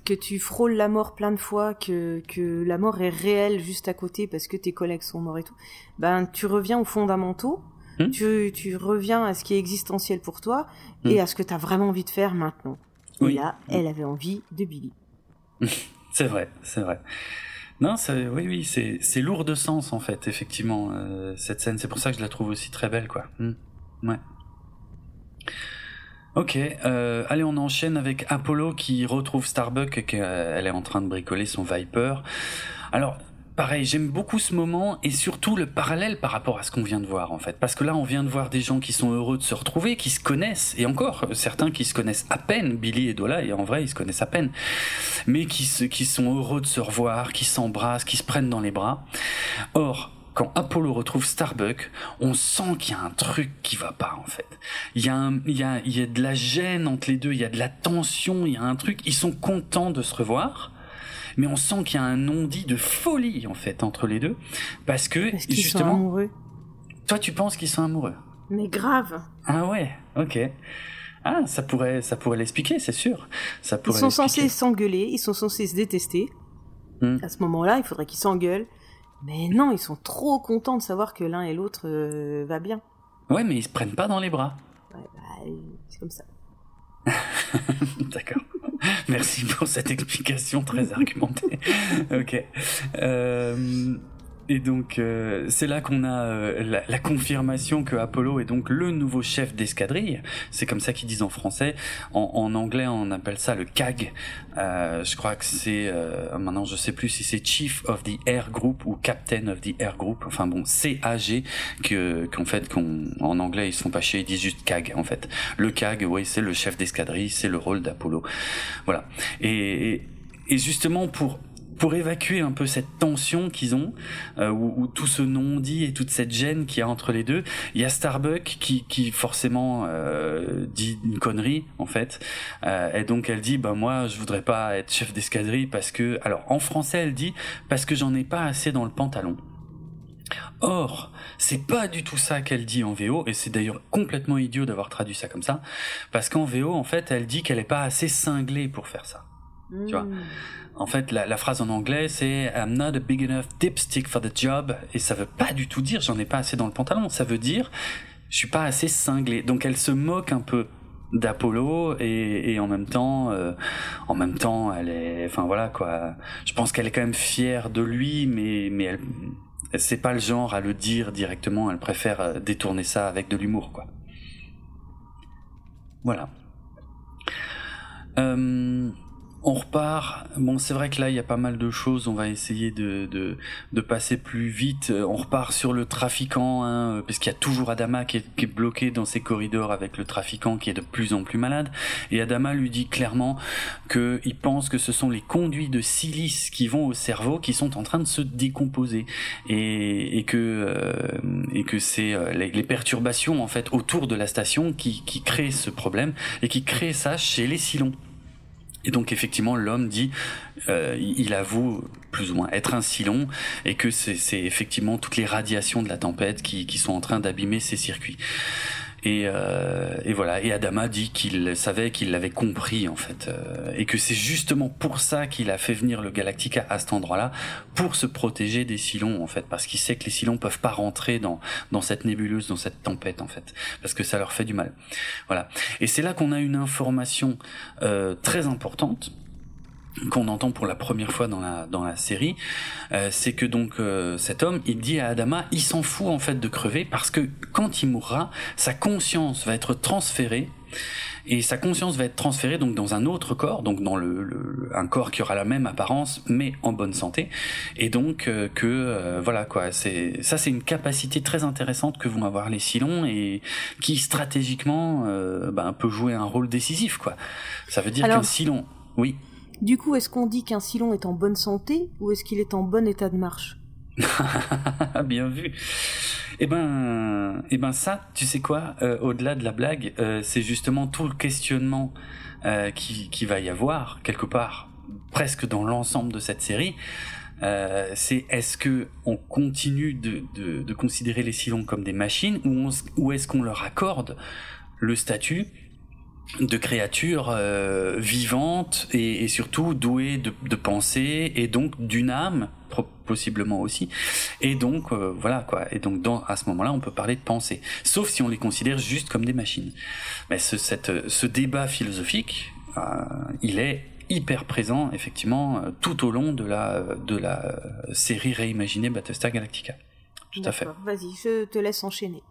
que, tu frôles la mort plein de fois, que, que la mort est réelle juste à côté parce que tes collègues sont morts et tout, ben tu reviens aux fondamentaux, hmm. tu, tu reviens à ce qui est existentiel pour toi et hmm. à ce que tu as vraiment envie de faire maintenant. Et là, elle avait envie de Billy. [LAUGHS] c'est vrai, c'est vrai. Non, oui, oui, c'est, c'est lourd de sens en fait, effectivement, euh, cette scène. C'est pour ça que je la trouve aussi très belle, quoi. Hmm. Ouais. Ok, euh, allez, on enchaîne avec Apollo qui retrouve Starbuck et qu'elle est en train de bricoler son Viper. Alors, pareil, j'aime beaucoup ce moment et surtout le parallèle par rapport à ce qu'on vient de voir en fait. Parce que là, on vient de voir des gens qui sont heureux de se retrouver, qui se connaissent, et encore, certains qui se connaissent à peine, Billy et Dola, et en vrai, ils se connaissent à peine, mais qui, qui sont heureux de se revoir, qui s'embrassent, qui se prennent dans les bras. Or, quand Apollo retrouve Starbuck, on sent qu'il y a un truc qui va pas en fait. Il y a il y a, il y a de la gêne entre les deux, il y a de la tension, il y a un truc. Ils sont contents de se revoir, mais on sent qu'il y a un non-dit de folie en fait entre les deux, parce que justement. Sont amoureux. Toi, tu penses qu'ils sont amoureux Mais grave. Ah ouais, ok. Ah, ça pourrait, ça pourrait l'expliquer, c'est sûr. Ça pourrait ils sont censés s'engueuler, ils sont censés se détester. Hmm. À ce moment-là, il faudrait qu'ils s'engueulent mais non, ils sont trop contents de savoir que l'un et l'autre euh, va bien. Ouais, mais ils se prennent pas dans les bras. Ouais, bah, c'est comme ça. [LAUGHS] D'accord. Merci pour cette explication très argumentée. ok. Euh, et donc euh, c'est là qu'on a euh, la, confirmation que Apollo est donc le nouveau chef d'escadrille. C'est comme ça qu'ils disent en français. En, anglais, on appelle ça le CAG. Euh, je crois que c'est maintenant, je sais plus si c'est Chief of the Air Group ou Captain of the Air Group. Enfin bon, CAG que qu'en fait qu'on en anglais ils se font pas chier, ils disent juste CAG en fait. Le CAG, oui, c'est le chef d'escadrille, c'est le rôle d'Apollo. Voilà. et, et justement pour pour évacuer un peu cette tension qu'ils ont, euh, ou, tout ce non-dit et toute cette gêne qu'il y a entre les deux, il y a Starbuck qui, qui forcément euh, dit une connerie en fait, euh, et donc elle dit bah moi je voudrais pas être chef d'escadrille parce que, alors en français elle dit parce que j'en ai pas assez dans le pantalon. Or, c'est pas du tout ça qu'elle dit en VO, et c'est d'ailleurs complètement idiot d'avoir traduit ça comme ça, parce qu'en VO, en fait, elle dit qu'elle est pas assez cinglée pour faire ça. Tu vois hmm. En fait, la, la, phrase en anglais, c'est I'm not a big enough dipstick for the job. Et ça veut pas du tout dire j'en ai pas assez dans le pantalon. Ça veut dire je suis pas assez cinglé. Donc elle se moque un peu d'Apollo et, et, en même temps euh, en même temps elle est enfin voilà quoi je pense qu'elle est quand même fière de lui mais mais elle c'est pas le genre à le dire directement elle préfère euh, détourner ça avec de l'humour quoi voilà euh, on repart. Bon, c'est vrai que là, il y a pas mal de choses. On va essayer de, de, de passer plus vite. On repart sur le trafiquant, hein, parce qu'il y a toujours Adama qui est, est, bloqué dans ses corridors avec le trafiquant qui est de plus en plus malade. Et Adama lui dit clairement qu'il pense que ce sont les conduits de silice qui vont au cerveau qui sont en train de se décomposer et, et que euh, et que c'est euh, les, les, perturbations en fait autour de la station qui, qui créent ce problème et qui créent ça chez les Silons. Et donc effectivement, l'homme dit, euh, il avoue plus ou moins être un silon et que c'est effectivement toutes les radiations de la tempête qui, sont en train d'abîmer ses circuits. Et, euh, et voilà. Et Adama dit qu'il savait qu'il l'avait compris en fait, euh, et que c'est justement pour ça qu'il a fait venir le Galactica à cet endroit-là, pour se protéger des Silons en fait, parce qu'il sait que les Silons peuvent pas rentrer dans dans cette nébuleuse, dans cette tempête en fait, parce que ça leur fait du mal. Voilà. Et c'est là qu'on a une information euh, très importante qu'on entend pour la première fois dans la dans la série, euh, c'est que donc euh, cet homme, il dit à Adama, il s'en fout en fait de crever parce que quand il mourra, sa conscience va être transférée et sa conscience va être transférée donc dans un autre corps, donc dans le, un corps qui aura la même apparence mais en bonne santé, et donc euh, que voilà quoi, c'est ça c'est une capacité très intéressante que vont avoir les Silons et qui stratégiquement ben, peut jouer un rôle décisif quoi. Ça veut dire qu'un Silon, oui. Du coup, est-ce qu'on dit qu'un Silon est en bonne santé ou est-ce qu'il est en bon état de marche [LAUGHS] Bien vu. Eh ben, eh ben ça, tu sais quoi euh, Au-delà de la blague, euh, c'est justement tout le questionnement euh, qui, va y avoir quelque part, presque dans l'ensemble de cette série. c'est est-ce que on continue de, de, de, considérer les Silons comme des machines ou, ou est-ce qu'on leur accorde le statut de créatures euh, vivantes et, surtout douées de, pensée et donc d'une âme possiblement aussi. Et donc euh, voilà quoi. Et donc dans à ce moment-là on peut parler de pensée sauf si on les considère juste comme des machines. Mais ce débat philosophique euh, il est hyper présent effectivement tout au long de la de la série réimaginée Battlestar Galactica. Tout à fait. Vas-y je te laisse enchaîner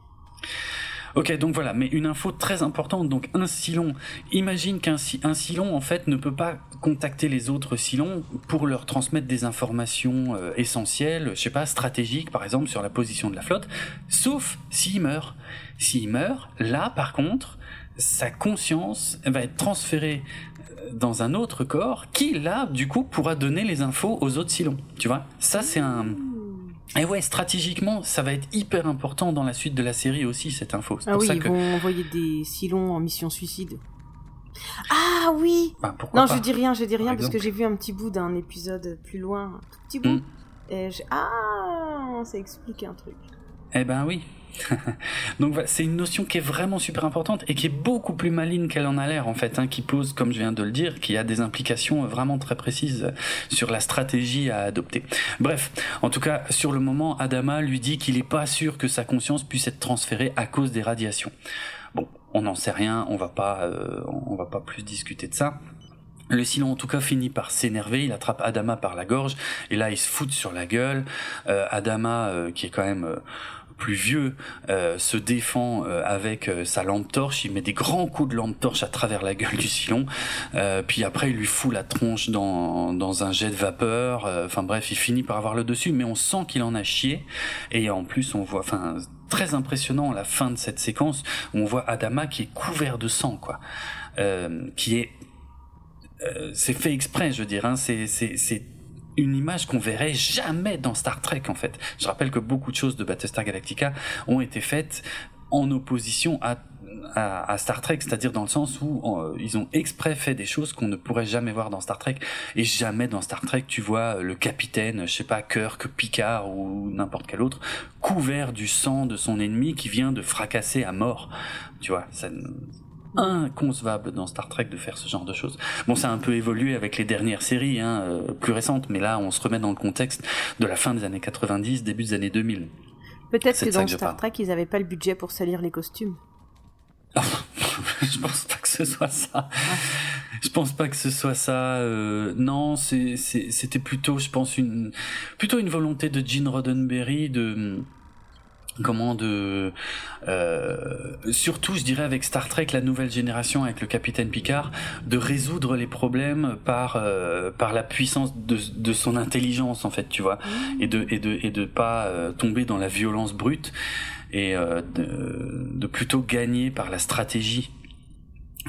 Ok, donc voilà, mais une info très importante, donc un silon. Imagine qu'un un silon, en fait, ne peut pas contacter les autres silons pour leur transmettre des informations euh, essentielles, je sais pas, stratégiques, par exemple, sur la position de la flotte, sauf s'il meurt. S'il meurt, là, par contre, sa conscience va être transférée euh, dans un autre corps qui, là, du coup, pourra donner les infos aux autres silons. Tu vois Ça, c'est un et ouais, stratégiquement, ça va être hyper important dans la suite de la série aussi, cette info. Ah oui, ils vont envoyer des Silons en mission suicide. Ah oui bah, Non, je dis rien, je dis rien, parce que j'ai vu un petit bout d'un épisode plus loin, un tout petit bout. Hmm. Et Ah, ça explique un truc. Eh ben oui, [LAUGHS] Donc c'est une notion qui est vraiment super importante et qui est beaucoup plus maligne qu'elle en a l'air en fait, hein, qui pose, comme je viens de le dire, qui a des implications vraiment très précises sur la stratégie à adopter. Bref, en tout cas, sur le moment, Adama lui dit qu'il n'est pas sûr que sa conscience puisse être transférée à cause des radiations. Bon, on n'en sait rien, on va pas, euh, on va pas plus discuter de ça. Le silon en tout cas finit par s'énerver, il attrape Adama par la gorge et là il se fout sur la gueule. Euh, Adama euh, qui est quand même plus vieux euh, se défend euh, avec euh, sa lampe torche, il met des grands coups de lampe torche à travers la gueule du Silon, puis après il lui fout la tronche dans, dans un jet de vapeur, enfin bref, il finit par avoir le dessus, mais on sent qu'il en a chié, et en plus on voit, enfin très impressionnant la fin de cette séquence, où on voit Adama qui est couvert de sang, quoi, qui est c'est fait exprès, je veux dire. Hein, c'est une image qu'on verrait jamais dans Star Trek en fait. Je rappelle que beaucoup de choses de Battlestar Galactica ont été faites en opposition à à, Star Trek, c'est-à-dire dans le sens où euh, ils ont exprès fait des choses qu'on ne pourrait jamais voir dans Star Trek, et jamais dans Star Trek tu vois le capitaine, je sais pas, Kirk, Picard ou n'importe quel autre, couvert du sang de son ennemi qui vient de fracasser à mort. Tu vois, ça, inconcevable dans Star Trek de faire ce genre de choses. Bon, ça a un peu évolué avec les dernières séries, hein, euh, plus récentes, mais là, on se remet dans le contexte de la fin des années 90, début des années 2000. Peut-être que dans Star Trek, ils n'avaient pas le budget pour salir les costumes. [LAUGHS] je pense pas que ce soit ça. Je pense pas que ce soit ça. Euh, non, c'était plutôt, je pense, une plutôt une volonté de Gene Roddenberry de comment de euh, surtout je dirais avec Star Trek la nouvelle génération avec le capitaine Picard de résoudre les problèmes par euh, par la puissance de, de son intelligence en fait tu vois. Et de et de et de pas euh, tomber dans la violence brute et euh, de, de plutôt gagner par la stratégie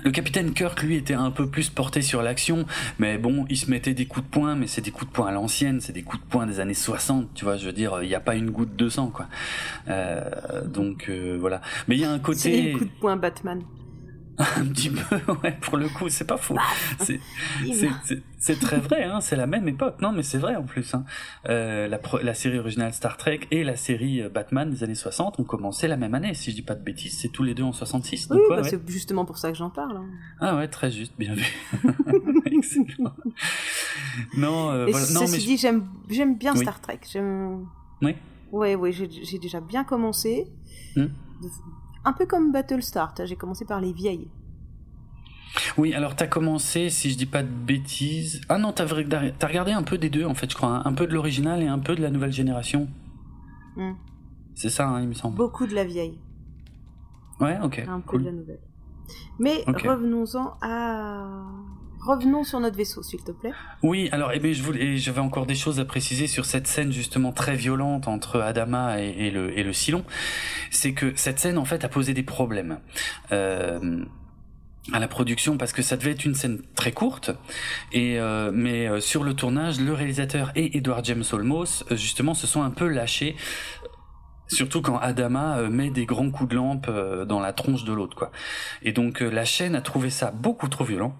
le capitaine Kirk, lui, était un peu plus porté sur l'action, mais bon, il se mettait des coups de poing, mais c'est des coups de poing à l'ancienne, c'est des coups de poing des années 60, tu vois, je veux dire, il n'y a pas une goutte de sang, quoi. Euh, donc, euh, voilà. Mais il y a un côté... C'est des coups de poing Batman. [LAUGHS] Un petit peu, ouais, pour le coup, c'est pas faux. Bah, C'est très vrai, hein, c'est la même époque. Non, mais c'est vrai en plus. Hein. Euh, la, la, série originale Star Trek et la série euh, Batman des années 60 ont commencé la même année, si je dis pas de bêtises. C'est tous les deux en 66. Oui, bah, c'est justement pour ça que j'en parle. Hein. Ah ouais, très juste, bien vu. [LAUGHS] Excellent. Non, euh, voilà. non mais dit, j'aime j'aime bien Star Trek. Oui. Ouais, ouais, j'ai déjà bien commencé. Hmm. Un peu comme Battlestar, j'ai commencé par les vieilles. Oui, alors t'as commencé, si je dis pas de bêtises. Ah non, t'as as regardé un peu des deux en fait, je crois. Hein. Un peu de l'original et un peu de la nouvelle génération. Hmm. C'est ça, hein, il me semble. Beaucoup de la vieille. Ouais, ok. Un peu de la nouvelle. Mais revenons-en à Revenons sur notre vaisseau, s'il te plaît. Oui, alors eh bien, je voulais, j'avais encore des choses à préciser sur cette scène justement très violente entre Adama et, le, et le Silon. C'est que cette scène en fait a posé des problèmes. Euh, à la production parce que ça devait être une scène très courte et euh, mais euh, sur le tournage le réalisateur et Edward James Olmos justement se sont un peu lâchés Surtout quand Adama met des grands coups de lampe dans la tronche de l'autre, quoi. Et donc la chaîne a trouvé ça beaucoup trop violent.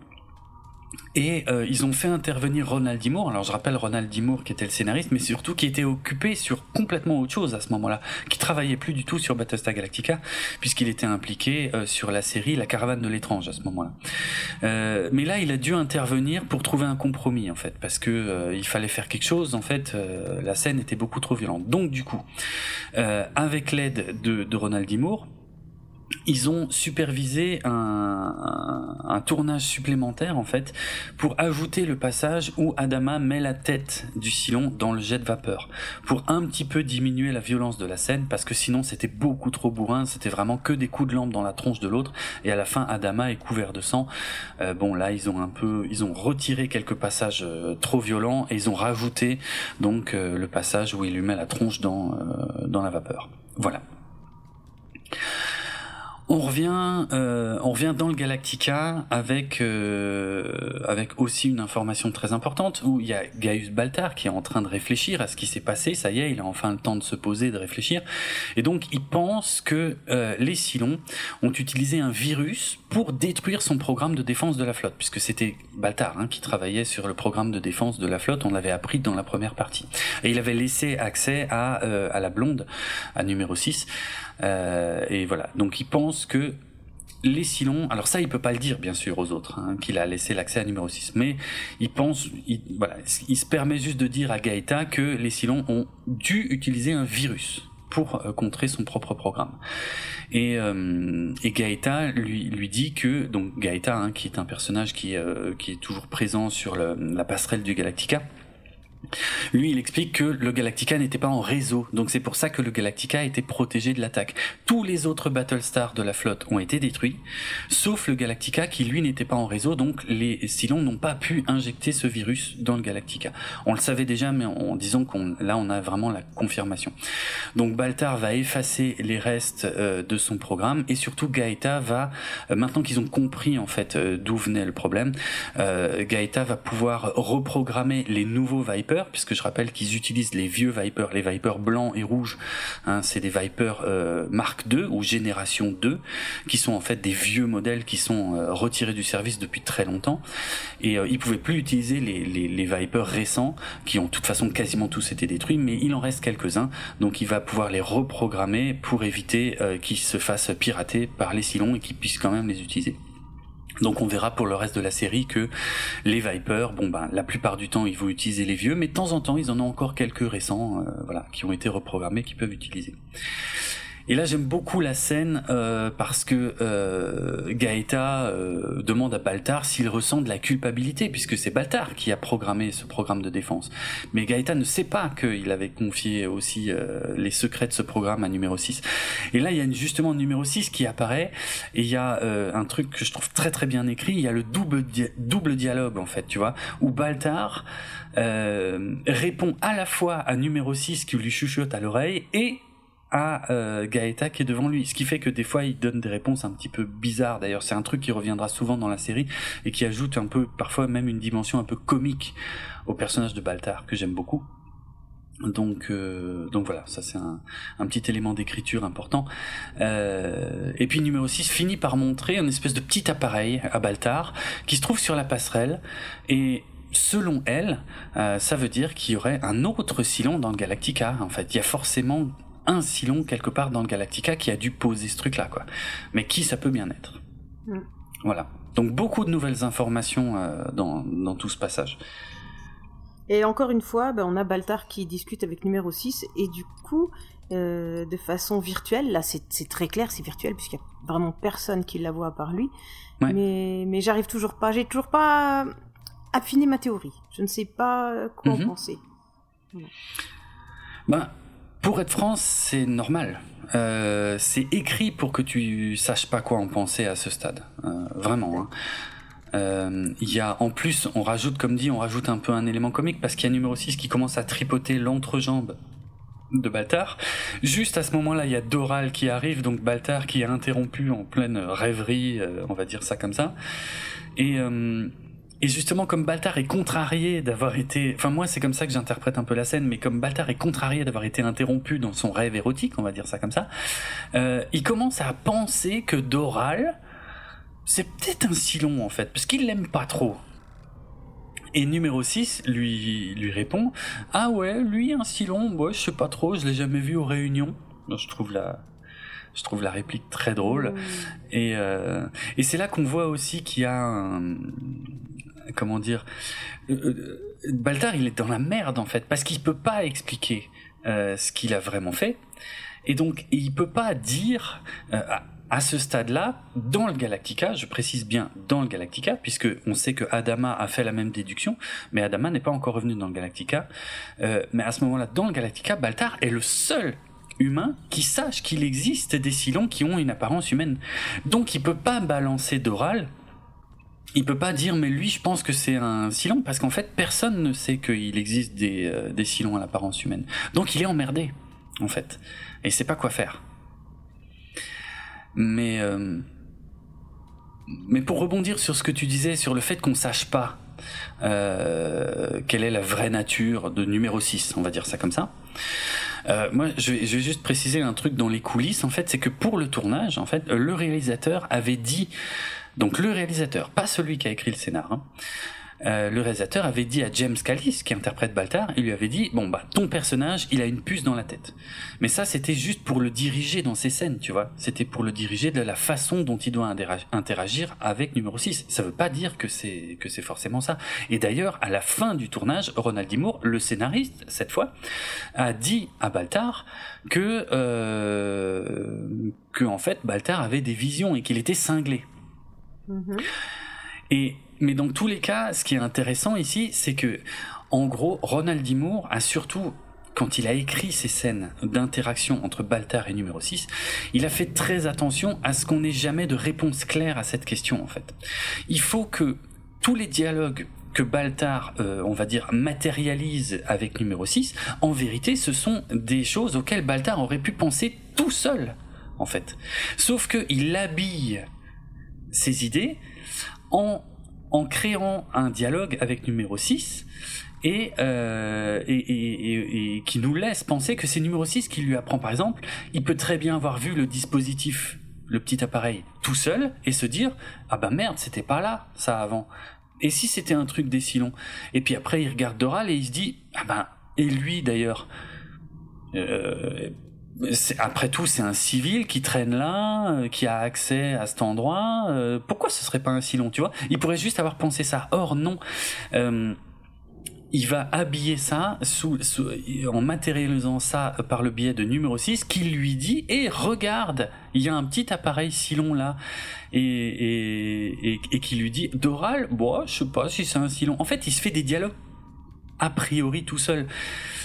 Et euh, ils ont fait intervenir Ronald D. Alors je rappelle Ronald D. qui était le scénariste, mais surtout qui était occupé sur complètement autre chose à ce moment-là, qui travaillait plus du tout sur Battlestar Galactica, puisqu'il était impliqué euh, sur la série La Caravane de l'étrange à ce moment-là. Euh, mais là, il a dû intervenir pour trouver un compromis en fait, parce que euh, il fallait faire quelque chose. En fait, la scène était beaucoup trop violente. Donc du coup, avec l'aide de, Ronald D ils ont supervisé un, tournage supplémentaire en fait pour ajouter le passage où Adama met la tête du Silon dans le jet de vapeur. Pour un petit peu diminuer la violence de la scène parce que sinon c'était beaucoup trop bourrin c'était vraiment que des coups de lampe dans la tronche de l'autre et à la fin Adama est couvert de sang. Euh, bon là ils ont un peu ils ont retiré quelques passages euh, trop violents et ils ont rajouté donc euh, le passage où il lui met la tronche dans dans la vapeur. Voilà on revient, euh, on revient dans le Galactica avec euh, avec aussi une information très importante où il y a Gaius Baltar qui est en train de réfléchir à ce qui s'est passé. Ça y est, il a enfin le temps de se poser, de réfléchir, et donc il pense que euh, les Cylons ont utilisé un virus pour détruire son programme de défense de la flotte, puisque c'était Baltar hein, qui travaillait sur le programme de défense de la flotte. On l'avait appris dans la première partie, et il avait laissé accès à à la blonde, à numéro 6 euh, et voilà. Donc il pense que les Silons, alors ça il peut pas le dire bien sûr aux autres, hein, qu'il a laissé l'accès à numéro 6, mais il pense, il, voilà, il se permet juste de dire à Gaëta que les Silons ont dû utiliser un virus pour euh, contrer son propre programme. Et, euh, et Gaëta lui, lui dit que, donc Gaëta, hein, qui est un personnage qui, euh, qui est toujours présent sur la passerelle du Galactica, lui, il explique que le Galactica n'était pas en réseau, donc c'est pour ça que le Galactica été protégé de l'attaque. Tous les autres Battlestars de la flotte ont été détruits, sauf le Galactica qui lui n'était pas en réseau, donc les Cylons n'ont pas pu injecter ce virus dans le Galactica. On le savait déjà, mais en disant qu'on là on a vraiment la confirmation. Donc Baltar va effacer les restes euh, de son programme et surtout Gaeta va, euh, maintenant qu'ils ont compris en fait euh, d'où venait le problème, Gaeta va pouvoir reprogrammer les nouveaux Vipers puisque je rappelle qu'ils utilisent les vieux Viper, les Vipers blancs et rouges. Hein, c'est des Vipers euh, Mark II ou Génération 2, qui sont en fait des vieux modèles qui sont euh, retirés du service depuis très longtemps. Et euh, ils pouvaient plus utiliser les, les, les Vipers récents, qui ont de toute façon quasiment tous été détruits, mais il en reste quelques-uns. Donc il va pouvoir les reprogrammer pour éviter euh, qu'ils se fassent pirater par les Silons et qu'ils puissent quand même les utiliser. Donc on verra pour le reste de la série que les Vipers, bon ben la plupart du temps ils vont utiliser les vieux, mais de temps en temps ils en ont encore quelques récents, euh, voilà, qui ont été reprogrammés, qui peuvent utiliser. Et là, j'aime beaucoup la scène euh, parce que euh, Gaëta euh, demande à Baltar s'il ressent de la culpabilité, puisque c'est Baltar qui a programmé ce programme de défense. Mais Gaëta ne sait pas qu'il avait confié aussi euh, les secrets de ce programme à numéro 6. Et là, il y a justement numéro 6 qui apparaît, et il y a un truc que je trouve très très bien écrit, il y a le double, double dialogue, en fait, tu vois, où Baltar répond à la fois à numéro 6 qui lui chuchote à l'oreille, et à euh, Gaëta qui est devant lui. Ce qui fait que des fois il donne des réponses un petit peu bizarres. D'ailleurs, c'est un truc qui reviendra souvent dans la série et qui ajoute un peu, parfois même une dimension un peu comique au personnage de Baltar que j'aime beaucoup. Donc, euh, donc voilà, ça c'est un, un, petit élément d'écriture important. Euh, et puis numéro 6 finit par montrer une espèce de petit appareil à Baltar qui se trouve sur la passerelle. Et selon elle, euh, ça veut dire qu'il y aurait un autre Silon dans Galactica. En fait, il y a forcément un Silon quelque part dans le Galactica qui a dû poser ce truc-là, quoi. Mais qui ça peut bien être mm. Voilà. Donc beaucoup de nouvelles informations euh, dans, dans tout ce passage. Et encore une fois, ben, on a Baltar qui discute avec numéro 6, et du coup, euh, de façon virtuelle, là c'est très clair, c'est virtuel, puisqu'il n'y a vraiment personne qui la voit à part lui. Mais, mais j'arrive toujours pas, j'ai toujours pas affiné ma théorie. Je ne sais pas quoi en mhm. penser. Ben, pour être France, c'est normal. Euh, c'est écrit pour que tu saches pas quoi en penser à ce stade. Euh, vraiment. Hein. Euh, il y a en plus, on rajoute, comme dit, on rajoute un peu un élément comique parce qu'il y a numéro 6 qui commence à tripoter l'entrejambe de Baltar. Juste à ce moment-là, il y a Doral qui arrive, donc Baltar qui est interrompu en pleine rêverie, euh, on va dire ça comme ça. Et, euh, et justement, comme Baltar est contrarié d'avoir été, enfin moi c'est comme ça que j'interprète un peu la scène, mais comme Baltar est contrarié d'avoir été interrompu dans son rêve érotique, on va dire ça comme ça, il commence à penser que Doral c'est peut-être un Silon en fait, parce qu'il l'aime pas trop. Et numéro 6 lui, lui répond Ah ouais, lui, un Silon, moi je sais pas trop, je l'ai jamais vu aux réunions. je trouve la, je trouve la réplique très drôle. Mmh. Et, euh, et c'est là qu'on voit aussi qu'il y a un. Comment dire euh, euh, Baltar, il est dans la merde en fait, parce qu'il peut pas expliquer ce qu'il a vraiment fait. Et donc, il peut pas dire à ce stade-là, dans le Galactica, je précise bien dans le Galactica, puisque on sait que Adama a fait la même déduction, mais Adama n'est pas encore revenu dans le Galactica. Euh, mais à ce moment-là, dans le Galactica, Baltar est le seul humain qui sache qu'il existe des Silons qui ont une apparence humaine. Donc il peut pas balancer d'oral. Il peut pas dire mais lui je pense que c'est un Silon parce qu'en fait personne ne sait qu'il existe des, euh, des Silons à l'apparence humaine. Donc il est emmerdé en fait et il sait pas quoi faire. Mais, euh, mais pour rebondir sur ce que tu disais, sur le fait qu'on sache pas euh, quelle est la vraie nature de numéro 6, on va dire ça comme ça. Moi, je vais, je vais, juste préciser un truc dans les coulisses. En fait, c'est que pour le tournage, en fait, le réalisateur avait dit, donc le réalisateur, pas celui qui a écrit le scénar, hein, euh, le réalisateur avait dit à James Callis, qui interprète Baltar, il lui avait dit bon bah ton personnage, il a une puce dans la tête. Mais ça, c'était juste pour le diriger dans ses scènes, tu vois. C'était pour le diriger de la façon dont il doit interagir avec numéro 6. Ça veut pas dire que c'est que c'est forcément ça. Et d'ailleurs, à la fin du tournage, Ronald D. Moore, le scénariste cette fois, a dit à Baltar que euh, que en fait Baltar avait des visions et qu'il était cinglé. Mm-hmm. Et mais dans tous les cas, ce qui est intéressant ici, c'est que, en gros, Ronald D. Moore a surtout quand il a écrit ces scènes d'interaction entre Baltar et numéro 6, il a fait très attention à ce qu'on n'ait jamais de réponse claire à cette question en fait. Il faut que tous les dialogues que Baltar, euh, on va dire, matérialise avec numéro 6, en vérité, ce sont des choses auxquelles Baltar aurait pu penser tout seul, en fait. Sauf qu'il habille ses idées en en créant un dialogue avec numéro 6 euh, et, et, et, qui nous laisse penser que c'est numéro 6 qui lui apprend par exemple, il peut très bien avoir vu le dispositif, le petit appareil tout seul et se dire ah bah merde c'était pas là ça avant. Et si c'était un truc des Silons? Et puis après il regarde Doral et il se dit ah ben et lui d'ailleurs euh, après tout, c'est un civil qui traîne là, euh, qui a accès à cet endroit. Euh, pourquoi ce serait pas un si long, tu vois? Il pourrait juste avoir pensé ça. Or non. Euh, il va habiller ça sous, en matérialisant ça par le biais de numéro 6 qui lui dit et regarde il y a un petit appareil si long là et, et, et, qui lui dit Doral bon je sais pas si c'est un si long en fait il se fait des dialogues a priori tout seul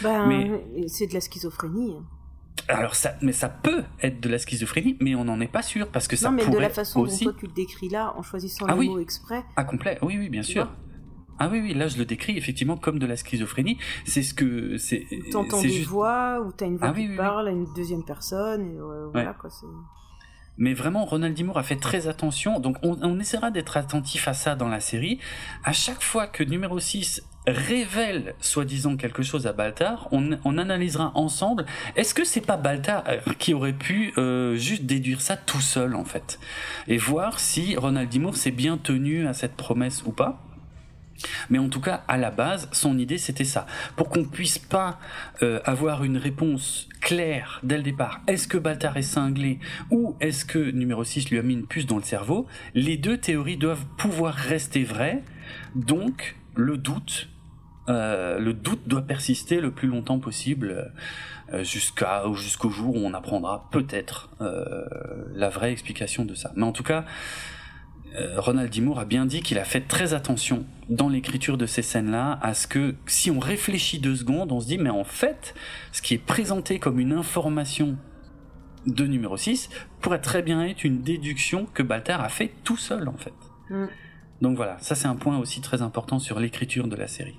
ben, mais c'est de la schizophrénie alors ça, mais ça peut être de la schizophrénie, mais on n'en est pas sûr parce que ça non, mais de la façon dont toi tu le décris là, en choisissant ah, les mots exprès. Ah complet, oui oui bien sûr. Ah oui oui, là je le décris effectivement comme de la schizophrénie. C'est ce que c'est. T'entends des voix ou t'as une voix ah qui parle à une deuxième personne et voilà quoi. Mais vraiment, Ronald D. a fait très attention. Donc, on, on essaiera d'être attentif à ça dans la série. À chaque fois que numéro 6 révèle soi-disant quelque chose à Baltar, on, analysera ensemble. Est-ce que c'est pas Baltar qui aurait pu euh, juste déduire ça tout seul en fait et voir si Ronald D. Moore s'est bien tenu à cette promesse ou pas? Mais en tout cas, à la base, son idée c'était ça. Pour qu'on puisse pas euh, avoir une réponse claire dès le départ, est-ce que Baltar est cinglé ou est-ce que numéro 6 lui a mis une puce dans le cerveau, les deux théories doivent pouvoir rester vraies, donc le doute, euh, le doute doit persister le plus longtemps possible euh, jusqu'à jusqu'au jour où on apprendra peut-être la vraie explication de ça. Mais en tout cas, euh, Ronald D. a bien dit qu'il a fait très attention dans l'écriture de ces scènes-là à ce que si on réfléchit deux secondes, on se dit mais en fait, ce qui est présenté comme une information de numéro 6 pourrait très bien être une déduction que Baltar a fait tout seul en fait. Mm. Donc voilà, ça c'est un point aussi très important sur l'écriture de la série.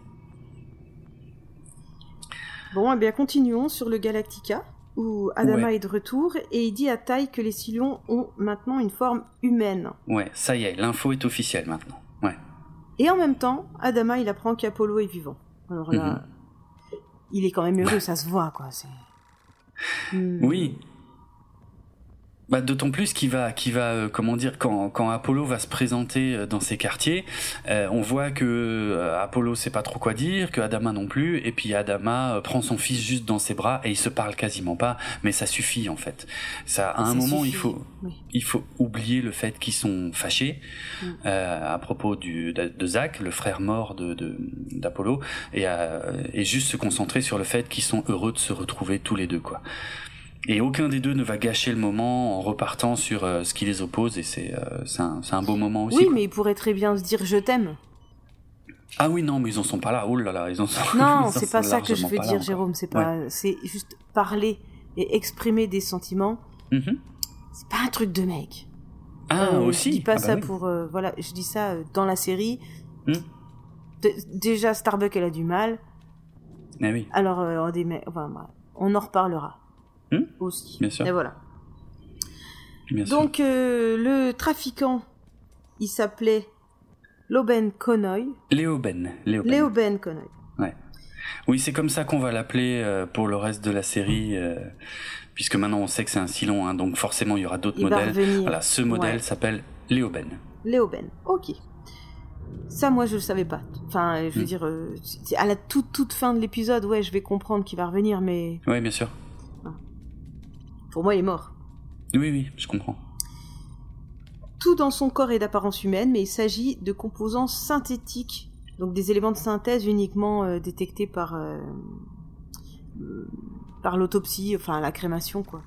Bon, eh bien continuons sur le Galactica où Adama est de retour et il dit à Tai que les Silions ont maintenant une forme humaine. Ouais, ça y est, l'info est officielle maintenant. Ouais. Et en même temps, Adama il apprend qu'Apollo est vivant. Alors là, mhm. il est quand même heureux, ça se voit quoi. Oui, bah, D'autant plus qu'il va, qu'il va, euh, comment dire, quand, quand Apollo va se présenter euh, dans ces quartiers, euh, on voit que Apollo sait pas trop quoi dire, que Adama non plus, et puis Adama prend son fils juste dans ses bras et il se parle quasiment pas, mais ça suffit en fait. Ça, à un moment, il faut, il faut oublier le fait qu'ils sont fâchés mm. à propos du, de, Zach, le frère mort de d'Apollo, et, et juste se concentrer sur le fait qu'ils sont heureux de se retrouver tous les deux quoi. Et aucun des deux ne va gâcher le moment en repartant sur euh, ce qui les oppose, et c'est euh, un, un, beau moment aussi. Oui, mais ils pourraient très bien se dire je t'aime. Ah oui, non, mais ils en sont pas là. Oh là là, ils en sont. [LAUGHS] Non, c'est pas ça que je veux dire, Jérôme. C'est pas, c'est juste parler et exprimer des sentiments. Mm-hmm. C'est pas un truc de mec. Ah euh, aussi. Je dis pas ah bah ça pour, voilà, je dis ça dans la série. Mm. déjà, Starbuck, elle a du mal. Ah oui. Alors, on, enfin, on en reparlera. Hmm aussi. Bien sûr. Et voilà. Donc euh, le trafiquant, il s'appelait Loben Konoy. Léoben. Léoben. Konoy. Ouais. Oui, c'est comme ça qu'on va l'appeler euh, pour le reste de la série, euh, puisque maintenant on sait que c'est un Silon, hein, donc forcément il y aura d'autres modèles. Voilà, ce modèle s'appelle Léoben. Léoben, ok. Ça, moi, je le savais pas. Enfin, je veux hmm. dire, à la toute toute fin de l'épisode, ouais, je vais comprendre qu'il va revenir, mais. Oui, bien sûr. Pour moi, il est mort. Oui, oui, je comprends. Tout dans son corps est d'apparence humaine, mais il s'agit de composants synthétiques, donc des éléments de synthèse uniquement euh, détectés par, euh, par l'autopsie, enfin la crémation, quoi.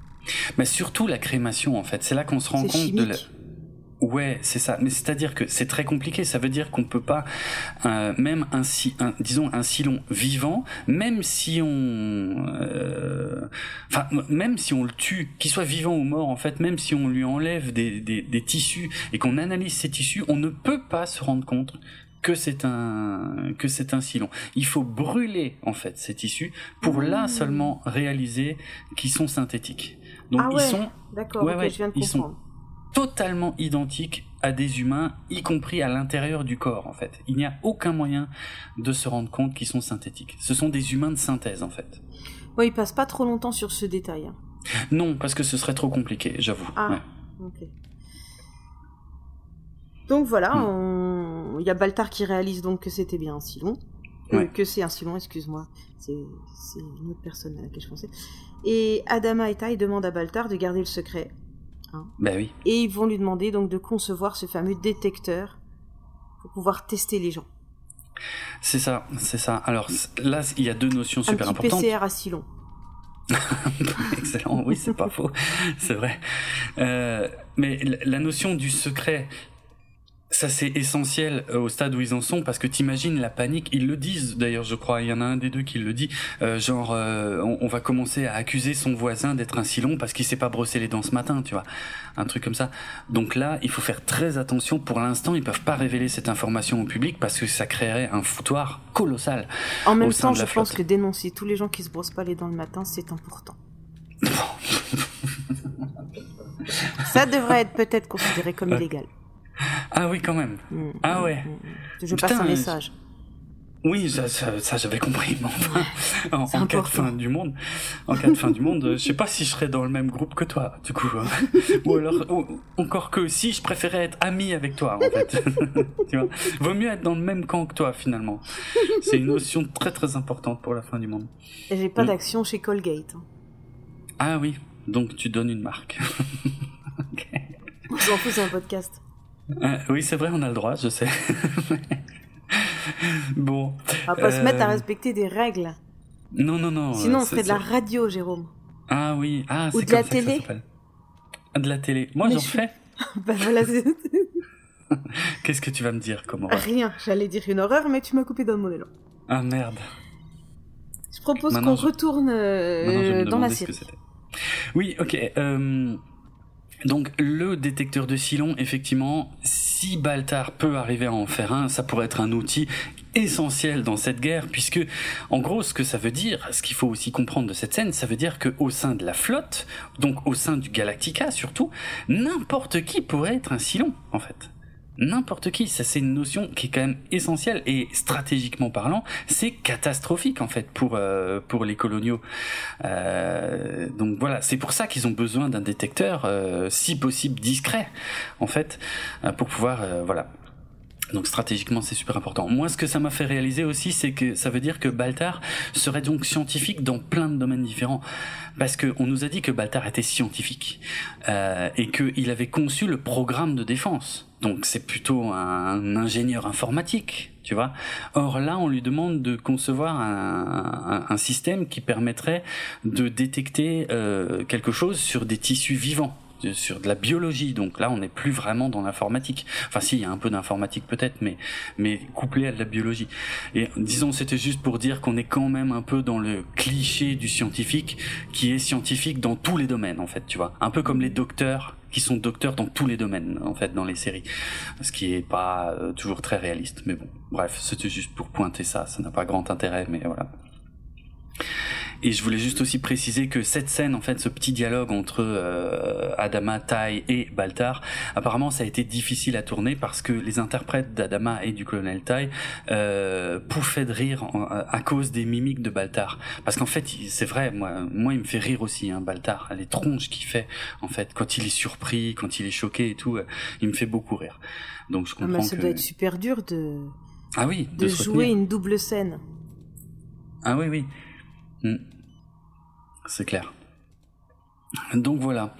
Mais surtout la crémation, en fait. C'est là qu'on se rend compte de la Ouais, c'est ça. Mais c'est-à-dire que c'est très compliqué. Ça veut dire qu'on peut pas, euh, même un, un, disons un silon vivant, même si on, euh, enfin même si on le tue, qu'il soit vivant ou mort, en fait, même si on lui enlève des, des, des tissus et qu'on analyse ces tissus, on ne peut pas se rendre compte que c'est un que c'est un silon. Il faut brûler en fait ces tissus pour là mmh. seulement réaliser qu'ils sont synthétiques. Donc ah ouais, ils sont, d'accord, ouais, je viens de comprendre totalement identiques à des humains, y compris à l'intérieur du corps, en fait. Il n'y a aucun moyen de se rendre compte qu'ils sont synthétiques. Ce sont des humains de synthèse, en fait. Oui, ils passent pas trop longtemps sur ce détail. Hein. Non, parce que ce serait trop compliqué, j'avoue. Ah, ok. Donc voilà, hmm. il y a Baltar qui réalise donc que c'était bien un Silon. Euh, que c'est un Silon, excuse-moi. C'est une autre personne à laquelle je pensais. Et Adama et Tai demandent à Baltar de garder le secret Hein. Ben oui. Et ils vont lui demander donc de concevoir ce fameux détecteur pour pouvoir tester les gens. C'est ça, c'est ça. Alors là, il y a deux notions super Un importantes. PCR à Silon. [LAUGHS] Excellent, oui, c'est pas [LAUGHS] faux, c'est vrai. Euh, mais la notion du secret, ça c'est essentiel euh, au stade où ils en sont parce que t'imagines la panique. Ils le disent d'ailleurs, je crois. Il y en a un des deux qui le dit. Euh, genre, euh, on, va commencer à accuser son voisin d'être un silon parce qu'il s'est pas brossé les dents ce matin, tu vois, un truc comme ça. Donc là, il faut faire très attention. Pour l'instant, ils peuvent pas révéler cette information au public parce que ça créerait un foutoir colossal. En même temps, je pense que dénoncer tous les gens qui se brossent pas les dents le matin, c'est important. [LAUGHS] ça devrait être peut-être considéré comme illégal. Ah oui, quand même. Mm, ah mm, ouais. Mm, je passe un message. Oui, ça, ça, j'avais compris. Mais enfin, [LAUGHS] en, cas de fin du monde, en cas de fin du monde, je sais pas si je serais dans le même groupe que toi, du coup. [LAUGHS] Ou alors, encore que si, je préférais être ami avec toi, en fait. [LAUGHS] tu vois, vaut mieux être dans le même camp que toi, finalement. C'est une notion très très importante pour la fin du monde. Et j'ai pas mm. d'action chez Colgate. Hein. Ah oui, donc tu donnes une marque. okay. On s'en fout, c'est un podcast. Euh, oui, c'est vrai, on a le droit, je sais. [LAUGHS] bon. On va pas se mettre à euh, respecter des règles. Non, non, non. Sinon, on ferait de la radio, Jérôme. Ah oui, ah, Ou de la télé. Ah, de la télé. Moi, j'en fais. [LAUGHS] bah voilà. [LAUGHS] Qu'est-ce que tu vas me dire comme Rien. J'allais dire une horreur, mais tu m'as coupé dans mon élan. Ah merde. Je propose qu'on retourne euh, dans la série. Oui, ok. Euh, donc le détecteur de Silon, effectivement, si Baltar peut arriver à en faire un, ça pourrait être un outil essentiel dans cette guerre, puisque en gros ce que ça veut dire, ce qu'il faut aussi comprendre de cette scène, ça veut dire qu'au sein de la flotte, donc au sein du Galactica surtout, n'importe qui pourrait être un Silon en fait n'importe qui. Ça, c'est une notion qui est quand même essentielle et stratégiquement parlant, c'est catastrophique en fait pour euh, pour les coloniaux. Euh, donc voilà, c'est pour ça qu'ils ont besoin d'un détecteur, euh, si possible discret, en fait, pour pouvoir voilà donc stratégiquement, c'est super important. Moi, ce que ça m'a fait réaliser aussi, c'est que ça veut dire que Baltar serait donc scientifique dans plein de domaines différents. Parce qu'on nous a dit que Baltar était scientifique euh, et qu'il avait conçu le programme de défense. Donc c'est plutôt un ingénieur informatique, tu vois. Or là, on lui demande de concevoir un, un, un système qui permettrait de détecter euh, quelque chose sur des tissus vivants sur de la biologie. Donc là, on n'est plus vraiment dans l'informatique. Enfin, si, il y a un peu d'informatique peut-être, mais mais couplé à de la biologie. Et disons, c'était juste pour dire qu'on est quand même un peu dans le cliché du scientifique qui est scientifique dans tous les domaines, en fait, tu vois. Un peu comme les docteurs qui sont docteurs dans tous les domaines, en fait, dans les séries. Ce qui est pas euh, toujours très réaliste. Mais bon, bref, c'était juste pour pointer ça. Ça n'a pas grand intérêt, mais voilà. Et je voulais juste aussi préciser que cette scène, en fait, ce petit dialogue entre euh, Adama, Tai et Baltar, apparemment, ça a été difficile à tourner parce que les interprètes d'Adama et du colonel Tai euh, pouffaient de rire à cause des mimiques de Baltar. Parce qu'en fait, c'est vrai, moi, moi, il me fait rire aussi, hein, Baltar. Les tronches qu'il fait, en fait, quand il est surpris, quand il est choqué et tout, euh, il me fait beaucoup rire. Donc je ah, comprends ah, ça doit être super dur de. Ah oui, de, jouer une double scène. Ah oui, oui. Hmm. C'est clair. Donc voilà.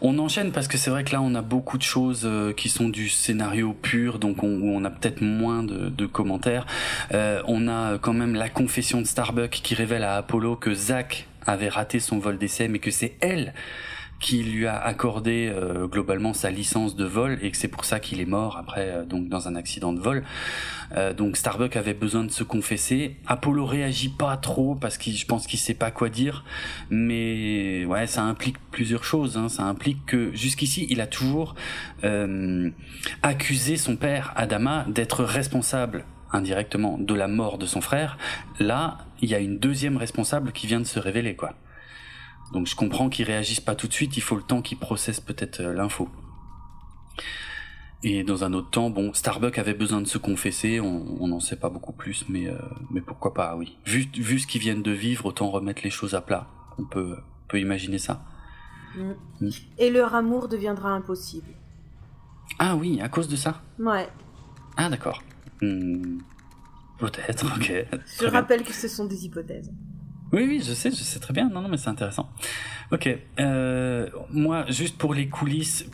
On enchaîne parce que c'est vrai que là on a beaucoup de choses euh, qui sont du scénario pur, donc on, a peut-être moins de, commentaires. Euh, on a quand même la confession de Starbuck qui révèle à Apollo que Zach avait raté son vol d'essai, mais que c'est elle qui lui a accordé euh, globalement sa licence de vol et que c'est pour ça qu'il est mort après euh, donc dans un accident de vol. Euh, donc Starbuck avait besoin de se confesser. Apollo réagit pas trop parce qu'il je pense qu'il sait pas quoi dire, mais ouais ça implique plusieurs choses. Hein. Ça implique que jusqu'ici il a toujours accusé son père Adama d'être responsable indirectement de la mort de son frère. Là il y a une deuxième responsable qui vient de se révéler quoi. Donc je comprends qu'ils réagissent pas tout de suite, il faut le temps qu'ils processent peut-être euh, l'info. Et dans un autre temps, bon, Starbuck avait besoin de se confesser, on n'en sait pas beaucoup plus, mais, euh, mais pourquoi pas, oui. Vu, vu ce qu'ils viennent de vivre, autant remettre les choses à plat. On peut, peut imaginer ça. Mm. Mm. Et leur amour deviendra impossible. Ah oui, à cause de ça? Ouais. Ah d'accord. Hmm. Peut-être, ok. Je rappelle que ce sont des hypothèses. Oui, oui, je sais, je sais très bien. Non, non, mais c'est intéressant. Ok. Euh, moi, juste pour les coulisses,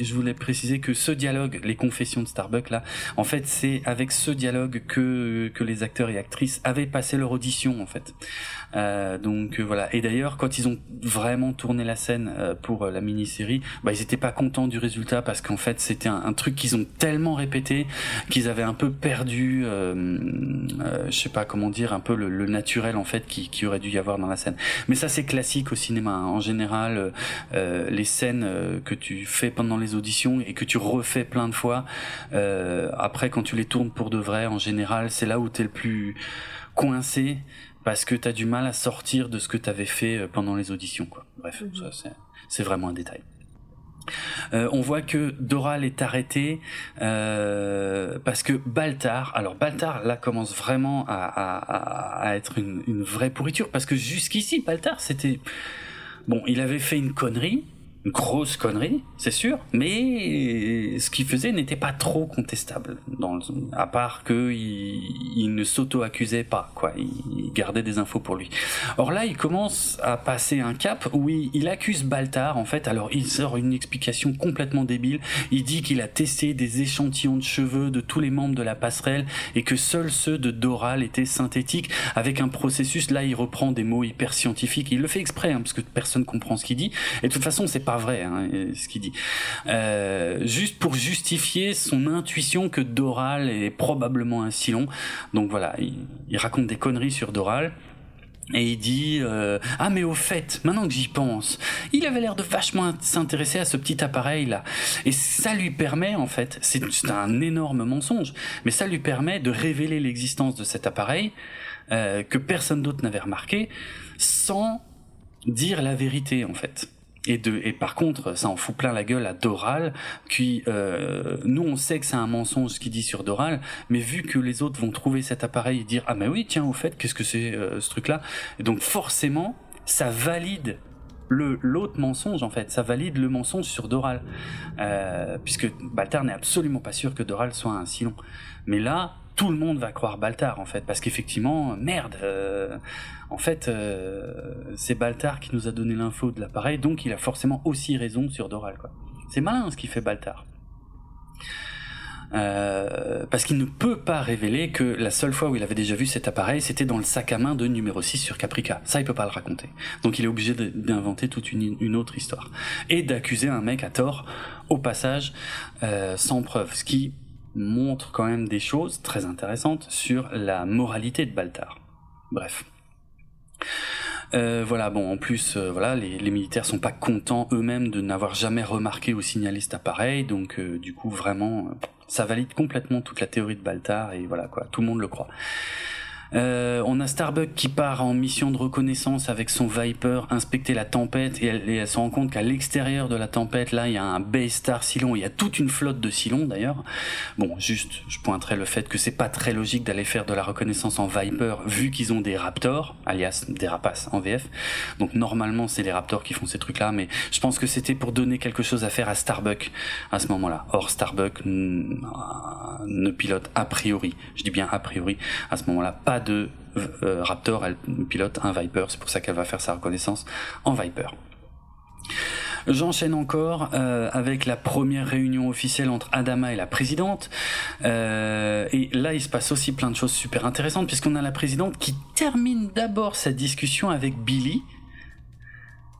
je voulais préciser que ce dialogue, les confessions de Starbuck, là, en fait, c'est avec ce dialogue que, que les acteurs et actrices avaient passé leur audition, en fait. Euh, donc euh, voilà. Et d'ailleurs, quand ils ont vraiment tourné la scène euh, pour la mini-série, bah, ils étaient pas contents du résultat parce qu'en fait, c'était un, truc qu'ils ont tellement répété qu'ils avaient un peu perdu, je sais pas comment dire, un peu le, naturel en fait qui, qui, aurait dû y avoir dans la scène. Mais ça, c'est classique au cinéma. Hein. Général, les scènes que tu fais pendant les auditions et que tu refais plein de fois, après quand tu les tournes pour de vrai, en général, c'est là où tu es le plus coincé parce que tu as du mal à sortir de ce que tu avais fait euh, pendant les auditions. Quoi. Bref, mhm. ça c'est vraiment un détail. on voit que Doral est arrêté parce que Baltar, alors Baltar là commence vraiment à, à, être une, une vraie pourriture parce que jusqu'ici Baltar c'était bon, il avait fait une connerie grosse connerie, c'est sûr, mais ce qu'il faisait n'était pas trop contestable, à part que il, ne s'auto-accusait pas, quoi. Il, gardait des infos pour lui. Or là, il commence à passer un cap où il, accuse Baltar, en fait. Alors, il sort une explication complètement débile. Il dit qu'il a testé des échantillons de cheveux de tous les membres de la passerelle et que seuls ceux de Doral étaient synthétiques avec un processus. Là, il reprend des mots hyper scientifiques. Il le fait exprès, hein, parce que personne comprend ce qu'il dit. Et de toute façon, c'est pas vrai hein, ce qu'il dit. Euh, juste pour justifier son intuition que Doral est probablement un Silon. Donc voilà, il, raconte des conneries sur Doral. Et il dit euh, ah mais au fait maintenant que j'y pense il avait l'air de vachement s'intéresser à ce petit appareil là et ça lui permet en fait c'est un énorme mensonge mais ça lui permet de révéler l'existence de cet appareil euh, que personne d'autre n'avait remarqué sans dire la vérité en fait et de et par contre ça en fout plein la gueule à Doral qui euh, nous on sait que c'est un mensonge ce qu'il dit sur Doral mais vu que les autres vont trouver cet appareil et dire ah mais oui tiens au fait qu'est-ce que c'est euh, ce truc là et donc forcément ça valide le l'autre mensonge en fait. Ça valide le mensonge sur Doral. Euh, puisque Baltar n'est absolument pas sûr que Doral soit un Silon mais là tout le monde va croire Baltar en fait parce qu'effectivement merde euh, en fait euh, c'est Baltar qui nous a donné l'info de l'appareil donc il a forcément aussi raison sur Doral quoi c'est malin ce qui fait Baltar euh, parce qu'il ne peut pas révéler que la seule fois où il avait déjà vu cet appareil, c'était dans le sac à main de numéro 6 sur Caprica. Ça, il peut pas le raconter. Donc il est obligé d'inventer toute une, une, autre histoire. Et d'accuser un mec à tort, au passage, sans preuve. Ce qui montre quand même des choses très intéressantes sur la moralité de Baltar. Bref. Euh, voilà, bon, en plus, euh, voilà, les, les, militaires sont pas contents eux-mêmes de n'avoir jamais remarqué ou signalé cet appareil, donc euh, du coup, vraiment, ça valide complètement toute la théorie de Baltar et voilà quoi, tout le monde le croit. Euh, on a Starbuck qui part en mission de reconnaissance avec son Viper inspecter la tempête et elle, se rend compte qu'à l'extérieur de la tempête, là, il y a un Baystar Silon. Il y a toute une flotte de Silons d'ailleurs. Bon, juste, je pointerai le fait que c'est pas très logique d'aller faire de la reconnaissance en Viper vu qu'ils ont des Raptors, alias des rapaces en VF. Donc normalement, c'est les Raptors qui font ces trucs-là, mais je pense que c'était pour donner quelque chose à faire à Starbuck à ce moment-là. Or, Starbuck ne pilote a priori, je dis bien a priori, à ce moment-là, pas de euh, Raptor, elle pilote un Viper, c'est pour ça qu'elle va faire sa reconnaissance en Viper. J'enchaîne encore euh, avec la première réunion officielle entre Adama et la présidente. Euh, et là, il se passe aussi plein de choses super intéressantes puisqu'on a la présidente qui termine d'abord sa discussion avec Billy,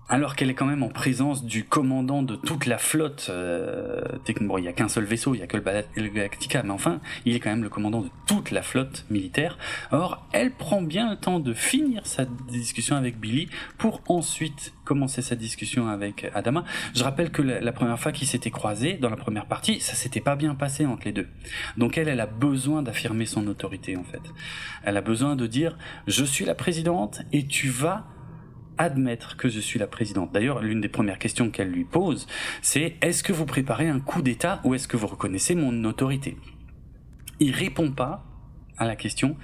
alors qu'elle est quand même en présence du commandant de toute la flotte, euh, bon, il y a qu'un seul vaisseau, il y a que le Galactica, mais enfin, il est quand même le commandant de toute la flotte militaire. Or, elle prend bien le temps de finir sa discussion avec Billy pour ensuite commencer sa discussion avec Adama. Je rappelle que la, première fois qu'ils s'étaient croisés, dans la première partie, ça s'était pas bien passé entre les deux. Donc elle, elle a besoin d'affirmer son autorité, en fait. Elle a besoin de dire, je suis la présidente et tu vas admettre que je suis la présidente. D'ailleurs, l'une des premières questions qu'elle lui pose, c'est est-ce que vous préparez un coup d'État ou est-ce que vous reconnaissez mon autorité? Il répond pas à la question.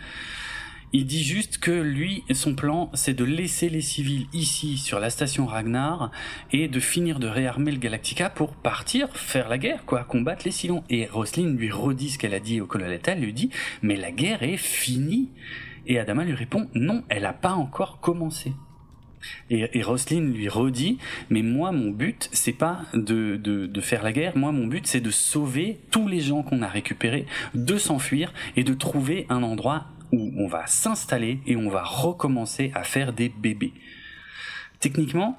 Il dit juste que lui, son plan, c'est de laisser les civils ici sur la station Ragnar et de finir de réarmer le Galactica pour partir faire la guerre, quoi, combattre les Silons. Et Roslin lui redit ce qu'elle a dit au colonel elle lui dit, mais la guerre est finie. Et Adama lui répond, non, elle n'a pas encore commencé. Et, et Roslin lui redit, mais moi mon but c'est pas de, de, de, faire la guerre, moi mon but c'est de sauver tous les gens qu'on a récupérés, de s'enfuir et de trouver un endroit où on va s'installer et on va recommencer à faire des bébés. Techniquement,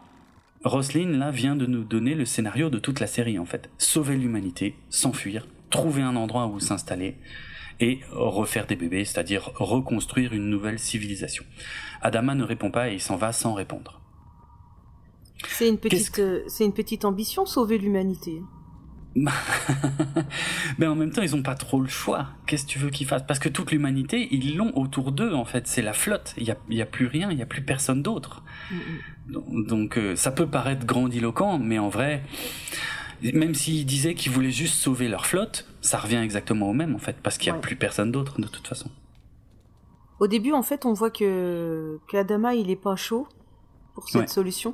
Roslin là vient de nous donner le scénario de toute la série en fait. Sauver l'humanité, s'enfuir, trouver un endroit où s'installer et refaire des bébés, c'est-à-dire reconstruire une nouvelle civilisation. Adama ne répond pas et il s'en va sans répondre. C'est une petite, euh, une petite ambition, sauver l'humanité. mais [LAUGHS] en même temps, ils ont pas trop le choix. Qu'est-ce que tu veux qu'ils fassent? Parce que toute l'humanité, ils l'ont autour d'eux, en fait. C'est la flotte. Il y a, plus rien, il y a plus personne d'autre. Donc, euh, ça peut paraître grandiloquent, mais en vrai, même s'ils disaient qu'ils voulaient juste sauver leur flotte, ça revient exactement au même en fait, parce qu'il n'y a plus personne d'autre de toute façon. Au début, en fait, on voit que, que Adama, il est pas chaud pour cette solution.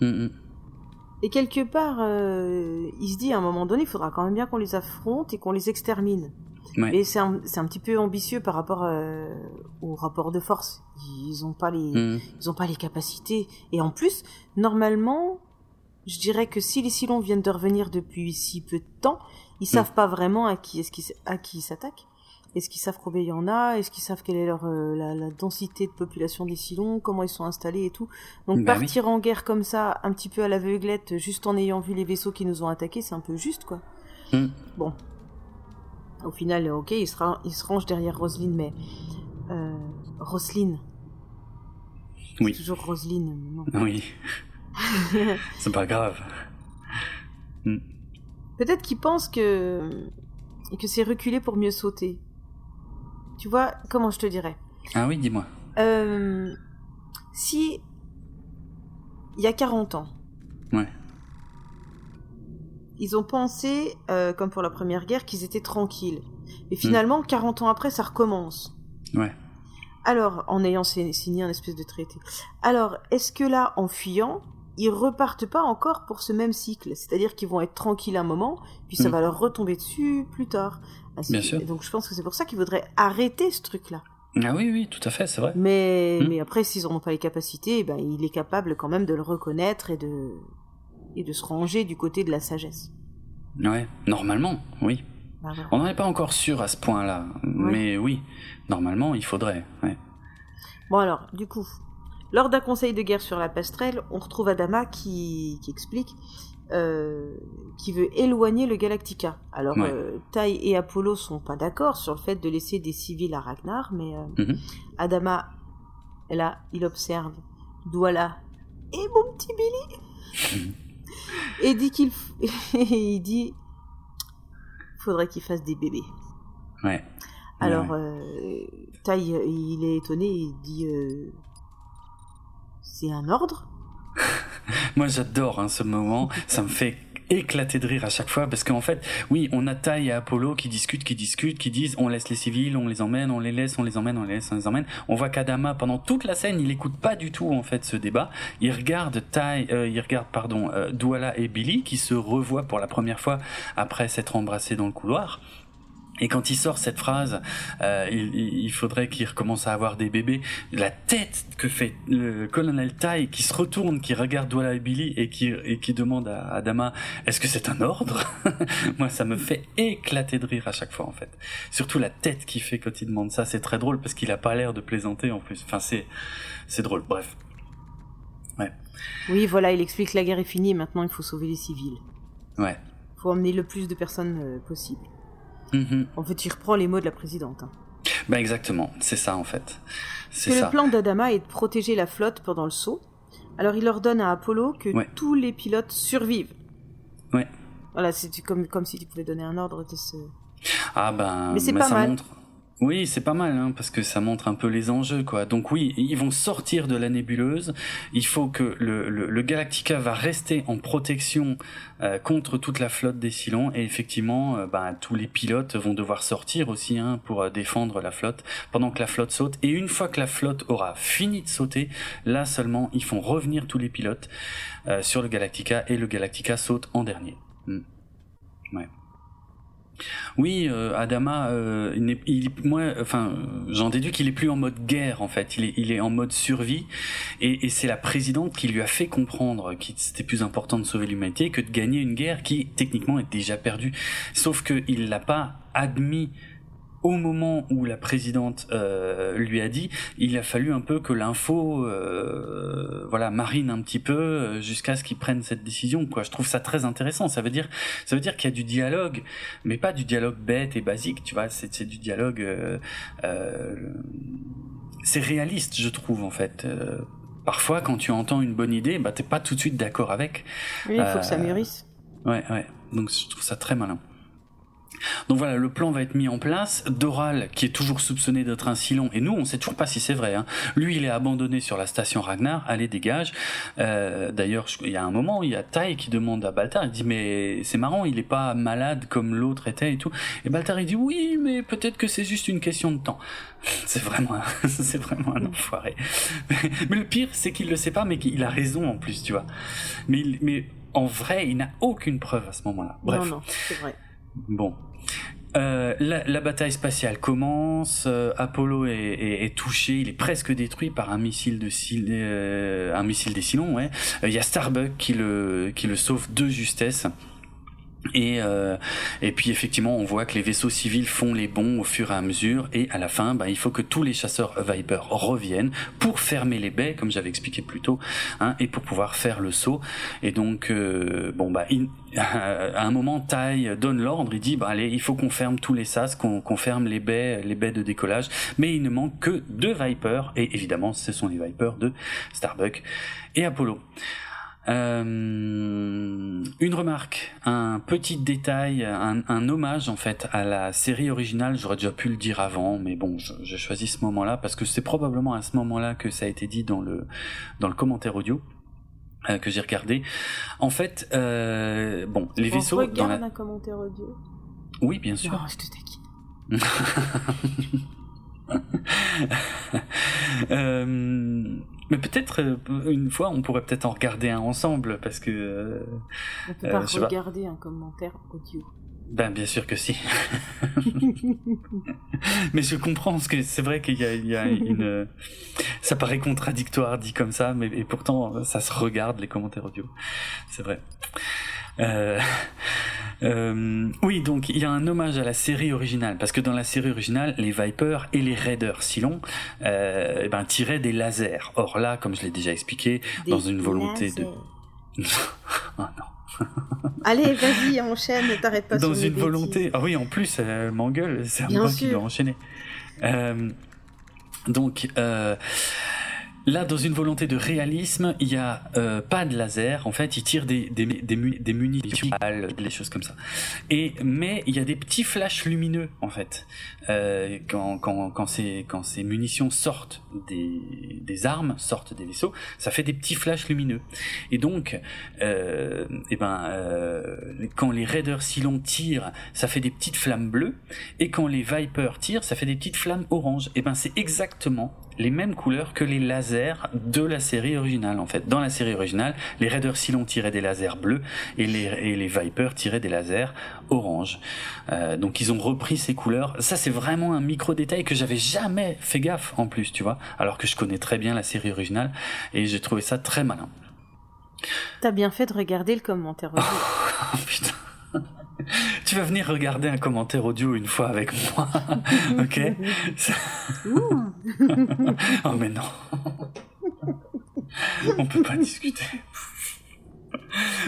Mm, mm. Et quelque part, euh, il se dit à un moment donné, il faudra quand même bien qu'on les affronte et qu'on les extermine. Et c'est un, un, petit peu ambitieux par rapport euh, au rapport de force. Ils n'ont pas les, mm. ils ont pas les capacités. Et en plus, normalement, je dirais que si les Silons viennent de revenir depuis si peu de temps, ils savent pas vraiment à qui est-ce à qui ils s'attaquent. Est-ce qu'ils savent combien il y en a? Est-ce qu'ils savent quelle est leur euh, la, densité de population des Silons? Comment ils sont installés et tout? Donc bah partir en guerre comme ça, un petit peu à l'aveuglette, juste en ayant vu les vaisseaux qui nous ont attaqués, c'est un peu juste quoi. Hmm. Bon. Au final, ok, il se, il se range derrière Roselyne, mais euh, Roselyne. Oui. Toujours Roselyne. Non. Oui. [LAUGHS] c'est pas grave. Hmm. Peut-être qu'il pense que que c'est reculé pour mieux sauter. Tu vois, comment je te dirais? Ah oui, dis-moi. Euh, si il y a 40 ans, ouais. ils ont pensé, euh, comme pour la première guerre, qu'ils étaient tranquilles. Et finalement, 40 ans après, ça recommence. Ouais. Alors, en ayant signé un espèce de traité. Alors, est-ce que là, en fuyant, ils repartent pas encore pour ce même cycle C'est-à-dire qu'ils vont être tranquilles un moment, puis ça mm. va leur retomber dessus plus tard. Ah, Bien sûr. Donc je pense que c'est pour ça qu'ils voudraient arrêter ce truc-là. Ah oui, oui, tout à fait, c'est vrai. Mais, hmm. mais après, s'ils n'ont pas les capacités, ben, il est capable quand même de le reconnaître et de, et de se ranger du côté de la sagesse. Ouais, normalement, oui. Bah, On n'en est pas encore sûr à ce point-là, mais oui, normalement, il faudrait. Ouais. Bon alors, du coup, lors d'un conseil de guerre sur la passerelle, on retrouve Adama qui, qui explique euh, qui veut éloigner le Galactica. Alors, euh, Tai et Apollo sont pas d'accord sur le fait de laisser des civils à Ragnar, mais euh, mhm. Adama, là, il observe Douala et mon petit Billy et dit qu'il [LAUGHS] il dit faudrait qu'il fasse des bébés. Ouais. Alors, Tai, il est étonné, il dit c'est un ordre [LAUGHS] Moi, j'adore hein, ce moment. Ça me fait éclater de rire à chaque fois parce qu'en fait, oui, on a Taille et Apollo qui discutent, qui discutent, qui disent on laisse les civils, on les emmène, on les laisse, on les emmène, on les laisse, on les emmène. On voit qu'Adama pendant toute la scène, il écoute pas du tout en fait ce débat. Il regarde Tai, euh, il regarde pardon, euh, Douala et Billy qui se revoient pour la première fois après s'être embrassés dans le couloir. Et quand il sort cette phrase, euh, il, il, faudrait qu'il recommence à avoir des bébés. La tête que fait le colonel Tai, qui se retourne, qui regarde Douala et Billy et qui, et qui demande à Adama, est-ce que c'est un ordre? [LAUGHS] Moi, ça me fait éclater de rire à chaque fois, en fait. Surtout la tête qu'il fait quand il demande ça, c'est très drôle parce qu'il a pas l'air de plaisanter en plus. Enfin, c'est, c'est drôle. Bref. Ouais. Oui, voilà, il explique que la guerre est finie. Maintenant, il faut sauver les civils. Ouais. Faut emmener le plus de personnes euh, possible. Mhm. En fait, il reprend les mots de la présidente. Hein. Bah exactement, c'est ça en fait. C'est Le plan d'Adama est de protéger la flotte pendant le saut. Alors il ordonne à Apollo que tous les pilotes survivent. Ouais. Voilà, c'est comme, comme si tu pouvais donner un ordre de ce... Ah ben, mais c'est pas mal. Montre... Oui, c'est pas mal, hein, parce que ça montre un peu les enjeux, quoi. Donc oui, ils vont sortir de la nébuleuse. Il faut que le, le, Galactica va rester en protection euh, contre toute la flotte des Cylons, et effectivement, euh, bah, tous les pilotes vont devoir sortir aussi hein, pour euh, défendre la flotte pendant que la flotte saute. Et une fois que la flotte aura fini de sauter, là seulement, ils font revenir tous les pilotes sur le Galactica, et le Galactica saute en dernier. Hmm. Oui, euh, Adama, euh, il, moi, enfin, j'en déduis qu'il est plus en mode guerre en fait. Il est, il est en mode survie, et, et c'est la présidente qui lui a fait comprendre qu'il c'était plus important de sauver l'humanité que de gagner une guerre qui techniquement est déjà perdue. Sauf qu'il l'a pas admis au moment où la présidente euh, lui a dit, il a fallu un peu que l'info, euh, voilà, marine un petit peu euh, jusqu'à ce qu'il prenne cette décision. Quoi, je trouve ça très intéressant. Ça veut dire, ça veut dire qu'il y a du dialogue, mais pas du dialogue bête et basique. Tu vois, c'est du dialogue, c'est réaliste, je trouve en fait. parfois, quand tu entends une bonne idée, bah t'es pas tout de suite d'accord avec. Oui, il faut que ça mûrisse. Ouais, ouais. Donc je trouve ça très malin. Donc voilà, le plan va être mis en place. Doral, qui est toujours soupçonné d'être un Silon, et nous, on sait toujours pas si c'est vrai. Hein. Lui, il est abandonné sur la station Ragnar. Allez, dégage. Euh, D'ailleurs, il y a un moment, il y a Tai qui demande à Baltar, il dit mais c'est marrant, il est pas malade comme l'autre était et tout. Et Baltar il dit oui, mais peut-être que c'est juste une question de temps. [LAUGHS] C'est vraiment, [LAUGHS] c'est vraiment un enfoiré. [LAUGHS] Mais le pire, c'est qu'il le sait pas, mais qu'il a raison en plus, tu vois. Mais, mais en vrai, il n'a aucune preuve à ce moment-là. Bref. Non, non, c'est vrai. Bon. Euh, la, bataille spatiale commence. Euh, Apollo est, touché, il est presque détruit par un missile de euh, un missile des Silons. Ouais. Il y a Starbuck qui le qui le sauve de justesse. Et, euh, et puis effectivement, on voit que les vaisseaux civils font les bons au fur et à mesure. Et à la fin, bah, il faut que tous les chasseurs Viper reviennent pour fermer les baies, comme j'avais expliqué plus tôt, hein, et pour pouvoir faire le saut. Et donc, euh, bon, bah, [LAUGHS] à un moment, Tai donne l'ordre. Il dit, bah, allez, il faut qu'on ferme tous les sas, qu'on qu ferme les baies, les baies de décollage. Mais il ne manque que deux Viper. Et évidemment, ce sont les Vipers de Starbuck et Apollo. Euh, une remarque, un petit détail, un, un, hommage en fait à la série originale. J'aurais déjà pu le dire avant, mais bon, j'ai choisi ce moment-là parce que c'est probablement à ce moment-là que ça a été dit dans le dans le commentaire audio euh, que j'ai regardé. En fait, euh, bon, les On vaisseaux. Regarde dans la... un commentaire audio. Oui, bien sûr. Non, je te taquine. [LAUGHS] euh, mais peut-être euh, une fois, on pourrait peut-être en regarder un ensemble parce que. Euh, on peut pas euh, regarder pas. un commentaire audio. Ben bien sûr que si. [LAUGHS] [LAUGHS] mais je comprends parce que c'est vrai qu'il y a, il y a une. [LAUGHS] ça paraît contradictoire dit comme ça, mais et pourtant ça se regarde les commentaires audio. C'est vrai. Euh, [LAUGHS] euh, oui, donc il y a un hommage à la série originale, parce que dans la série originale, les Vipers et les Raiders Silon euh, eh ben, tiraient des lasers. Or là, comme je l'ai déjà expliqué, des dans une volonté lasers. de... [LAUGHS] oh non. Allez, vas-y, enchaîne, t'arrêtes pas Dans une volonté... Ah oui, en plus, elle m'engueule, c'est un moi qui dois enchaîner. Euh, donc... Euh, Là, dans une volonté de réalisme, il n'y a euh, pas de laser. En fait, ils tirent des, des, munitions, des choses comme ça. Et mais il y a des petits flashs lumineux en fait euh, quand quand ces munitions sortent des armes, sortent des vaisseaux, ça fait des petits flashs lumineux. Et donc, euh, et ben quand les raiders Silon tirent, ça fait des petites flammes bleues. Et quand les Vipers tirent, ça fait des petites flammes oranges. Et ben c'est exactement les mêmes couleurs que les lasers de la série originale en fait. Dans la série originale, les Raiders Silon tiraient des lasers bleus et les, et les Vipers tiraient des lasers orange. Euh, donc ils ont repris ces couleurs. Ça c'est vraiment un micro détail que j'avais jamais fait gaffe en plus, tu vois, alors que je connais très bien la série originale et j'ai trouvé ça très malin. T'as bien fait de regarder le commentaire [LAUGHS] oh, putain. Tu vas venir regarder un commentaire audio une fois avec moi, [LAUGHS] ok? [LAUGHS] Oh mais non, on peut pas discuter.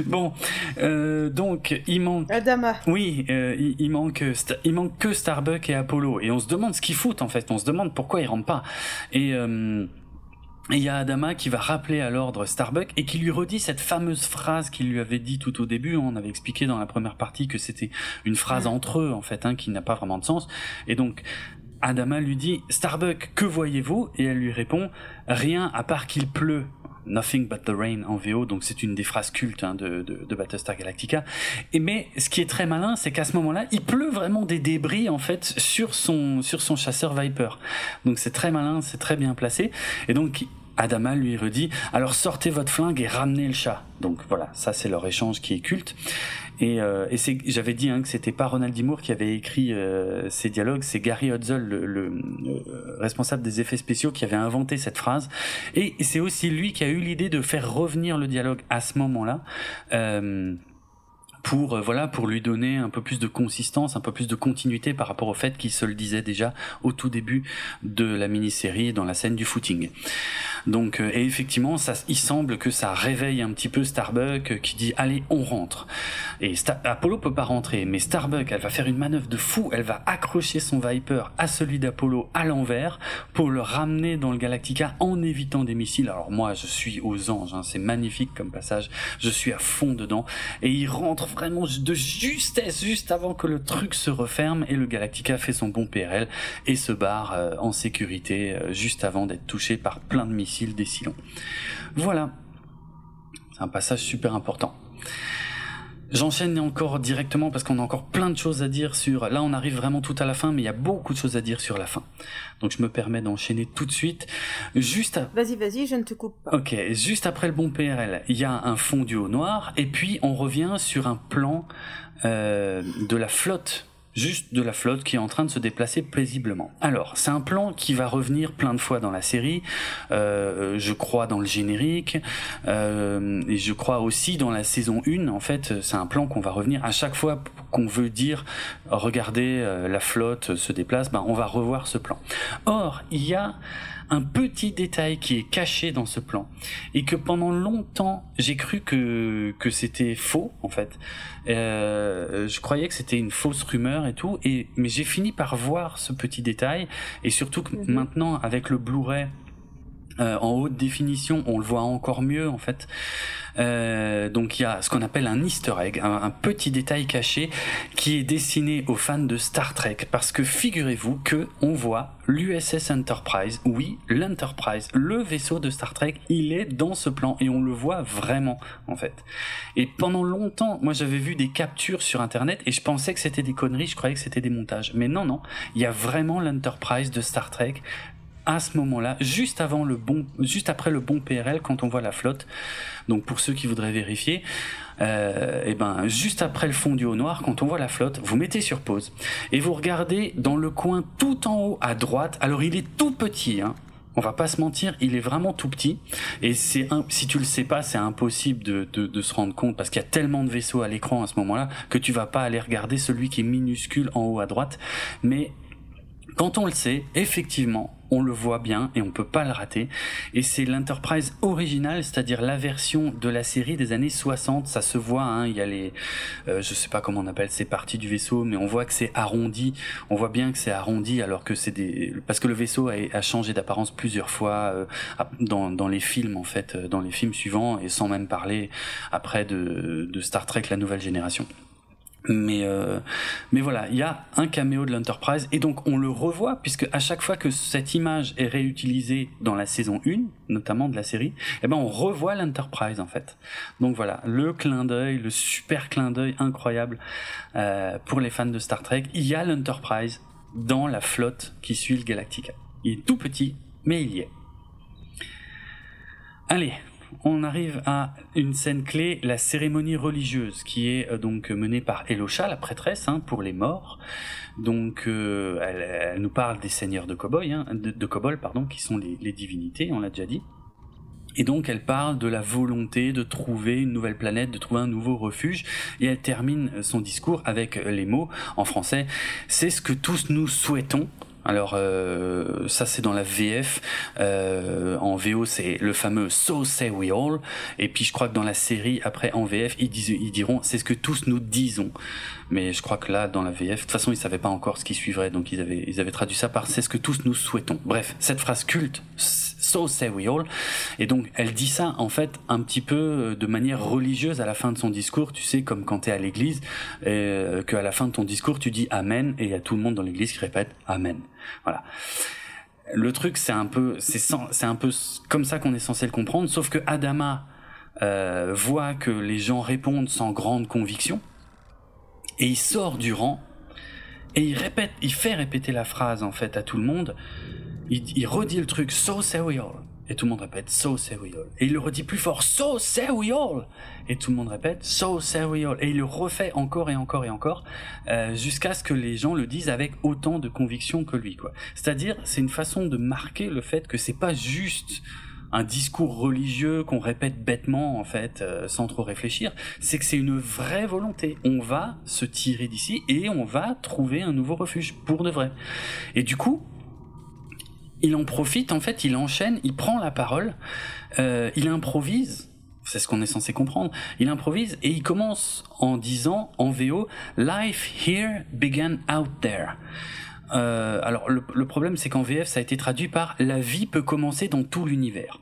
Bon, euh, donc il manque. Adama. Oui, euh, il, il, manque, il manque que Starbuck et Apollo, et on se demande ce qu'ils foutent en fait. On se demande pourquoi ils rentrent pas. Et euh, et il y a Adama qui va rappeler à l'ordre Starbuck et qui lui redit cette fameuse phrase qu'il lui avait dit tout au début. On avait expliqué dans la première partie que c'était une phrase entre eux, en fait, hein, qui n'a pas vraiment de sens. Et donc, Adama lui dit Starbuck, que voyez-vous? Et elle lui répond Rien à part qu'il pleut. Nothing but the rain en VO, donc c'est une des phrases cultes hein, de, de, de, Battlestar Galactica. Et mais ce qui est très malin, c'est qu'à ce moment-là, il pleut vraiment des débris en fait sur son sur son chasseur Viper. Donc c'est très malin, c'est très bien placé. Et donc Adama lui redit alors sortez votre flingue et ramenez le chat. Donc voilà, ça c'est leur échange qui est culte. Et, euh, et j'avais dit hein, que c'était pas Ronald D. Moore qui avait écrit euh, ces dialogues, c'est Gary Hudson, le, le, le, responsable des effets spéciaux, qui avait inventé cette phrase. Et c'est aussi lui qui a eu l'idée de faire revenir le dialogue à ce moment-là. Euh, pour euh, voilà pour lui donner un peu plus de consistance, un peu plus de continuité par rapport au fait qu'il se le disait déjà au tout début de la mini-série dans la scène du footing. Donc, et effectivement, ça, il semble que ça réveille un petit peu Starbuck qui dit allez, on rentre. Et Apollo peut pas rentrer, mais Starbuck, elle va faire une manœuvre de fou. Elle va accrocher son Viper à celui d'Apollo à l'envers pour le ramener dans le Galactica en évitant des missiles. Alors moi, je suis aux anges. Hein, c'est magnifique comme passage. Je suis à fond dedans. Et il rentre vraiment de justesse, juste avant que le truc se referme et le Galactica fait son bon PRL et se barre euh, en sécurité euh, juste avant d'être touché par plein de missiles des Silons. Voilà. C'est un passage super important. J'enchaîne encore directement parce qu'on a encore plein de choses à dire sur. Là, on arrive vraiment tout à la fin, mais il y a beaucoup de choses à dire sur la fin. Donc, je me permets d'enchaîner tout de suite. Juste. Vas-y, vas-y, je ne te coupe pas. Ok, juste après le bon PRL, il y a un fond du haut noir, et puis on revient sur un plan euh, de la flotte juste de la flotte qui est en train de se déplacer paisiblement. Alors, c'est un plan qui va revenir plein de fois dans la série, euh, je crois dans le générique, euh, et je crois aussi dans la saison 1, en fait, c'est un plan qu'on va revenir à chaque fois qu'on veut dire, regardez, euh, la flotte se déplace, ben, on va revoir ce plan. Or, il y a un petit détail qui est caché dans ce plan et que pendant longtemps j'ai cru que que c'était faux en fait. Euh, je croyais que c'était une fausse rumeur et tout et mais j'ai fini par voir ce petit détail et surtout que mhm. maintenant avec le Blu-ray euh, en haute définition, on le voit encore mieux en fait. Euh, donc il y a ce qu'on appelle un Easter egg, un, petit détail caché qui est destiné aux fans de Star Trek, parce que figurez-vous que on voit l'USS Enterprise, oui, l'Enterprise, le vaisseau de Star Trek, il est dans ce plan et on le voit vraiment en fait. Et pendant longtemps, moi j'avais vu des captures sur internet et je pensais que c'était des conneries, je croyais que c'était des montages. Mais non, non, il y a vraiment l'Enterprise de Star Trek à ce moment-là, juste avant le bon, juste après le bon PRL, quand on voit la flotte. Donc pour ceux qui voudraient vérifier, et euh, eh ben juste après le fond du haut noir, quand on voit la flotte, vous mettez sur pause et vous regardez dans le coin tout en haut à droite. Alors il est tout petit, hein. On va pas se mentir, il est vraiment tout petit et c'est si tu le sais pas, c'est impossible de, de, de, se rendre compte parce qu'il y a tellement de vaisseaux à l'écran à ce moment-là que tu vas pas aller regarder celui qui est minuscule en haut à droite. Mais quand on le sait, effectivement, on le voit bien et on peut pas le rater. Et c'est l'Enterprise originale, c'est-à-dire la version de la série des années 60. Ça se voit, hein, il y a les, euh, je sais pas comment on appelle ces parties du vaisseau, mais on voit que c'est arrondi. On voit bien que c'est arrondi alors que c'est des, parce que le vaisseau a, changé d'apparence plusieurs fois euh, dans, les films en fait, euh, dans les films suivants et sans même parler après de Star Trek la nouvelle génération. Mais euh, mais voilà, il y a un caméo de l'Enterprise et donc on le revoit puisque à chaque fois que cette image est réutilisée dans la saison 1, notamment de la série, eh ben on revoit l'Enterprise en fait. Donc voilà, le clin d'œil, le super clin d'œil incroyable euh, pour les fans de Star Trek. Il y a l'Enterprise dans la flotte qui suit le Galactica. Il est tout petit, mais il y est. Allez, on arrive à une scène clé, la cérémonie religieuse, qui est euh, donc menée par Elosha, la prêtresse, hein, pour les morts. Donc, euh, elle, nous parle des seigneurs de Kobol, hein, pardon, qui sont les, divinités, on l'a déjà dit. Et donc elle parle de la volonté de trouver une nouvelle planète, de trouver un nouveau refuge, et elle termine son discours avec les mots en français, c'est ce que tous nous souhaitons, alors euh, ça c'est dans la VF. Euh, en VO c'est le fameux So Say We All. Et puis je crois que dans la série après en VF ils, ils diront c'est ce que tous nous disons. Mais je crois que là dans la VF, de toute façon ils savaient pas encore ce qui suivrait, donc ils avaient ils avaient traduit ça par c'est ce que tous nous souhaitons. Bref, cette phrase culte So say we all. Et donc, elle dit ça, en fait, un petit peu euh, de manière religieuse à la fin de son discours. Tu sais, comme quand tu es à l'église, euh, qu'à la fin de ton discours, tu dis Amen, et il y a tout le monde dans l'église qui répète Amen. Voilà. Le truc, c'est un peu, c'est un peu comme ça qu'on est censé le comprendre, sauf que Adama euh, voit que les gens répondent sans grande conviction, et il sort du rang, et il répète, il fait répéter la phrase, en fait, à tout le monde, il, redit le truc So say we all. Et tout le monde répète So say we all. Et il le redit plus fort So say we all. Et tout le monde répète So say we all. Et il le refait encore et encore et encore euh, jusqu'à ce que les gens le disent avec autant de conviction que lui. quoi. C'est-à-dire, c'est une façon de marquer le fait que c'est pas juste un discours religieux qu'on répète bêtement en fait euh, sans trop réfléchir, c'est que c'est une vraie volonté. On va se tirer d'ici et on va trouver un nouveau refuge pour de vrai. Et du coup, il en profite, en fait, il enchaîne, il prend la parole, euh, il improvise. C'est ce qu'on est censé comprendre. Il improvise et il commence en disant en VO Life here began out there. Euh, alors le, le problème c'est qu'en VF ça a été traduit par La vie peut commencer dans tout l'univers.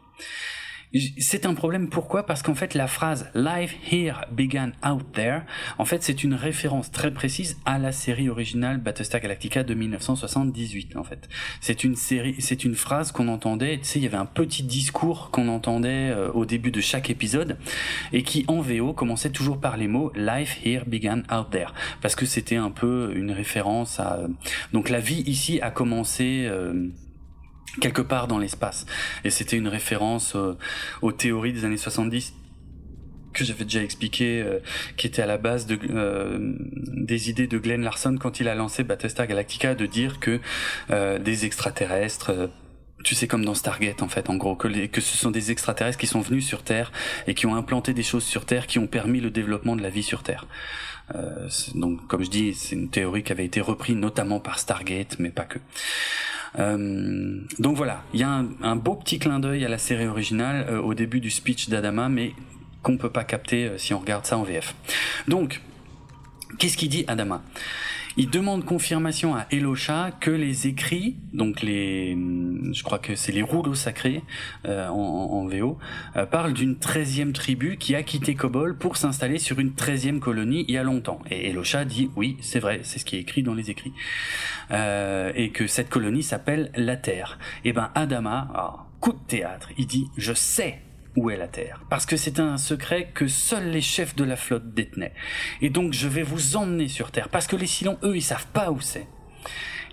C'est un problème pourquoi? Parce qu'en fait la phrase Life here began out there, en fait c'est une référence très précise à la série originale Battlestar Galactica de 1978 en fait. C'est une série, c'est une phrase qu'on entendait, tu sais il y avait un petit discours qu'on entendait euh, au début de chaque épisode et qui en VO commençait toujours par les mots Life here began out there parce que c'était un peu une référence à euh, donc la vie ici a commencé euh, quelque part dans l'espace. Et c'était une référence euh, aux théories des années 70 que j'avais déjà expliqué, euh, qui était à la base de, euh, des idées de Glenn Larson quand il a lancé Battlestar Galactica, de dire que des extraterrestres tu sais comme dans Stargate en fait en gros que, que ce sont des extraterrestres qui sont venus sur Terre et qui ont implanté des choses sur Terre qui ont permis le développement de la vie sur Terre. donc comme je dis c'est une théorie qui avait été reprise notamment par Stargate mais pas que. Euh, donc voilà, il y a un, beau petit clin d'œil à la série originale euh, au début du speech d'Adama, mais qu'on peut pas capter euh, si on regarde ça en VF. Donc, qu'est-ce qu'il dit Adama? Il demande confirmation à Elosha que les écrits, donc les, je crois que c'est les rouleaux sacrés euh, en, VO, euh, parlent d'une treizième tribu qui a quitté Kobol pour s'installer sur une treizième colonie il y a longtemps. Et Elosha dit oui, c'est vrai, c'est ce qui est écrit dans les écrits, euh, et que cette colonie s'appelle la Terre. Et eh ben Adama, ah, coup de théâtre, il dit je sais où est la Terre. Parce que c'est un secret que seuls les chefs de la flotte détenaient. Et donc je vais vous emmener sur Terre. Parce que les Silons, eux, ils savent pas où c'est.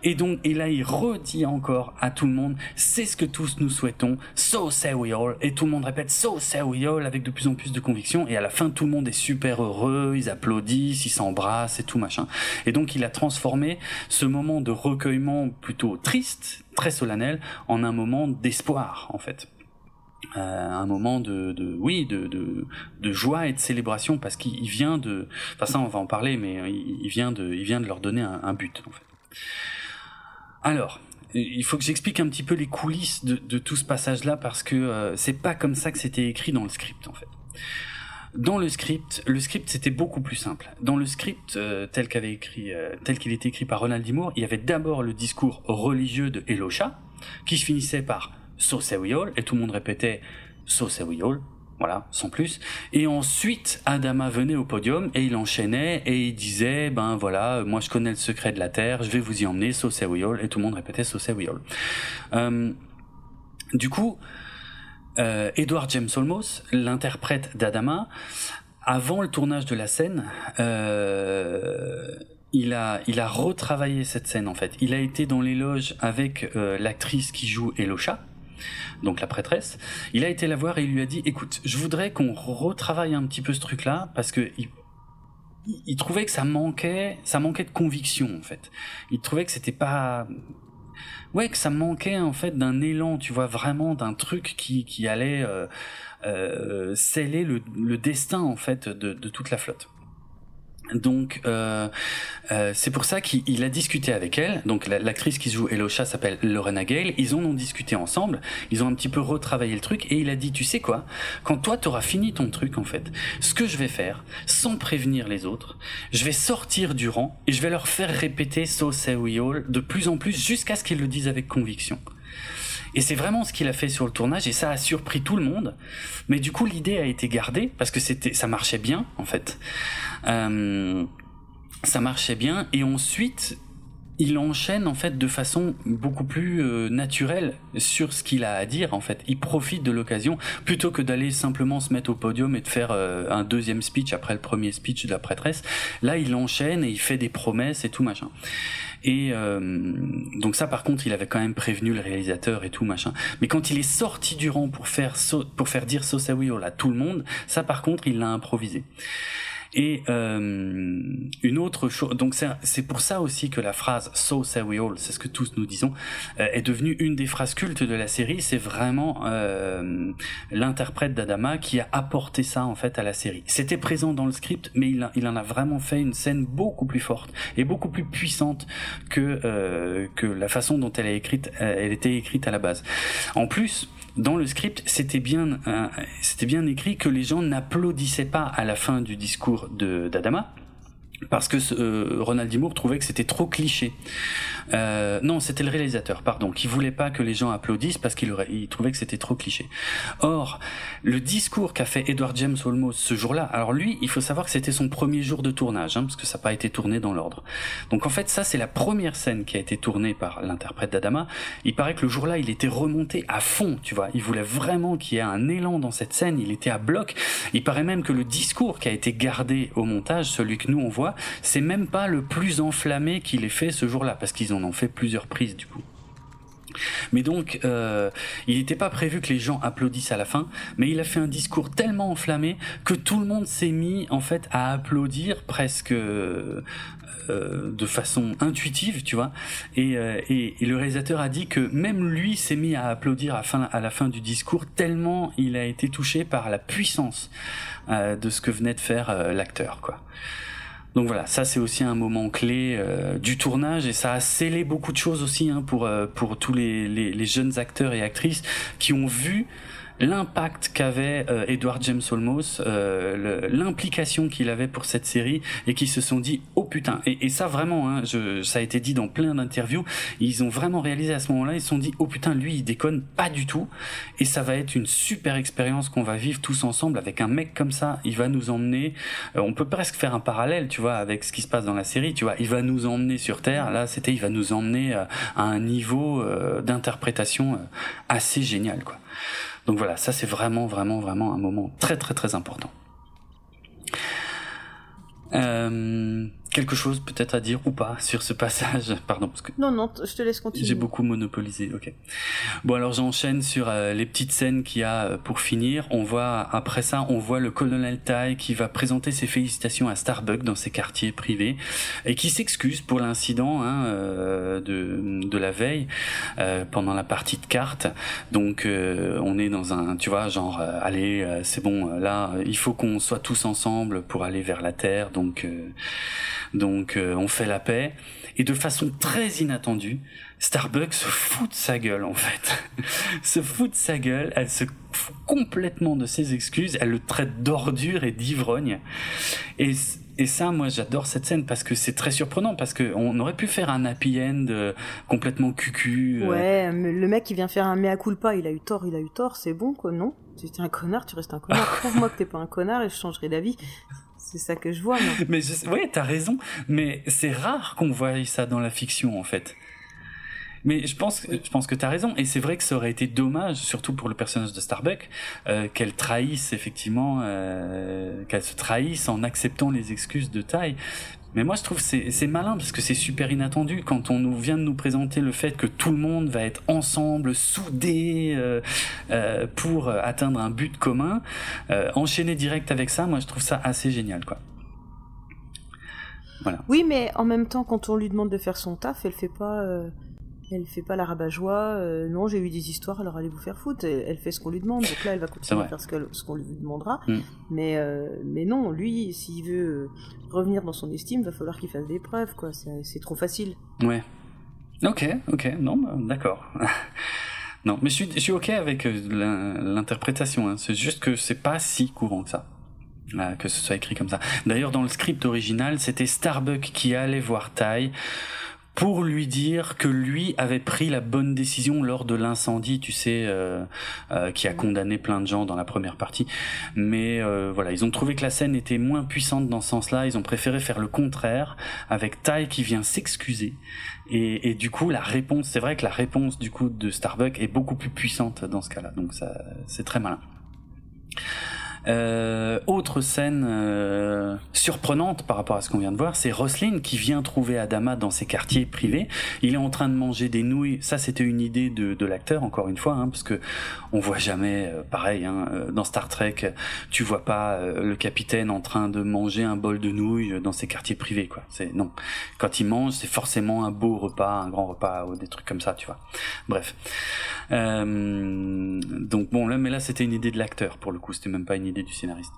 Et donc, et là, il redit encore à tout le monde, c'est ce que tous nous souhaitons, so say we all, et tout le monde répète so say we all avec de plus en plus de conviction, et à la fin, tout le monde est super heureux, ils applaudissent, ils s'embrassent et tout machin. Et donc, il a transformé ce moment de recueillement plutôt triste, très solennel, en un moment d'espoir, en fait. Euh, un moment de, de oui de, de, de, joie et de célébration parce qu'il vient de enfin ça on va en parler mais il, vient de il vient de leur donner un, but en fait alors il faut que j'explique un petit peu les coulisses de, de tout ce passage là parce que euh, c'est pas comme ça que c'était écrit dans le script en fait dans le script, le script c'était beaucoup plus simple. Dans le script euh, tel qu'avait écrit, tel qu'il était écrit par Ronald D. il y avait d'abord le discours religieux de Elosha, qui se finissait par We all, et tout le monde répétait we all, voilà, sans plus. Et ensuite, Adama venait au podium et il enchaînait et il disait, ben voilà, moi je connais le secret de la Terre, je vais vous y emmener, we all, et tout le monde répétait we all. Euh, du coup, euh, Edward James Olmos, l'interprète d'Adama, avant le tournage de la scène, euh, il a, il a retravaillé cette scène en fait. Il a été dans les loges avec euh, l'actrice qui joue Elosha, donc la prêtresse, il a été la voir et il lui a dit écoute, je voudrais qu'on retravaille un petit peu ce truc-là parce que il, trouvait que ça manquait, ça manquait de conviction en fait. Il trouvait que c'était pas ouais que ça manquait en fait d'un élan, tu vois vraiment d'un truc qui allait euh, euh, sceller le, destin en fait de toute la flotte. Donc euh, euh, c'est pour ça qu'il a discuté avec elle. Donc l'actrice qui joue Elosha s'appelle Lorena Gale. Ils en ont discuté ensemble. Ils ont un petit peu retravaillé le truc et il a dit tu sais quoi? Quand toi t'auras fini ton truc en fait, ce que je vais faire, sans prévenir les autres, je vais sortir du rang et je vais leur faire répéter So Say We All de plus en plus jusqu'à ce qu'ils le disent avec conviction. Et c'est vraiment ce qu'il a fait sur le tournage et ça a surpris tout le monde. Mais du coup, l'idée a été gardée parce que c'était, ça marchait bien en fait. Euh, ça marchait bien et ensuite il enchaîne en fait de façon beaucoup plus euh, naturelle sur ce qu'il a à dire en fait. Il profite de l'occasion plutôt que d'aller simplement se mettre au podium et de faire euh, un deuxième speech après le premier speech de la prêtresse. Là, il enchaîne et il fait des promesses et tout machin. Et euh, donc ça, par contre, il avait quand même prévenu le réalisateur et tout machin. Mais quand il est sorti du rang pour faire pour faire dire Sosawi tout le monde, ça, par contre, il l'a improvisé. Et euh, une autre chose, donc c'est pour ça aussi que la phrase So say we all, c'est ce que tous nous disons, euh, est devenue une des phrases cultes de la série. C'est vraiment euh, l'interprète d'Adama qui a apporté ça en fait à la série. C'était présent dans le script, mais il, en a vraiment fait une scène beaucoup plus forte et beaucoup plus puissante que euh, que la façon dont elle est écrite, elle était écrite à la base. En plus, dans le script, c'était bien, euh, c'était bien écrit que les gens n'applaudissaient pas à la fin du discours de d'Adama parce que euh, Ronald D. Moore trouvait que c'était trop cliché. Euh, non, c'était le réalisateur, pardon, qui voulait pas que les gens applaudissent parce qu'il il trouvait que c'était trop cliché. Or, le discours qu'a fait Edward James Olmos ce jour-là, alors lui, il faut savoir que c'était son premier jour de tournage, hein, parce que ça n'a pas été tourné dans l'ordre. Donc en fait, ça c'est la première scène qui a été tournée par l'interprète d'Adama. Il paraît que le jour-là, il était remonté à fond, tu vois. Il voulait vraiment qu'il y ait un élan dans cette scène. Il était à bloc. Il paraît même que le discours qui a été gardé au montage, celui que nous on voit, c'est même pas le plus enflammé qu'il ait fait ce jour-là, parce qu'ils en ont fait plusieurs prises du coup. Mais donc, euh, il n'était pas prévu que les gens applaudissent à la fin, mais il a fait un discours tellement enflammé que tout le monde s'est mis en fait à applaudir presque euh, de façon intuitive, tu vois. Euh, et, le réalisateur a dit que même lui s'est mis à applaudir à, à, la fin du discours tellement il a été touché par la puissance de ce que venait de faire l'acteur, quoi. Donc voilà, ça c'est aussi un moment clé euh, du tournage. Et ça a scellé beaucoup de choses aussi hein, pour euh, pour tous les, jeunes acteurs et actrices qui ont vu l'impact qu'avait euh, Edward James Olmos, euh, l'implication qu'il avait pour cette série, et qui se sont dit oh putain. Et, ça vraiment, hein, je, ça a été dit dans plein d'interviews. Ils ont vraiment réalisé à ce moment-là. Ils se sont dit oh putain, lui il déconne pas du tout, et ça va être une super expérience qu'on va vivre tous ensemble avec un mec comme ça. Il va nous emmener. Euh, on peut presque faire un parallèle, tu vois, avec ce qui se passe dans la série. Tu vois, il va nous emmener sur Terre. Là, c'était il va nous emmener à un niveau d'interprétation assez génial, quoi. Donc voilà, ça c'est vraiment, vraiment, vraiment un moment très, très, très important. Euh, quelque chose peut-être à dire ou pas sur ce passage [LAUGHS] Pardon. Parce que non, non, je te laisse continuer. J'ai beaucoup monopolisé, ok. Bon, alors j'enchaîne sur euh, les petites scènes qu'il y a euh, pour finir. On voit, après ça, on voit le colonel Tai qui va présenter ses félicitations à Starbucks dans ses quartiers privés et qui s'excuse pour l'incident hein, euh, de, de la veille pendant la partie de cartes. Donc, on est dans un, tu vois, genre, allez, c'est bon, là, il faut qu'on soit tous ensemble pour aller vers la Terre. Donc, donc euh, on fait la paix. Et de façon très inattendue, Starbucks se fout de sa gueule en fait. [LAUGHS] se fout de sa gueule, elle se fout complètement de ses excuses, elle le traite d'ordure et d'ivrogne. Et, et ça, moi j'adore cette scène parce que c'est très surprenant, parce qu'on aurait pu faire un happy end euh, complètement cucu. Euh. Ouais, mais le mec qui vient faire un mea culpa, il a eu tort, il a eu tort, c'est bon quoi, non? Tu es un connard, tu restes un connard. [LAUGHS] Prouve-moi que t'es pas un connard et je changerai d'avis. C'est ça que je vois. Moi. mais je, ouais, t'as raison. Mais c'est rare qu'on voie ça dans la fiction, en fait. Mais je pense, je pense que t'as raison. Et c'est vrai que ça aurait été dommage, surtout pour le personnage de Starbuck, euh, qu'elle trahisse effectivement, euh, qu'elle se trahisse en acceptant les excuses de taille. Mais moi, je trouve c'est c'est malin parce que c'est super inattendu quand on nous vient de nous présenter le fait que tout le monde va être ensemble, soudé euh, euh, pour atteindre un but commun. Euh, enchaîner direct avec ça, moi, je trouve ça assez génial, quoi. Voilà. Oui, mais en même temps, quand on lui demande de faire son taf, elle fait pas. Elle fait pas la rabat-joie. Euh, non, j'ai eu des histoires, alors allez vous faire foutre. Elle, fait ce qu'on lui demande. Donc là, elle va continuer à faire ce qu'on lui demandera. Mm. Mais, euh, mais non, lui, s'il veut euh, revenir dans son estime, va falloir qu'il fasse des preuves, quoi. C'est trop facile. Ouais. Ok, ok. Non, bah, d'accord. [LAUGHS] non, mais je suis, je suis ok avec l'interprétation. Hein. C'est juste que c'est pas si courant que ça que ce soit écrit comme ça. D'ailleurs, dans le script original, c'était Starbuck qui allait voir Tai pour lui dire que lui avait pris la bonne décision lors de l'incendie, tu sais, euh, euh, qui a condamné plein de gens dans la première partie. Mais euh, voilà, ils ont trouvé que la scène était moins puissante dans ce sens-là. Ils ont préféré faire le contraire, avec Tai qui vient s'excuser. Et, et, du coup, la réponse, c'est vrai que la réponse du coup de Starbuck est beaucoup plus puissante dans ce cas-là. Donc ça, c'est très malin. Euh, autre scène euh, surprenante par rapport à ce qu'on vient de voir, c'est Roslyn qui vient trouver Adama dans ses quartiers privés. Il est en train de manger des nouilles. Ça, c'était une idée de, l'acteur, encore une fois, hein, parce que on voit jamais, euh, pareil, hein, dans Star Trek, tu vois pas le capitaine en train de manger un bol de nouilles dans ses quartiers privés, quoi. C'est non. Quand il mange, c'est forcément un beau repas, un grand repas ou des trucs comme ça, tu vois. Bref. donc bon, là, mais là, c'était une idée de l'acteur pour le coup. C'était même pas une idée du scénariste.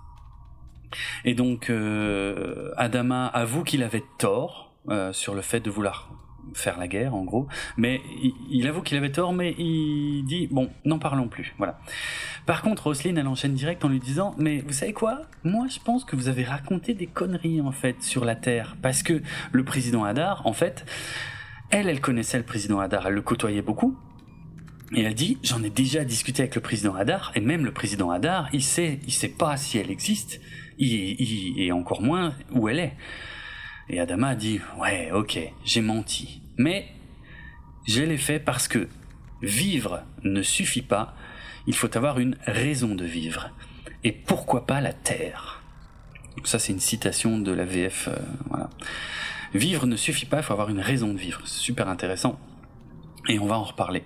Et donc, euh, Adama avoue qu'il avait tort euh, sur le fait de vouloir faire la guerre, en gros. Mais il, avoue qu'il avait tort, mais il dit bon, n'en parlons plus. Voilà. Par contre, Roselyne, elle enchaîne direct en lui disant mais vous savez quoi? Moi, je pense que vous avez raconté des conneries en fait sur la Terre, parce que le président Hadar, en fait, elle, elle connaissait le président Hadar, elle le côtoyait beaucoup. Et elle dit, j'en ai déjà discuté avec le président Hadar, et même le président Hadar, il sait, il sait pas si elle existe, et encore moins où elle est. Et Adama a dit, ouais, ok, j'ai menti. Mais, je l'ai fait parce que vivre ne suffit pas, il faut avoir une raison de vivre. Et pourquoi pas la terre? Ça, c'est une citation de la VF, euh, voilà. Vivre ne suffit pas, il faut avoir une raison de vivre. Super intéressant. Et on va en reparler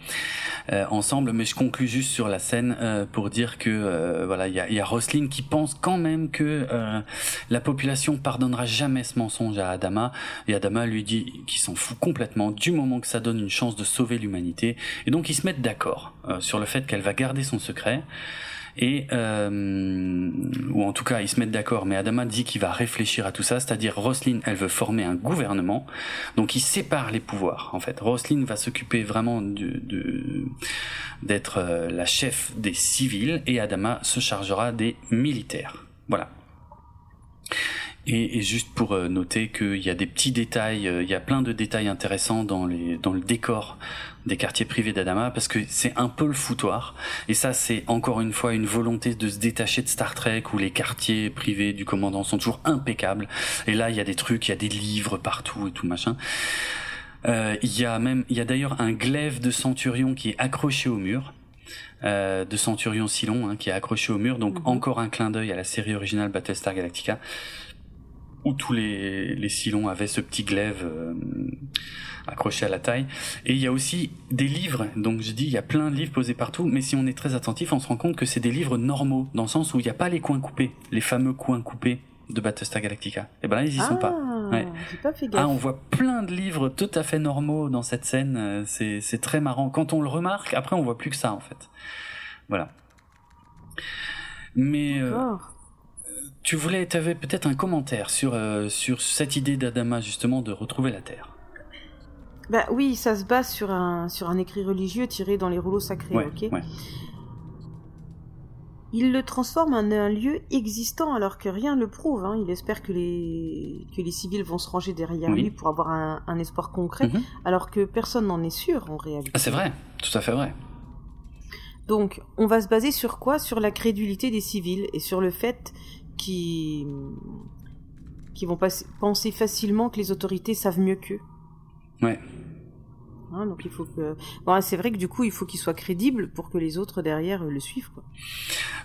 euh, ensemble, mais je conclus juste sur la scène euh, pour dire que euh, voilà, il y a, y a qui pense quand même que la population pardonnera jamais ce mensonge à Adama, et Adama lui dit qu'il s'en fout complètement du moment que ça donne une chance de sauver l'humanité, et donc ils se mettent d'accord sur le fait qu'elle va garder son secret et euh, ou en tout cas ils se mettent d'accord. Mais Adama dit qu'il va réfléchir à tout ça, c'est-à-dire Roslyn, elle veut former un gouvernement, donc il sépare les pouvoirs. En fait, Roslyn va s'occuper vraiment de, d'être euh, la chef des civils et Adama se chargera des militaires. Voilà. Et, juste pour euh, noter qu'il y a des petits détails, euh, il y a plein de détails intéressants dans, les, dans le décor des quartiers privés d'Adama parce que c'est un peu le foutoir. Et ça, c'est encore une fois une volonté de se détacher de Star Trek où les quartiers privés du commandant sont toujours impeccables. Et là, il y a des trucs, il y a des livres partout et tout machin. Euh, il y a même, il y a d'ailleurs un glaive de Centurion qui est accroché au mur. Euh, de Centurion Silon hein, qui est accroché au mur, donc mhm. encore un clin d'œil à la série originale Battlestar Galactica où tous les, les silons avaient ce petit glaive euh, accroché à la taille. Et il y a aussi des livres, donc je dis, il y a plein de livres posés partout, mais si on est très attentif, on se rend compte que c'est des livres normaux, dans le sens où il n'y a pas les coins coupés, les fameux coins coupés de Battlestar Galactica. Et eh ben là, ils y sont pas. Ah, ouais. Pas fait ah, on voit plein de livres tout à fait normaux dans cette scène. Euh, c'est, c'est très marrant. Quand on le remarque, après, on voit plus que ça, en fait. Voilà. Mais euh, tu voulais, tu avais peut-être un commentaire sur, euh, sur cette idée d'Adama justement de retrouver la Terre. Bah oui, ça se base sur un, sur un écrit religieux tiré dans les rouleaux sacrés, ok Il le transforme en un lieu existant alors que rien ne le prouve. Hein. Il espère que les, que les civils vont se ranger derrière lui pour avoir un, un espoir concret, mhm. alors que personne n'en est sûr en réalité. Ah, c'est vrai, tout à fait vrai. Donc, on va se baser sur quoi? Sur la crédulité des civils et sur le fait qui, qui vont penser facilement que les autorités savent mieux qu'eux. Ouais. Hein, donc il faut que. Bon, c'est vrai que du coup, il faut qu'il soit crédible pour que les autres derrière le suivent. Quoi.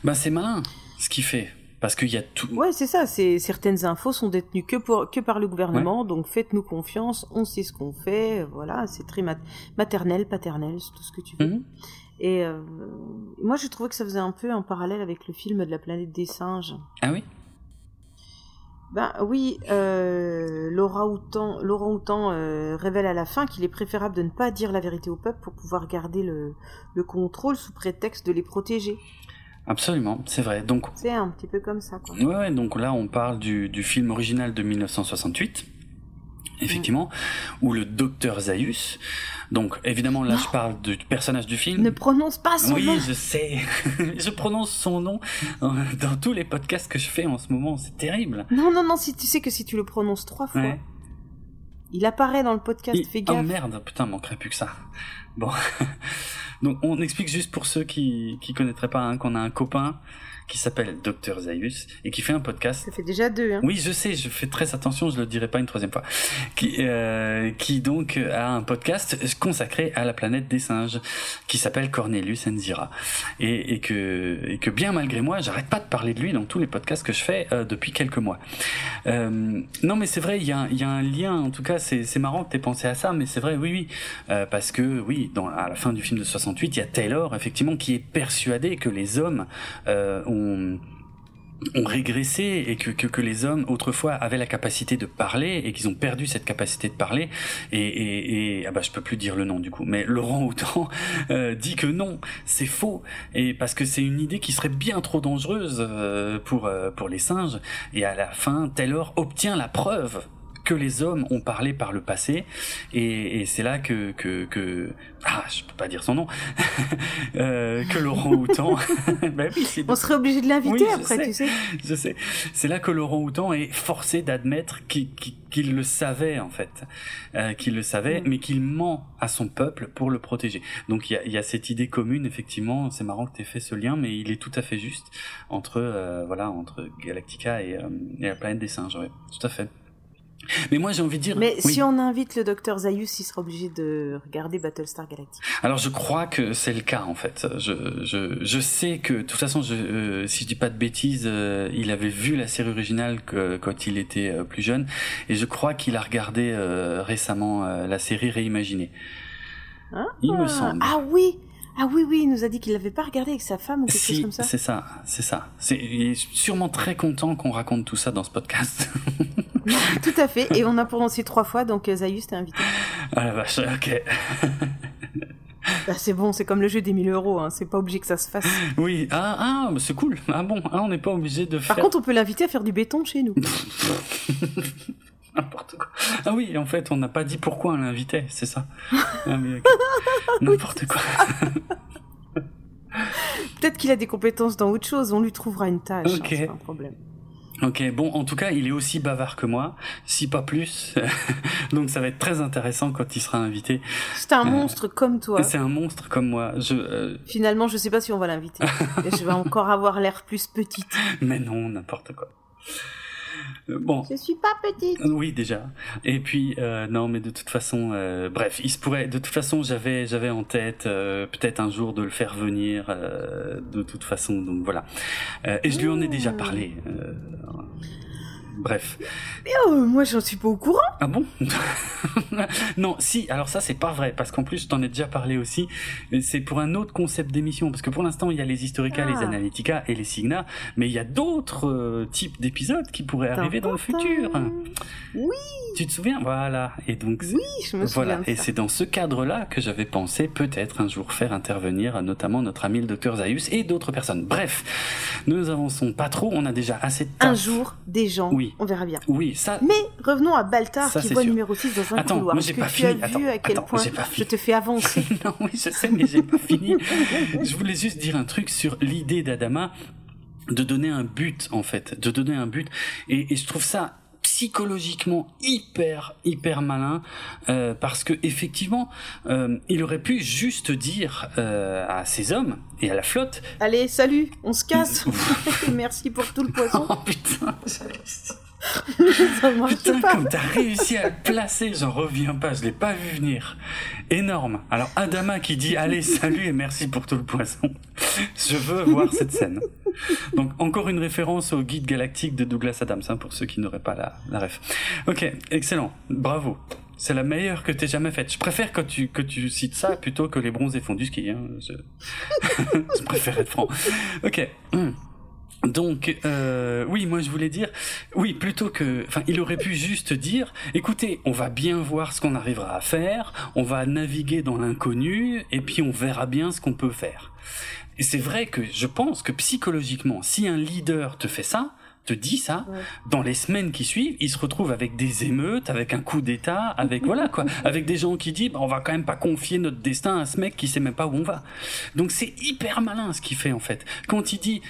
Ben, c'est malin ce qu'il fait. Parce qu'il y a tout. Ouais, c'est ça. C'est certaines infos sont détenues que pour que par le gouvernement, donc faites-nous confiance. On sait ce qu'on fait. Voilà, c'est très maternel, paternel, c'est tout ce que tu veux. Mhm. Et euh, moi, je trouvais que ça faisait un peu un parallèle avec le film de la planète des singes. Ah oui? Ben oui, euh, Laura Houtan, Laurent Houtan euh, révèle à la fin qu'il est préférable de ne pas dire la vérité au peuple pour pouvoir garder le, le contrôle sous prétexte de les protéger. Absolument, c'est vrai. Donc c'est un petit peu comme ça. Quoi. Ouais, donc là on parle du, du film original de 1968 effectivement, ou le docteur Zaius. Donc, évidemment, là, je parle du personnage du film. Ne prononce pas son nom. Oui, je sais. [LAUGHS] je prononce son nom dans tous les podcasts que je fais en ce moment. C'est terrible. Non, non, non. Si tu sais que si tu le prononces trois fois, il apparaît dans le podcast. Fais gaffe. Oh merde, putain, manquerait plus que ça. Bon. [LAUGHS] Donc, on explique juste pour ceux qui qui connaîtraient pas hein, qu'on a un copain qui s'appelle Dr Zaius et qui fait un podcast. Ça fait déjà deux. Hein. Oui, je sais, je fais très attention, je le dirai pas une troisième fois. Qui, euh, qui donc a un podcast consacré à la planète des singes, qui s'appelle Cornelius Enzira, et, et que et que bien malgré moi, j'arrête pas de parler de lui dans tous les podcasts que je fais euh, depuis quelques mois. Euh, non, mais c'est vrai, il y a, y a un lien. En tout cas, c'est marrant que t'aies pensé à ça, mais c'est vrai, oui, oui, euh, parce que oui, dans à la fin du film de 68, il y a Taylor effectivement qui est persuadé que les hommes euh, ont régressé et que, que, les hommes autrefois avaient la capacité de parler et qu'ils ont perdu cette capacité de parler. Et ah bah je peux plus dire le nom du coup. Mais Laurent Houtan [LAUGHS] euh, dit que non c'est faux. Et parce que c'est une idée qui serait bien trop dangereuse euh, pour euh, pour les singes. Et à la fin Taylor obtient la preuve que les hommes ont parlé par le passé. Et, et c'est là que, que, que ah je peux pas dire son nom. [LAUGHS] Euh, que Laurent [LAUGHS] Houtan. [LAUGHS] Ben oui, on serait obligé de l'inviter oui, après sais, tu sais. Je sais. C'est là que Laurent Houtan est forcé d'admettre qu'il qu qu le savait en fait. Euh, qu'il le savait mmh. mais qu'il ment à son peuple pour le protéger. Donc il y a, y a, cette idée commune effectivement. C'est marrant que tu aies fait ce lien mais il est tout à fait juste entre euh, voilà entre Galactica et, euh, et la planète des singes ouais, tout à fait mais moi, j'ai envie de dire. Mais oui. si on invite le docteur Zaius, il sera obligé de regarder Battlestar Galactica. Alors, je crois que c'est le cas en fait. Je, je, je sais que, de toute façon, je, euh, si je dis pas de bêtises, euh, il avait vu la série originale que, quand il était euh, plus jeune, et je crois qu'il a regardé récemment la série réimaginée. Ah, il me semble. Ah oui. Ah oui, oui, il nous a dit qu'il l'avait pas regardé avec sa femme ou quelque si, chose comme ça. C'est ça, c'est ça. C'est, il est sûrement très content qu'on raconte tout ça dans ce podcast. [LAUGHS] tout à fait. Et on a prononcé trois fois, donc euh, Zayus t'es invité. Ah la vache, ok. [LAUGHS] Bah, c'est bon, c'est comme le jeu des 1000 euros, hein. c'est pas obligé que ça se fasse. Oui, ah, ah c'est cool. Ah bon, ah, on n'est pas obligé de faire. Par contre, on peut l'inviter à faire du béton chez nous. [LAUGHS] [LAUGHS] N'importe quoi. Ah oui, en fait, on n'a pas dit pourquoi on l'invitait, c'est ça. [LAUGHS] Ah, okay. N'importe quoi. [LAUGHS] Peut-être qu'il a des compétences dans autre chose, on lui trouvera une tâche, Ok. hein, c'est pas un problème. Ok, bon, en tout cas, il est aussi bavard que moi, si pas plus. Donc, ça va être très intéressant quand il sera invité. C'est un euh, monstre comme toi. C'est un monstre comme moi. Je, euh... Finalement, je sais pas si on va l'inviter. je vais encore avoir l'air plus petite. Mais non, n'importe quoi. Bon. Je suis pas petite. Oui, déjà. Et puis euh, non, mais de toute façon, euh, bref, il se pourrait. De toute façon, j'avais j'avais en tête euh, peut-être un jour de le faire venir. euh, de toute façon, donc voilà. Euh, et je lui en ai déjà parlé. Bref. Mais oh, moi, j'en suis pas au courant. Ah bon? [LAUGHS] Non, si. Alors ça, c'est pas vrai parce qu'en plus, je t'en ai déjà parlé aussi. C'est pour un autre concept d'émission parce que pour l'instant, il y a les Historica, ah. les Analytica et les Signa, mais il y a d'autres euh, types d'épisodes qui pourraient arriver dans le futur. Oui. Tu te souviens? Voilà. Et donc. Oui, je me voilà. souviens. Et c'est dans ce cadre-là que j'avais pensé peut-être un jour faire intervenir notamment notre ami le docteur Zaius et d'autres personnes. Bref, nous avançons pas trop. On a déjà assez de taf. Un jour, des gens. Oui. On verra bien. Oui, ça. Mais revenons à Baltar Ça, qui voit sûr. numéro 6 dans un Attends, couloir. moi, j'ai pas tu fini. as Attends, vu à quel attends, point je te fais avancer [LAUGHS] non, oui, je sais, mais j'ai pas fini. [LAUGHS] Je voulais juste dire un truc sur l'idée d'Adama de donner un but, en fait, de donner un but. Et, et je trouve ça psychologiquement hyper hyper malin euh, parce que effectivement euh, il aurait pu juste dire euh, à ces hommes et à la flotte Allez, salut, on se casse. [LAUGHS] Merci pour tout le poisson. oh putain [LAUGHS] Ça Putain, pas. comme t'as réussi à le placer, j'en reviens pas, je l'ai pas vu venir. Énorme. Alors Adama qui dit allez salut et merci pour tout le poisson. Je veux voir cette scène. Donc encore une référence au guide galactique de Douglas Adams hein, pour ceux qui n'auraient pas la, la ref. Ok, excellent, bravo. C'est la meilleure que t'aies jamais faite. Je préfère que tu, que tu cites ça plutôt que les bronzes et fonds du ski. Hein. Je... [LAUGHS] je préfère être franc. Ok. Hum. Donc, euh, oui, moi je voulais dire, oui, plutôt que, enfin, il aurait pu juste dire, écoutez, on va bien voir ce qu'on arrivera à faire, on va naviguer dans l'inconnu, et puis on verra bien ce qu'on peut faire. Et c'est vrai que je pense que psychologiquement, si un leader te fait ça, te dit ça, Ouais. dans les semaines qui suivent, il se retrouve avec des émeutes, avec un coup d'État, avec [LAUGHS] voilà quoi, avec des gens qui disent bah, on va quand même pas confier notre destin à ce mec qui sait même pas où on va. Donc c'est hyper malin ce qu'il fait en fait. Quand il dit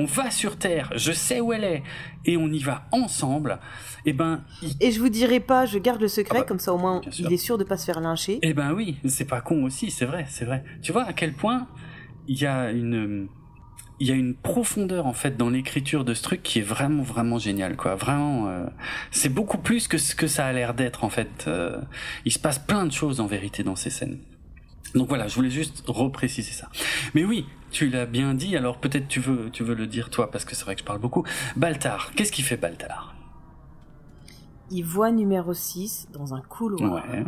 on va sur Terre, je sais où elle est, et on y va ensemble, eh ben, il- Et je vous dirai pas, je garde le secret, Ah bah, comme ça au moins il est sûr de pas se faire lyncher. eh ben oui, c'est pas con aussi, c'est vrai, c'est vrai. Tu vois à quel point il y a une il y a une profondeur en fait dans l'écriture de ce truc qui est vraiment vraiment génial quoi. Vraiment euh, c'est beaucoup plus que ce que ça a l'air d'être en fait. Euh, il se passe plein de choses en vérité dans ces scènes. Donc voilà je voulais juste repréciser ça. Mais oui tu l'as bien dit alors peut-être tu veux tu veux le dire toi parce que c'est vrai que je parle beaucoup Baltar qu'est-ce qui fait Baltar? Il voit numéro 6 dans un couloir ouais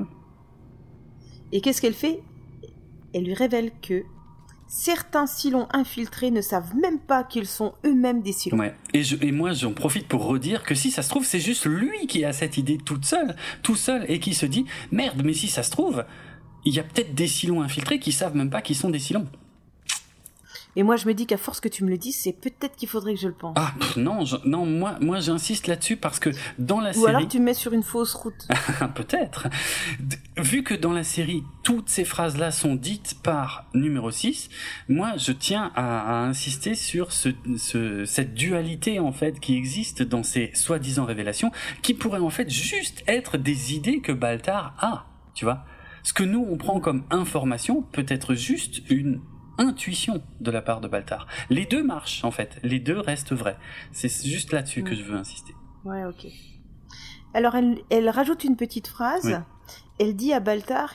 et qu'est-ce qu'elle fait? Elle lui révèle que certains Silons infiltrés ne savent même pas qu'ils sont eux-mêmes des Silons. Ouais. Et, je, et moi, j'en profite pour redire que si ça se trouve, c'est juste lui qui a cette idée toute seule, tout seul, et qui se dit merde, mais si ça se trouve, il y a peut-être des Silons infiltrés qui savent même pas qu'ils sont des Silons. Et moi, je me dis qu'à force que tu me le dis, c'est peut-être qu'il faudrait que je le pense. Ah non, non, moi, moi, j'insiste là-dessus parce que dans la série. Ou alors tu me mets sur une fausse route. [LAUGHS] peut-être. Vu que dans la série, toutes ces phrases-là sont dites par numéro 6, moi, je tiens à, insister sur ce, ce, cette dualité en fait qui existe dans ces soi-disant révélations, qui pourraient en fait juste être des idées que Baltar a, tu vois. Ce que nous on prend comme information peut être juste une intuition de la part de Baltar. Les deux marchent en fait, les deux restent vrais. C'est juste là-dessus que je veux insister. Ouais, ok. Alors elle, rajoute une petite phrase. Elle dit à Baltar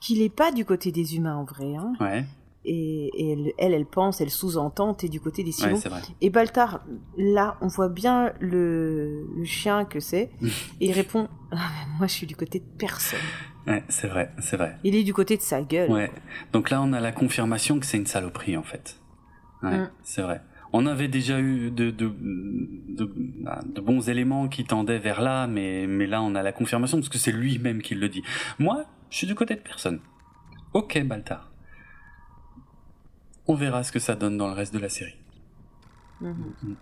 qu'il n'est pas du côté des humains en vrai. Hein. Ouais. Et, elle, elle, pense, elle sous-entend, t'es du côté des Silons. Ouais, et Baltar, là, on voit bien le, chien que c'est. et [LAUGHS] il répond, ah, moi je suis du côté de personne. Ouais, c'est vrai, c'est vrai. Il est du côté de sa gueule. Ouais. Donc là, on a la confirmation que c'est une saloperie, en fait. Ouais, mm. c'est vrai. On avait déjà eu de, de, de, bah, de, bons éléments qui tendaient vers là, mais, mais là, on a la confirmation parce que c'est lui-même qui le dit. Moi, je suis du côté de personne. Ok, Baltar. On verra ce que ça donne dans le reste de la série. Mm-hmm. Mm.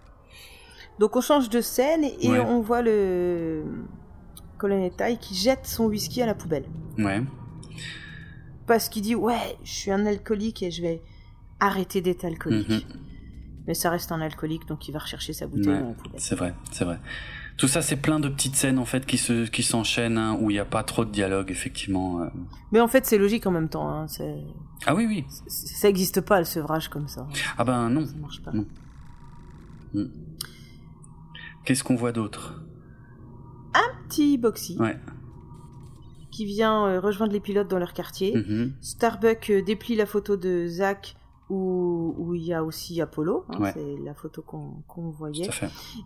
Donc on change de scène et on voit le colonel Tai qui jette son whisky à la poubelle. Ouais. Parce qu'il dit ouais, je suis un alcoolique et je vais arrêter d'être alcoolique. Mhm. Mais ça reste un alcoolique, donc il va rechercher sa bouteille dans la poubelle. C'est vrai, c'est vrai. Tout ça, c'est plein de petites scènes en fait qui se qui s'enchaînent hein, où il n'y a pas trop de dialogue effectivement. Euh. Mais en fait, c'est logique en même temps. Hein, ah oui, oui. Ça n'existe pas le sevrage comme ça. Ah ben non. Ça marche pas. Hmm. Qu'est-ce qu'on voit d'autre? Un petit Boxy. Ouais. Qui vient euh, rejoindre les pilotes dans leur quartier. Mm-hmm. Starbuck euh, déplie la photo de Zach où, il y a aussi Apollo. Hein, c'est la photo qu'on voyait.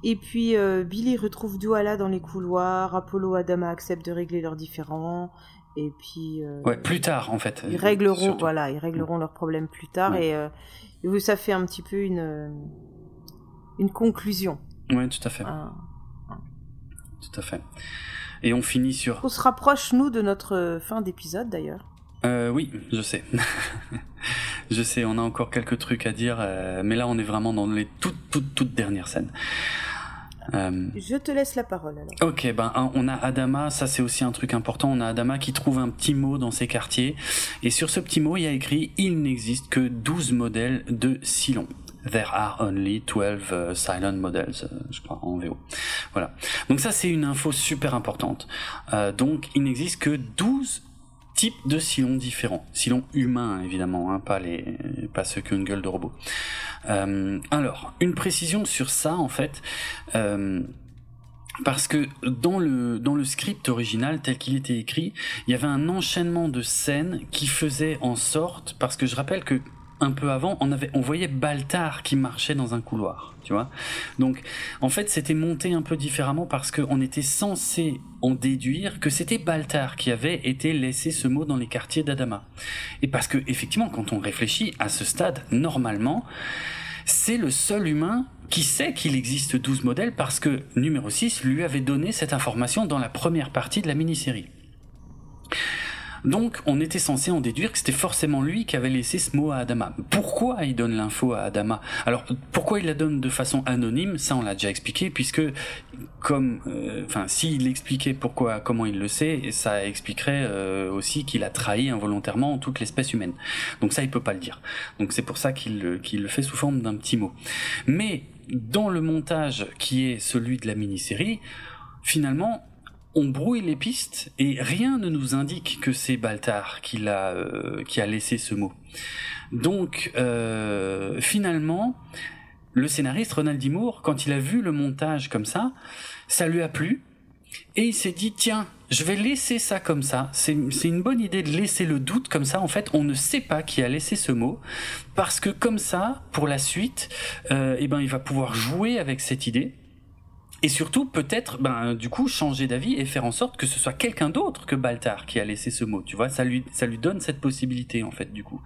Et puis euh, Billy retrouve Douala dans les couloirs. Apollo et Adama acceptent de régler leurs différends. Et puis. ouais, plus tard en fait. Ils régleront, voilà, ils régleront leurs problèmes plus tard. Et, et, ça fait un petit peu une, une conclusion. Oui, tout à fait tout à fait. Et on finit sur. On se rapproche, nous, de notre fin d'épisode d'ailleurs. Euh, oui, je sais. [LAUGHS] je sais, on a encore quelques trucs à dire, euh, mais là on est vraiment dans les toutes, toutes, toutes dernières scènes. Euh... Je te laisse la parole alors. Ok, ben on a Adama, ça c'est aussi un truc important. On a Adama qui trouve un petit mot dans ses quartiers, et sur ce petit mot il y a écrit il n'existe que 12 modèles de Silon. There are only 12 uh, silent models, uh, je crois, en VO. Voilà. Donc ça, c'est une info super importante. Euh, donc, il n'existe que 12 types de silons différents. Silons humains, évidemment, hein, pas, les, pas ceux qui ont une gueule de robot. Euh, alors, une précision sur ça, en fait. Euh, parce que dans le dans le script original tel qu'il était écrit, il y avait un enchaînement de scènes qui faisait en sorte parce que je rappelle que un peu avant, on avait, voyait Baltar qui marchait dans un couloir, tu vois. Donc, en fait, c'était monté un peu différemment parce qu'on était censé en déduire que c'était Baltar qui avait été laissé ce mot dans les quartiers d'Adama. Et parce que, effectivement, quand on réfléchit à ce stade, normalement, c'est le seul humain qui sait qu'il existe 12 modèles parce que numéro 6 lui avait donné cette information dans la première partie de la mini-série. Donc on était censé en déduire que c'était forcément lui qui avait laissé ce mot à Adama. Pourquoi il donne l'info à Adama Alors pourquoi il la donne de façon anonyme Ça on l'a déjà expliqué puisque comme euh, enfin s'il expliquait pourquoi comment il le sait, ça expliquerait euh, aussi qu'il a trahi involontairement toute l'espèce humaine. Donc ça il peut pas le dire. Donc c'est pour ça qu'il qu'il le fait sous forme d'un petit mot. Mais dans le montage qui est celui de la mini-série, finalement, on brouille les pistes et rien ne nous indique que c'est Baltar qui, a, euh, qui a laissé ce mot. Donc finalement, le scénariste Ronald D. Moore, quand il a vu le montage comme ça, ça lui a plu et il s'est dit tiens, je vais laisser ça comme ça. C'est une bonne idée de laisser le doute comme ça. En fait, on ne sait pas qui a laissé ce mot parce que comme ça, pour la suite, euh, eh ben il va pouvoir jouer avec cette idée. Et surtout, peut-être, ben, du coup, changer d'avis et faire en sorte que ce soit quelqu'un d'autre que Baltar qui a laissé ce mot. Tu vois, ça lui, ça lui donne cette possibilité, en fait, du coup.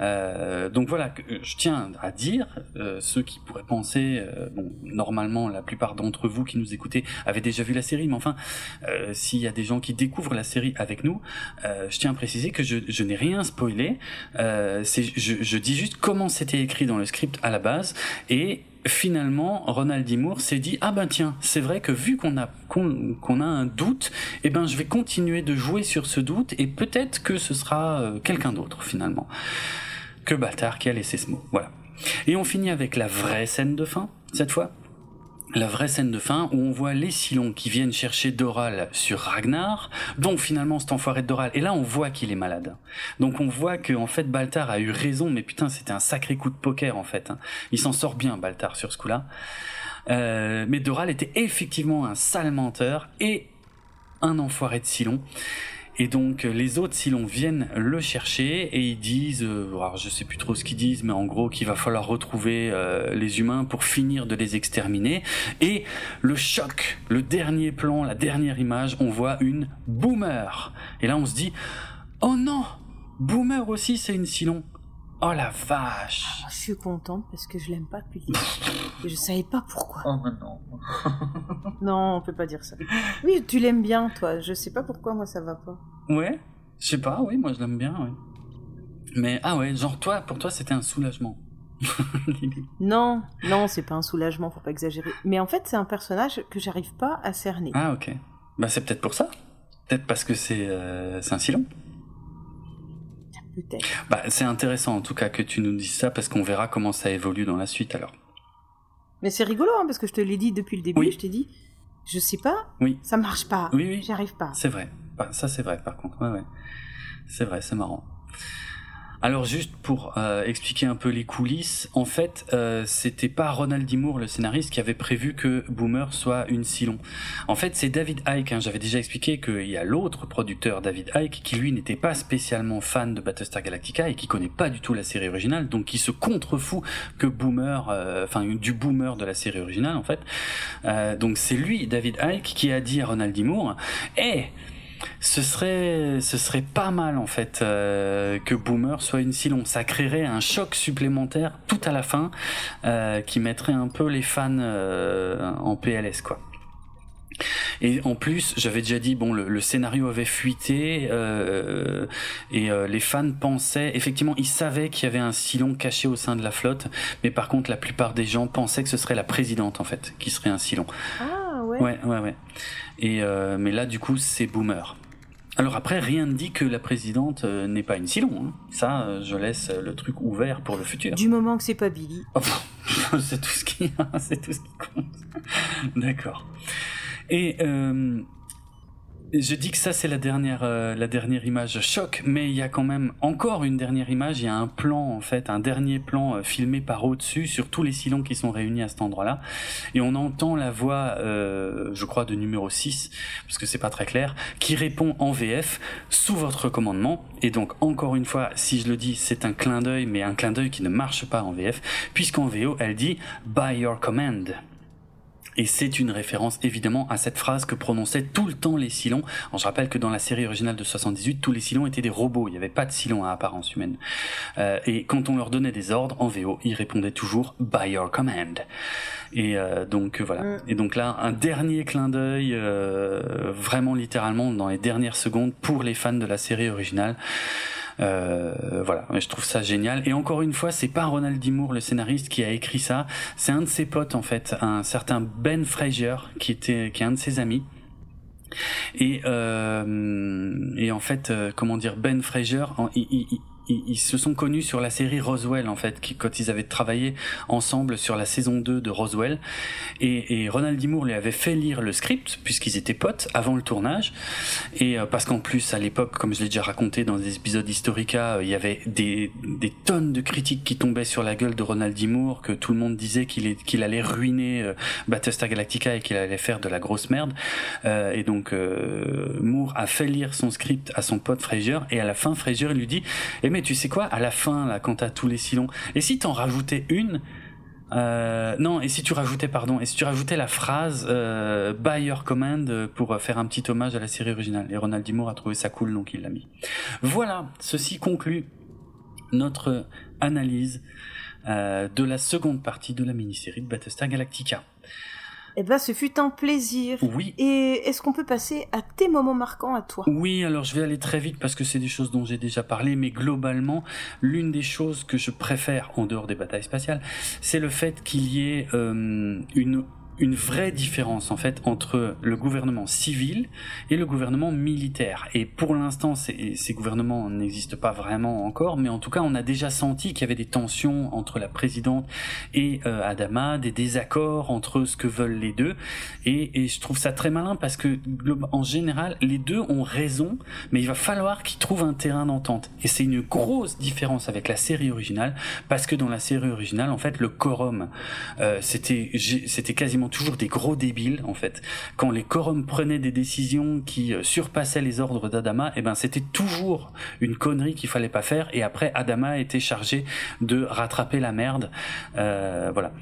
Euh, donc voilà, euh, je tiens à dire, euh, ceux qui pourraient penser, bon, normalement la plupart d'entre vous qui nous écoutez avaient déjà vu la série, mais enfin, s'il y a des gens qui découvrent la série avec nous, je tiens à préciser que je, je n'ai rien spoilé. c'est, je, je dis juste comment c'était écrit dans le script à la base et finalement, Ronald D. Moore s'est dit ah ben tiens, c'est vrai que vu qu'on a qu'on a un doute, eh ben je vais continuer de jouer sur ce doute et peut-être que ce sera quelqu'un d'autre finalement que bâtard qui a laissé ce mot. Voilà. Et on finit avec la vraie scène de fin, cette fois. La vraie scène de fin où on voit les Silons qui viennent chercher Doral sur Ragnar, dont finalement cet enfoiré de Doral. Et là, on voit qu'il est malade. Donc on voit que fait Baltar a eu raison, mais putain, c'était un sacré coup de poker en fait. Hein. Il s'en sort bien Baltar sur ce coup-là. Euh, mais Doral était effectivement un sale menteur et un enfoiré de Silon. Et donc euh, les autres, si l'on viennent le chercher et ils disent, euh, alors je sais plus trop ce qu'ils disent, mais en gros qu'il va falloir retrouver euh, les humains pour finir de les exterminer. Et le choc, le dernier plan, la dernière image, on voit une boomer. Et là on se dit, oh non, boomer aussi c'est une Silon. Oh la vache ah, Je suis contente parce que je l'aime pas depuis Et je savais pas pourquoi. Oh non. [LAUGHS] non, on peut pas dire ça. Oui, tu l'aimes bien, toi. Je sais pas pourquoi moi ça va pas. Ouais, je sais pas, oui, moi je l'aime bien, oui. Mais ah ouais, genre toi, pour toi c'était un soulagement. [LAUGHS] non, non, c'est pas un soulagement, faut pas exagérer. Mais en fait, c'est un personnage que j'arrive pas à cerner. Ah ok. Bah c'est peut-être pour ça. Peut-être parce que c'est euh, un silon. Bah, c'est intéressant en tout cas que tu nous dises ça parce qu'on verra comment ça évolue dans la suite alors. Mais c'est rigolo hein, parce que je te l'ai dit depuis le début, je t'ai dit, je sais pas, oui. ça marche pas, oui, oui. j'y arrive pas. C'est vrai, bah, ça c'est vrai par contre, ouais, ouais. C'est vrai, c'est marrant. Alors juste pour euh, expliquer un peu les coulisses, en fait, euh, c'était pas Ronald D. Moore, le scénariste, qui avait prévu que Boomer soit une Silon. En fait, c'est David Icke. Hein, J'avais déjà expliqué qu'il y a l'autre producteur, David Icke, qui lui n'était pas spécialement fan de Battlestar Galactica et qui connaît pas du tout la série originale, donc qui se contrefout que Boomer, euh, enfin du Boomer de la série originale en fait. Euh, donc c'est lui, David Icke, qui a dit à Ronald D. Moore, "Eh ce serait, ce serait pas mal en fait euh, que Boomer soit une Silon. Ça créerait un choc supplémentaire tout à la fin euh, qui mettrait un peu les fans euh, en PLS quoi. Et en plus, j'avais déjà dit, bon, le, scénario avait fuité et les fans pensaient, effectivement, ils savaient qu'il y avait un Silon caché au sein de la flotte, mais par contre, la plupart des gens pensaient que ce serait la présidente en fait qui serait un Silon. Ah ouais. Ouais, ouais, ouais. Et euh, mais là, du coup, c'est Boomer. Alors après, rien ne dit que la présidente euh, n'est pas une Silon. Hein. Ça, euh, je laisse le truc ouvert pour le futur. Du moment que c'est pas Billy. Oh, [LAUGHS] c'est tout ce qui, [LAUGHS] c'est tout ce qui compte. D'accord. Et euh, je dis que ça c'est la dernière euh, la dernière image choc, mais il y a quand même encore une dernière image. Il y a un plan en fait, un dernier plan euh, filmé par au-dessus sur tous les silons qui sont réunis à cet endroit-là, et on entend la voix, euh, je crois de numéro 6, parce que c'est pas très clair, qui répond en VF sous votre commandement. Et donc encore une fois, si je le dis, c'est un clin d'œil, mais un clin d'œil qui ne marche pas en VF, puisqu'en VO elle dit by your command. Et c'est une référence évidemment à cette phrase que prononçaient tout le temps les Silons. je rappelle que dans la série originale de 78, tous les Silons étaient des robots, il n'y avait pas de Silons à apparence humaine. Euh, et quand on leur donnait des ordres en VO, ils répondaient toujours by your command. Et euh, donc voilà. Mm. Et donc là, un dernier clin d'œil, euh, vraiment littéralement dans les dernières secondes pour les fans de la série originale. Euh, voilà, je trouve ça génial. Et encore une fois, c'est pas Ronald D. Moore, le scénariste, qui a écrit ça. C'est un de ses potes en fait, un certain Ben Fraser, qui était, qui est un de ses amis. Et, euh, et en fait, euh, comment dire, Ben Fraser, il, ils, se sont connus sur la série Roswell en fait, quand ils avaient travaillé ensemble sur la saison 2 de Roswell. Et, Ronald D. Moore lui avait fait lire le script puisqu'ils étaient potes avant le tournage. Et euh, parce qu'en plus à l'époque, comme je l'ai déjà raconté dans des épisodes Historica, euh, il y avait des, tonnes de critiques qui tombaient sur la gueule de Ronald D. Que tout le monde disait qu'il allait ruiner euh, Battlestar Galactica et qu'il allait faire de la grosse merde. et donc Moore a fait lire son script à son pote Fraser et à la fin Fraser lui dit eh tu sais quoi à la fin là quand t'as tous les silons et si t'en rajoutais une euh, non, et si tu rajoutais, pardon, et si tu rajoutais la phrase euh, by your command pour faire un petit hommage à la série originale. Et Ronald D. Moore a trouvé ça cool, donc il l'a mis. Voilà, ceci conclut notre analyse euh, de la seconde partie de la mini-série de Battlestar Galactica. Eh ben, ce fut un plaisir. Oui. Et est-ce qu'on peut passer à tes moments marquants à toi? Oui, alors je vais aller très vite parce que c'est des choses dont j'ai déjà parlé, mais globalement, l'une des choses que je préfère en dehors des batailles spatiales, c'est le fait qu'il y ait euh, une une vraie différence en fait entre le gouvernement civil et le gouvernement militaire. Et pour l'instant, ces, ces gouvernements n'existent pas vraiment encore, mais en tout cas, on a déjà senti qu'il y avait des tensions entre la présidente et euh, Adama, des désaccords entre ce que veulent les deux. Et, et je trouve ça très malin parce que en général, les deux ont raison, mais il va falloir qu'ils trouvent un terrain d'entente. Et c'est une grosse différence avec la série originale parce que dans la série originale, en fait, le quorum, euh, c'était c'était quasiment toujours des gros débiles en fait. Quand les quorums prenaient des décisions qui euh, surpassaient les ordres d'Adama, et eh ben c'était toujours une connerie qu'il fallait pas faire. Et après, Adama était chargé de rattraper la merde. Euh, voilà.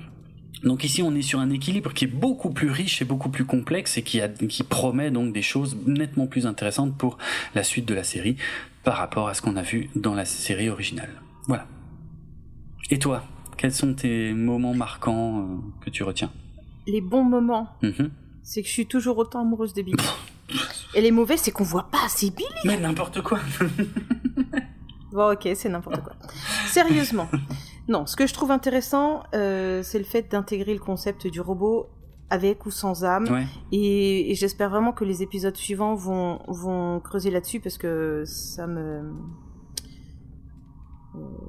Donc ici, on est sur un équilibre qui est beaucoup plus riche et beaucoup plus complexe et qui, qui promet donc des choses nettement plus intéressantes pour la suite de la série par rapport à ce qu'on a vu dans la série originale. Voilà. Et toi, quels sont tes moments marquants euh, que tu retiens? Les bons moments, mhm. c'est que je suis toujours autant amoureuse de Billy. Et les mauvais, c'est qu'on voit pas assez Billy. Mais n'importe quoi. bon, ok, c'est n'importe quoi. Sérieusement. Non, ce que je trouve intéressant, euh, c'est le fait d'intégrer le concept du robot avec ou sans âme. Et, j'espère vraiment que les épisodes suivants vont, vont creuser là-dessus parce que ça me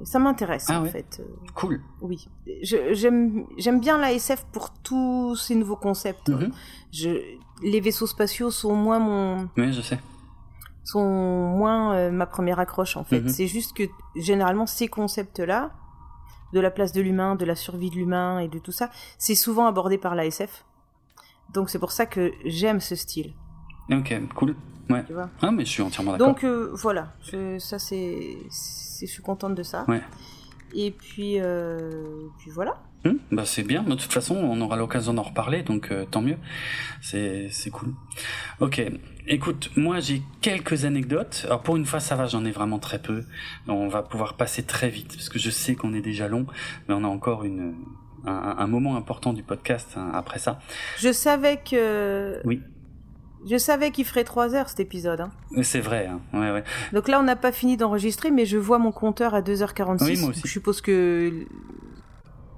ça m'intéresse ah en fait. Cool. Oui, j'aime bien la SF pour tous ces nouveaux concepts. Mhm. Je, les vaisseaux spatiaux sont moins mon. Oui, je sais. Sont moins euh, ma première accroche en fait. Mhm. C'est juste que généralement ces concepts-là, de la place de l'humain, de la survie de l'humain et de tout ça, c'est souvent abordé par la SF. Donc c'est pour ça que j'aime ce style. Ok, cool. Ouais. Tu vois ah mais je suis entièrement d'accord. Donc euh, voilà, ça c'est je suis contente de ça. Ouais. Et puis, euh, puis voilà. Hum, bah c'est bien, de toute façon on aura l'occasion d'en reparler, donc euh, tant mieux, c'est cool. Ok, écoute, moi j'ai quelques anecdotes, alors pour une fois ça va, j'en ai vraiment très peu, on va pouvoir passer très vite, parce que je sais qu'on est déjà long, mais on a encore une, un, un moment important du podcast hein, après ça. Je savais que... Oui. Je savais qu'il ferait 3 heures cet épisode. Hein. C'est vrai, hein. ouais, ouais. Donc là, on n'a pas fini d'enregistrer, mais je vois mon compteur à 2h46. Oui, moi aussi. Je suppose que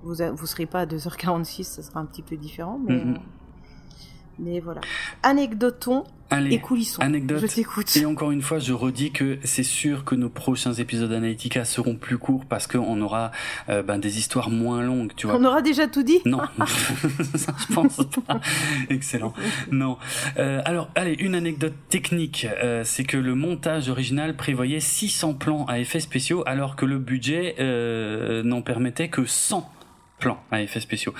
vous ne serez pas à 2h46, ça sera un petit peu différent, mais, Mhm. Mais voilà. Anecdotons Allez, et coulissons. anecdote. Je t'écoute. Et encore une fois, je redis que c'est sûr que nos prochains épisodes d'Analytica seront plus courts parce qu'on aura euh, ben, des histoires moins longues, tu vois. On aura déjà tout dit Non, [LAUGHS] ça, je pense pas. Excellent. Non. Euh, alors, allez, une anecdote technique, euh, c'est que le montage original prévoyait 600 plans à effets spéciaux, alors que le budget n'en permettait que 100 plans à effets spéciaux.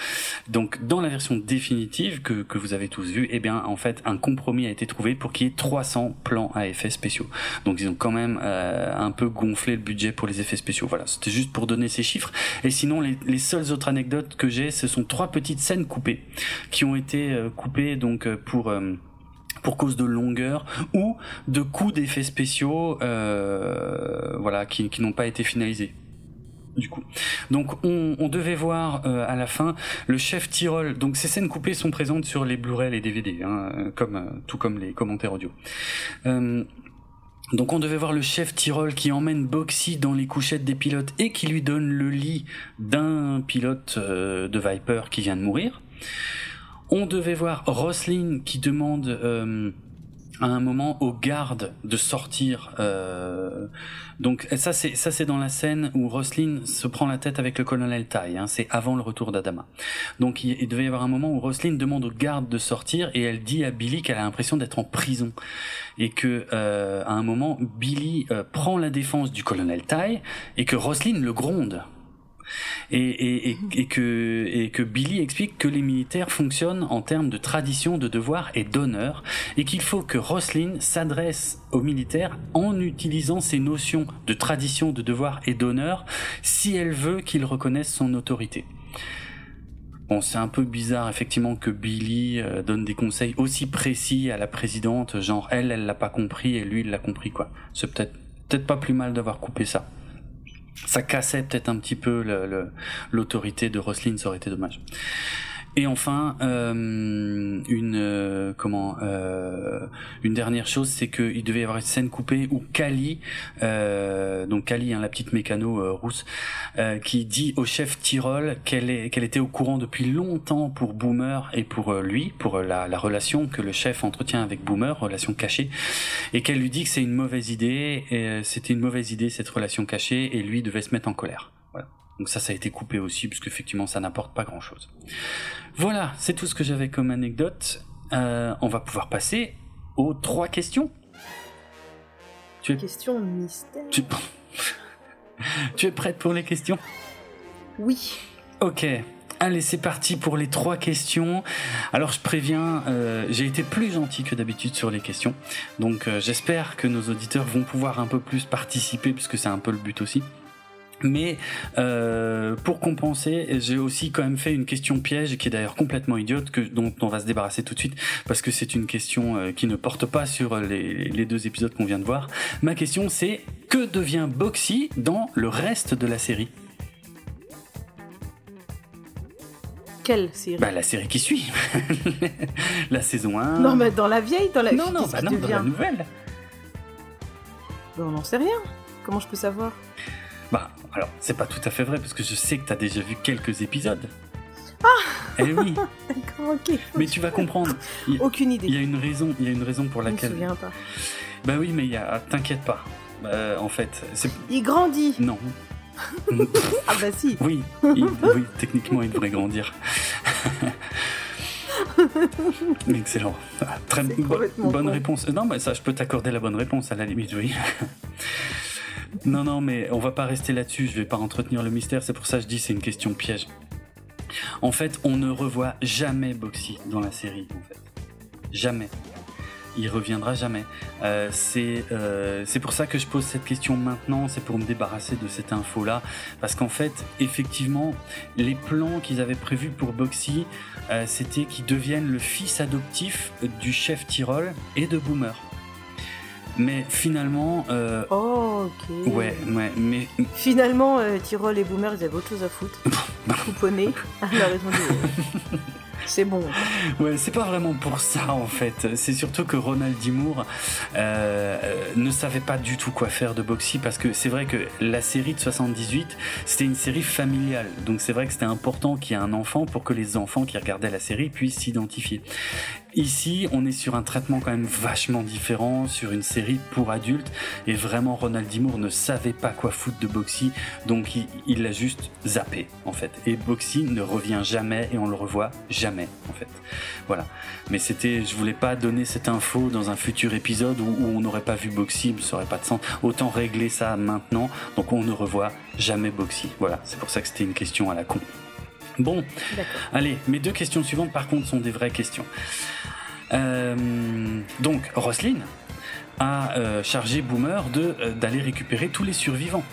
Donc, dans la version définitive que, que vous avez tous vu, eh bien, en fait, un compromis a été trouvé pour qu'il y ait 300 plans à effets spéciaux. Donc, ils ont quand même euh, un peu gonflé le budget pour les effets spéciaux. Voilà, c'était juste pour donner ces chiffres. Et sinon, les, les seules autres anecdotes que j'ai, ce sont trois petites scènes coupées qui ont été euh, coupées donc euh, pour euh, pour cause de longueur ou de coûts d'effets spéciaux euh, voilà qui, qui n'ont pas été finalisés du coup. Donc on, devait voir euh, à la fin le chef Tyrol. Donc ces scènes coupées sont présentes sur les Blu-ray, les DVD, hein, comme euh, tout comme les commentaires audio. Euh, donc on devait voir le chef Tyrol qui emmène Boxy dans les couchettes des pilotes et qui lui donne le lit d'un pilote de Viper qui vient de mourir. On devait voir Roslin qui demande à un moment aux gardes de sortir. Euh, donc ça c'est ça c'est dans la scène où Roslyn se prend la tête avec le colonel Tai. Hein, c'est avant le retour d'Adama. Donc il, devait y avoir un moment où Roslyn demande aux gardes de sortir et elle dit à Billy qu'elle a l'impression d'être en prison et que euh, à un moment Billy euh, prend la défense du colonel Tai et que Roslyn le gronde et, que, Billy explique que les militaires fonctionnent en termes de tradition, de devoir et d'honneur, et qu'il faut que Roslyn s'adresse aux militaires en utilisant ces notions de tradition, de devoir et d'honneur, si elle veut qu'ils reconnaissent son autorité. Bon, c'est un peu bizarre effectivement que Billy euh, donne des conseils aussi précis à la présidente, genre elle, elle l'a pas compris et lui il l'a compris quoi. C'est peut-être peut-être pas plus mal d'avoir coupé ça ça cassait peut-être un petit peu l'autorité de Roslin, ça aurait été dommage. Et enfin, euh, une euh, comment euh, une dernière chose, c'est qu'il devait y avoir une scène coupée où Kali, donc Kali, hein, la petite mécano rousse, qui dit au chef Tyrol qu'elle est qu'elle était au courant depuis longtemps pour Boomer et pour lui, pour la, la relation que le chef entretient avec Boomer, relation cachée, et qu'elle lui dit que c'est une mauvaise idée, c'était une mauvaise idée cette relation cachée, et lui devait se mettre en colère. Donc ça, ça a été coupé aussi, parce qu'effectivement, ça n'apporte pas grand-chose. Voilà, c'est tout ce que j'avais comme anecdote. Euh, on va pouvoir passer aux trois questions. Tu es... Question mystère. Tu... [LAUGHS] tu es prête pour les questions? Oui. Ok. Allez, c'est parti pour les trois questions. Alors, je préviens, euh, j'ai été plus gentil que d'habitude sur les questions. Donc, euh, j'espère que nos auditeurs vont pouvoir un peu plus participer, puisque c'est un peu le but aussi. Mais euh, pour compenser, j'ai aussi quand même fait une question piège qui est d'ailleurs complètement idiote, que, dont on va se débarrasser tout de suite parce que c'est une question euh, qui ne porte pas sur les, les deux épisodes qu'on vient de voir. Ma question c'est que devient Boxy dans le reste de la série? Quelle série? Bah la série qui suit, [LAUGHS] la saison 1. Non mais dans la vieille, dans la non non bah non dans la nouvelle. on n'en sait rien. Comment je peux savoir? bah, alors, c'est pas tout à fait vrai parce que je sais que t'as déjà vu quelques épisodes. Ah [LAUGHS] Eh oui D'accord, ok. Mais tu vas comprendre. Aucune idée. Il y a une raison, il y a une raison pour laquelle. Je me souviens pas. Bah oui, mais il y a. T'inquiète pas. Euh, en fait, c'est. Il grandit Non. [LAUGHS] ah bah si Oui, oui, techniquement, il devrait grandir. [LAUGHS] Excellent. Très bonne réponse. Non, mais ça, je peux t'accorder la bonne réponse à la limite, oui. Non, non, mais on va pas rester là-dessus. Je vais pas entretenir le mystère. C'est pour ça que je dis c'est une question piège. En fait, on ne revoit jamais Boxy dans la série. En fait, jamais. Il reviendra jamais. Euh, c'est euh, c'est pour ça que je pose cette question maintenant. C'est pour me débarrasser de cette info là, parce qu'en fait, effectivement, les plans qu'ils avaient prévus pour Boxy, euh, c'était qu'il devienne le fils adoptif du chef Tyrol et de Boomer. Mais finalement. Euh, oh, ok. Ouais, ouais, mais. Finalement, euh, Tyrol et Boomer, ils avaient autre chose à foutre. [LAUGHS] Couponner. Dit. [LAUGHS] c'est bon. Ouais, c'est pas vraiment pour ça en fait. C'est surtout que Ronald Dimour euh, ne savait pas du tout quoi faire de Boxy parce que c'est vrai que la série de 78, c'était une série familiale. Donc c'est vrai que c'était important qu'il y ait un enfant pour que les enfants qui regardaient la série puissent s'identifier. Ici, on est sur un traitement quand même vachement différent, sur une série pour adultes, et vraiment Ronald Dimour ne savait pas quoi foutre de Boxy, donc il l'a juste zappé en fait. Et Boxy ne revient jamais et on le revoit jamais en fait. Voilà. Mais c'était, je voulais pas donner cette info dans un futur épisode où, on n'aurait pas vu Boxy, ça aurait pas de sens. Autant régler ça maintenant, donc on ne revoit jamais Boxy. Voilà, c'est pour ça que c'était une question à la con. Bon, allez, mes deux questions suivantes par contre sont des vraies questions. Euh, donc, Roslyn a euh, chargé Boomer euh, d'aller récupérer tous les survivants.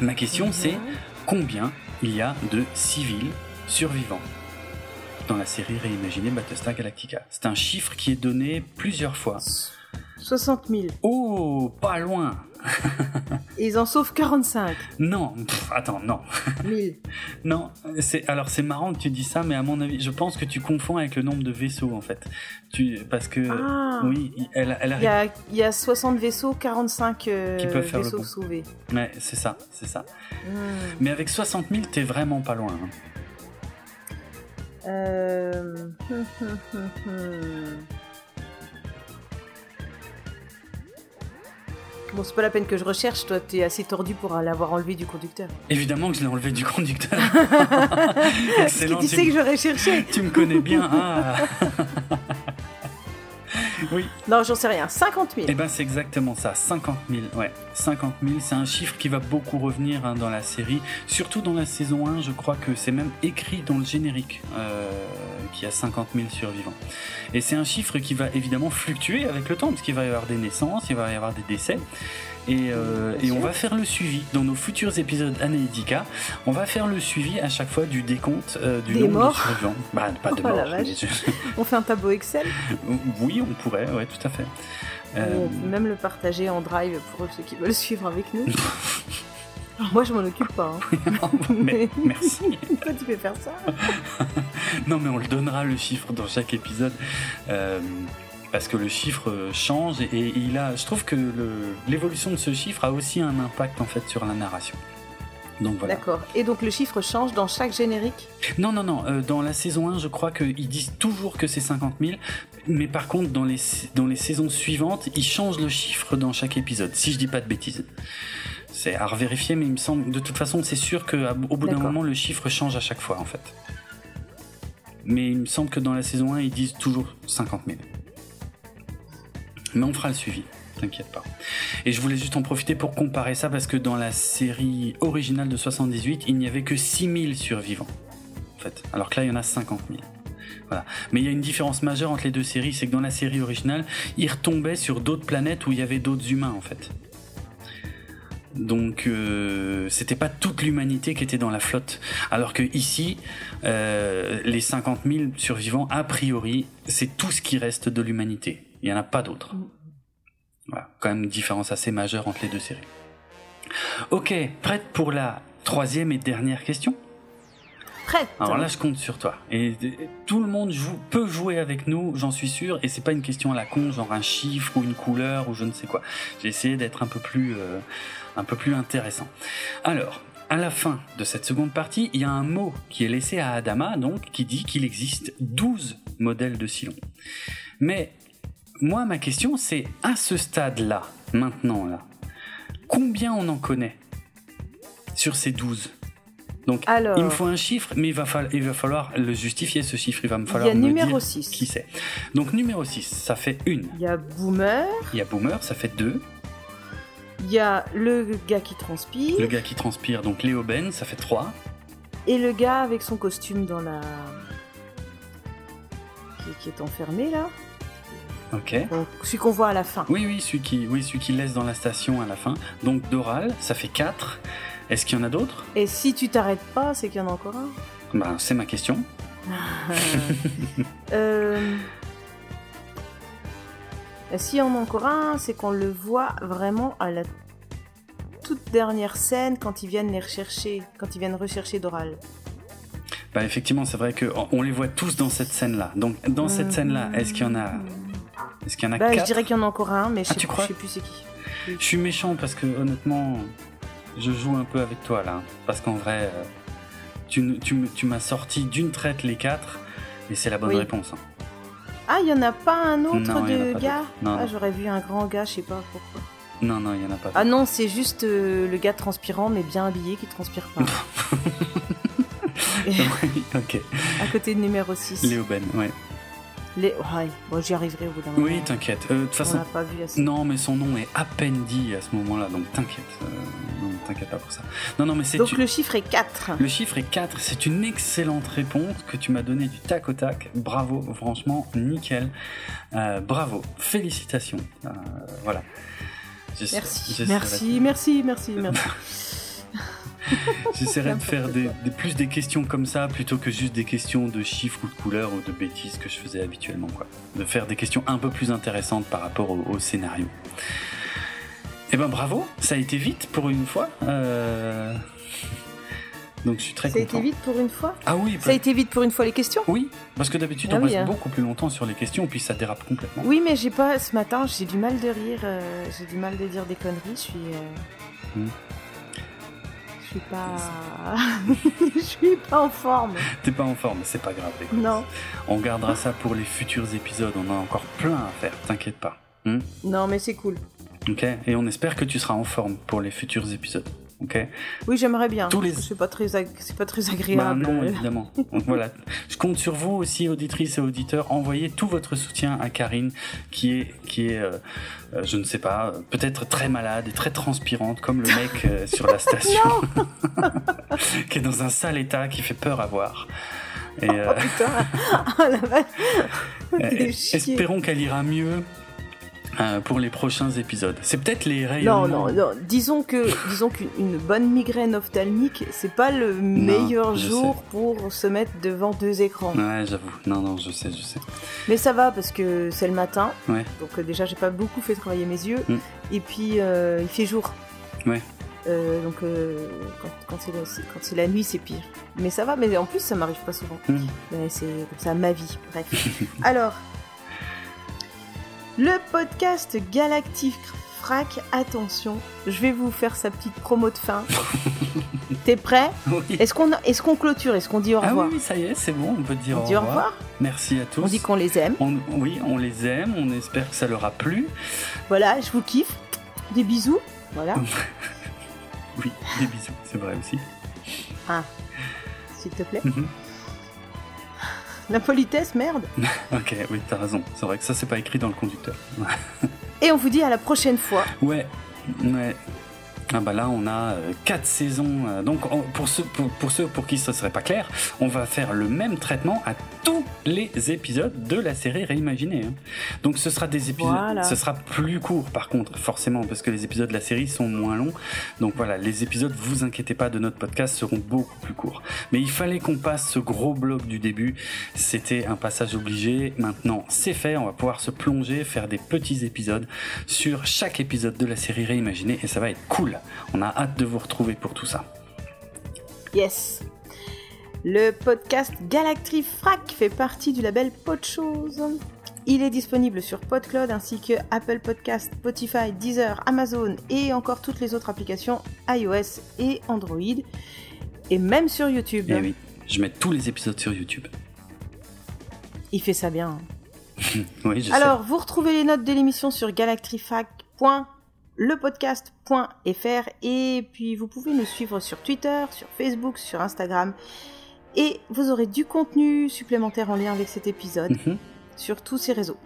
Ma question c'est combien il y a de civils survivants dans la série réimaginée Battlestar Galactica? C'est un chiffre qui est donné plusieurs fois. 60 000. Oh, pas loin. Ils en sauvent 45. Non, attends, non. 1000. [LAUGHS] non, c'est alors c'est marrant que tu dis ça, mais à mon avis, je pense que tu confonds avec le nombre de vaisseaux en fait. Tu parce que ah. oui, elle, elle il, y a, y a 60 vaisseaux, 45 euh, Qui peuvent faire vaisseaux sauvés. Ouais, c'est ça, c'est ça. Hmm. Mais avec 60 000, t'es vraiment pas loin. Hein. Euh... Bon, c'est pas la peine que je recherche, toi, t'es assez tordu pour l'avoir enlevé du conducteur. Évidemment que je l'ai enlevé du conducteur. [LAUGHS] Excellent. tu sais que j'aurais cherché. Tu me connais bien. Ah. [LAUGHS] oui. Non, j'en sais rien. 50 000. Eh ben, c'est exactement ça. 50 000. Ouais. 50 000, c'est un chiffre qui va beaucoup revenir hein, dans la série. Surtout dans la saison 1, je crois que c'est même écrit dans le générique euh, qu'il y a 50 000 survivants. Et c'est un chiffre qui va évidemment fluctuer avec le temps, parce qu'il va y avoir des naissances, il va y avoir des décès. Et, euh, et, on va faire le suivi dans nos futurs épisodes Anédica. On va faire le suivi à chaque fois du décompte euh, du nombre de survivants. Bah, pas de oh morts. on fait un tableau Excel [LAUGHS] Oui, on pourrait, ouais, tout à fait. On peut euh, même le partager en drive pour ceux qui veulent suivre avec nous. [LAUGHS] Moi, je m'en occupe pas. Hein. [LAUGHS] mais, merci. Toi, tu peux faire ça. non, mais on le donnera le chiffre dans chaque épisode. Euh, parce que le chiffre change et, il a, je trouve que l'évolution de ce chiffre a aussi un impact en fait sur la narration. Donc voilà. D'accord. Et donc le chiffre change dans chaque générique? Non, non, non. Euh, dans la saison 1, je crois qu'ils disent toujours que c'est 50 000. Mais par contre, dans les, dans les saisons suivantes, ils changent le chiffre dans chaque épisode, si je dis pas de bêtises. C'est à revérifier, mais il me semble, de toute façon, c'est sûr qu'au bout d'un moment, le chiffre change à chaque fois, en fait. Mais il me semble que dans la saison 1, ils disent toujours 50 000. Mais on fera le suivi, t'inquiète pas. Et je voulais juste en profiter pour comparer ça parce que dans la série originale de 78, il n'y avait que 6000 survivants. En fait. Alors que là, il y en a 50 000. Voilà. Mais il y a une différence majeure entre les deux séries, c'est que dans la série originale, ils retombaient sur d'autres planètes où il y avait d'autres humains en fait. Donc euh, c'était pas toute l'humanité qui était dans la flotte. Alors que ici, euh, les 50 000 survivants, a priori, c'est tout ce qui reste de l'humanité. Il n'y en a pas d'autres. Voilà, quand même une différence assez majeure entre les deux séries. Ok, prête pour la troisième et dernière question? Prête. Alors là, je compte sur toi. Et, tout le monde joue, peut jouer avec nous, j'en suis sûr. Et c'est pas une question à la con, genre un chiffre ou une couleur ou je ne sais quoi. J'ai essayé d'être un peu plus, euh, un peu plus intéressant. Alors, à la fin de cette seconde partie, il y a un mot qui est laissé à Adama, donc, qui dit qu'il existe 12 modèles de Silon. Mais moi, ma question, c'est à ce stade-là, maintenant, là, combien on en connaît sur ces 12 donc, il me faut un chiffre, mais il va, falloir, le justifier, ce chiffre. Il va me falloir il y a numéro dire 6. qui c'est. Donc, numéro 6, ça fait une. Il y a Boomer. Il y a Boomer, ça fait deux. Il y a le gars qui transpire. Le gars qui transpire, donc Léo Ben, ça fait trois. Et le gars avec son costume dans la. qui est enfermé là. Ok. celui qu'on voit à la fin. Oui, oui, celui qui, oui, celui qui laisse dans la station à la fin. Donc Doral, ça fait 4. Est-ce qu'il y en a d'autres? Et si tu t'arrêtes pas, c'est qu'il y en a encore un? Bah, c'est ma question. [LAUGHS] [LAUGHS] euh... S'il y en a encore un, c'est qu'on le voit vraiment à la toute dernière scène quand ils viennent les rechercher, quand ils viennent rechercher Doral. Bah effectivement, c'est vrai qu'on les voit tous dans cette scène-là. Donc dans cette scène-là, est-ce qu'il y en a est-ce qu'il y en a bah, quatre Je dirais qu'il y en a encore un, mais je, ah, sais, tu crois je sais plus c'est qui. Je suis méchant parce que honnêtement, je joue un peu avec toi là. Parce qu'en vrai, euh, tu, tu, tu m'as sorti d'une traite les quatre et c'est la bonne réponse. Hein. Ah, il n'y en a pas un autre non, de gars non, Ah, j'aurais vu un grand gars, je sais pas pourquoi. Non, non, il n'y en a pas. Ah non, c'est juste euh, le gars transpirant, mais bien habillé, qui transpire pas. [LAUGHS] [LAUGHS] ok. À côté de numéro 6. Léo Ben, ouais. Les... Ouais, bon, j'y arriverai au bout d'un moment. Oui, t'inquiète. Euh, de toute façon, pas vu assez. non, mais son nom est à peine dit à ce moment-là, donc t'inquiète. Euh, non, t'inquiète pas pour ça. Non, non, mais c'est. Donc le chiffre est 4. Le chiffre est 4. C'est une excellente réponse que tu m'as donnée du tac au tac. Bravo, franchement, nickel. Euh, bravo, félicitations. Voilà. Merci, merci, merci, merci, [LAUGHS] merci. [LAUGHS] J'essaierai de faire des, plus des questions comme ça plutôt que juste des questions de chiffres ou de couleurs ou de bêtises que je faisais habituellement. Quoi. De faire des questions un peu plus intéressantes par rapport au, scénario. Eh ben bravo, ça a été vite pour une fois. Euh, donc je suis très ça content. Ça a été vite pour une fois? Ah oui. Ça a été vite pour une fois les questions? Oui, parce que d'habitude Ah on oui, passe hein. beaucoup plus longtemps sur les questions puis ça dérape complètement. Oui, mais j'ai pas ce matin, j'ai du mal de rire, euh, j'ai du mal de dire des conneries. Je suis. euh, Hmm. Je suis pas. [LAUGHS] je suis pas en forme. T'es pas en forme, c'est pas grave. écoute. Non. On gardera ça pour les futurs épisodes. On a encore plein à faire, t'inquiète pas. Hmm Non, mais c'est cool. Ok Et on espère que tu seras en forme pour les futurs épisodes. Ok Oui, j'aimerais bien. Tous les- C'est pas très, ag- c'est pas très Bah agréable. non, évidemment. Donc voilà, je compte sur vous aussi, auditrices et auditeurs. Envoyez tout votre soutien à Karine, qui est, qui est, euh, euh, je ne sais pas, euh, peut-être très malade et très transpirante, comme le mec euh, sur la station, [LAUGHS] [LAUGHS] qui est dans un sale état, qui fait peur à voir. Et, euh, Oh putain [LAUGHS] Oh la T'es chier. espérons qu'elle ira mieux. Euh, pour les prochains épisodes. C'est peut-être les rayonnements. Non, non, non. Disons que, disons qu'une une bonne migraine ophtalmique, c'est pas le meilleur jour pour se mettre devant deux écrans. Ouais, j'avoue. Non, non, je sais, je sais. Mais ça va parce que c'est le matin. Ouais. Donc euh, déjà, j'ai pas beaucoup fait travailler mes yeux. Mm. Et puis, euh, il fait jour. Ouais. Donc quand, quand c'est la, nuit, c'est pire. Mais ça va, mais en plus, ça m'arrive pas souvent. Mm. C'est comme ça ma vie. Bref. [LAUGHS] Alors, le podcast Galactic Frac, attention, je vais vous faire sa petite promo de fin. [LAUGHS] T'es prêt? Oui. Est-ce qu'on est qu'on clôture? Est-ce qu'on dit au Ah oui, revoir? oui, ça y est, c'est bon, on peut dire On dit au revoir? Merci à tous. On dit qu'on les aime. On- oui, on les aime, on espère que ça leur a plu. Voilà, je vous kiffe. Des bisous. Voilà, [LAUGHS] Oui, des bisous, c'est vrai aussi. s'il te plaît. La politesse, merde. [LAUGHS] ok, oui, t'as raison. C'est vrai que ça, c'est pas écrit dans le conducteur. Et on vous dit à la prochaine fois. Ouais, ouais. Ah bah là, on a euh, quatre saisons. euh, donc, on- pour ceux pour, pour ceux pour qui ce serait pas clair, on va faire le même traitement à tous les épisodes de la série réimaginée. hein. Donc, ce sera des épisodes. Voilà. Ce sera plus court, par contre, forcément, parce que les épisodes de la série sont moins longs. Donc voilà, les épisodes, vous inquiétez pas, de notre podcast seront beaucoup plus courts. Mais il fallait qu'on passe ce gros bloc du début. C'était un passage obligé. Maintenant, c'est fait. On va pouvoir se plonger, faire des petits épisodes sur chaque épisode de la série réimaginée et ça va être cool. On a hâte de vous retrouver pour tout ça. Yes. Le podcast Galactic Frac fait partie du label Podchose. Il est disponible sur PodCloud ainsi que Apple Podcast, Spotify, Deezer, Amazon et encore toutes les autres applications iOS et Android. Et même sur YouTube. Eh oui, je mets tous les épisodes sur YouTube. Il fait ça bien. hein. [LAUGHS] Oui, je Alors, vous retrouvez les notes de l'émission sur galactrifac.lepodcast.fr et puis vous pouvez nous suivre sur Twitter, sur Facebook, sur Instagram et vous aurez du contenu supplémentaire en lien avec cet épisode. Mhm. sur tous ces réseaux.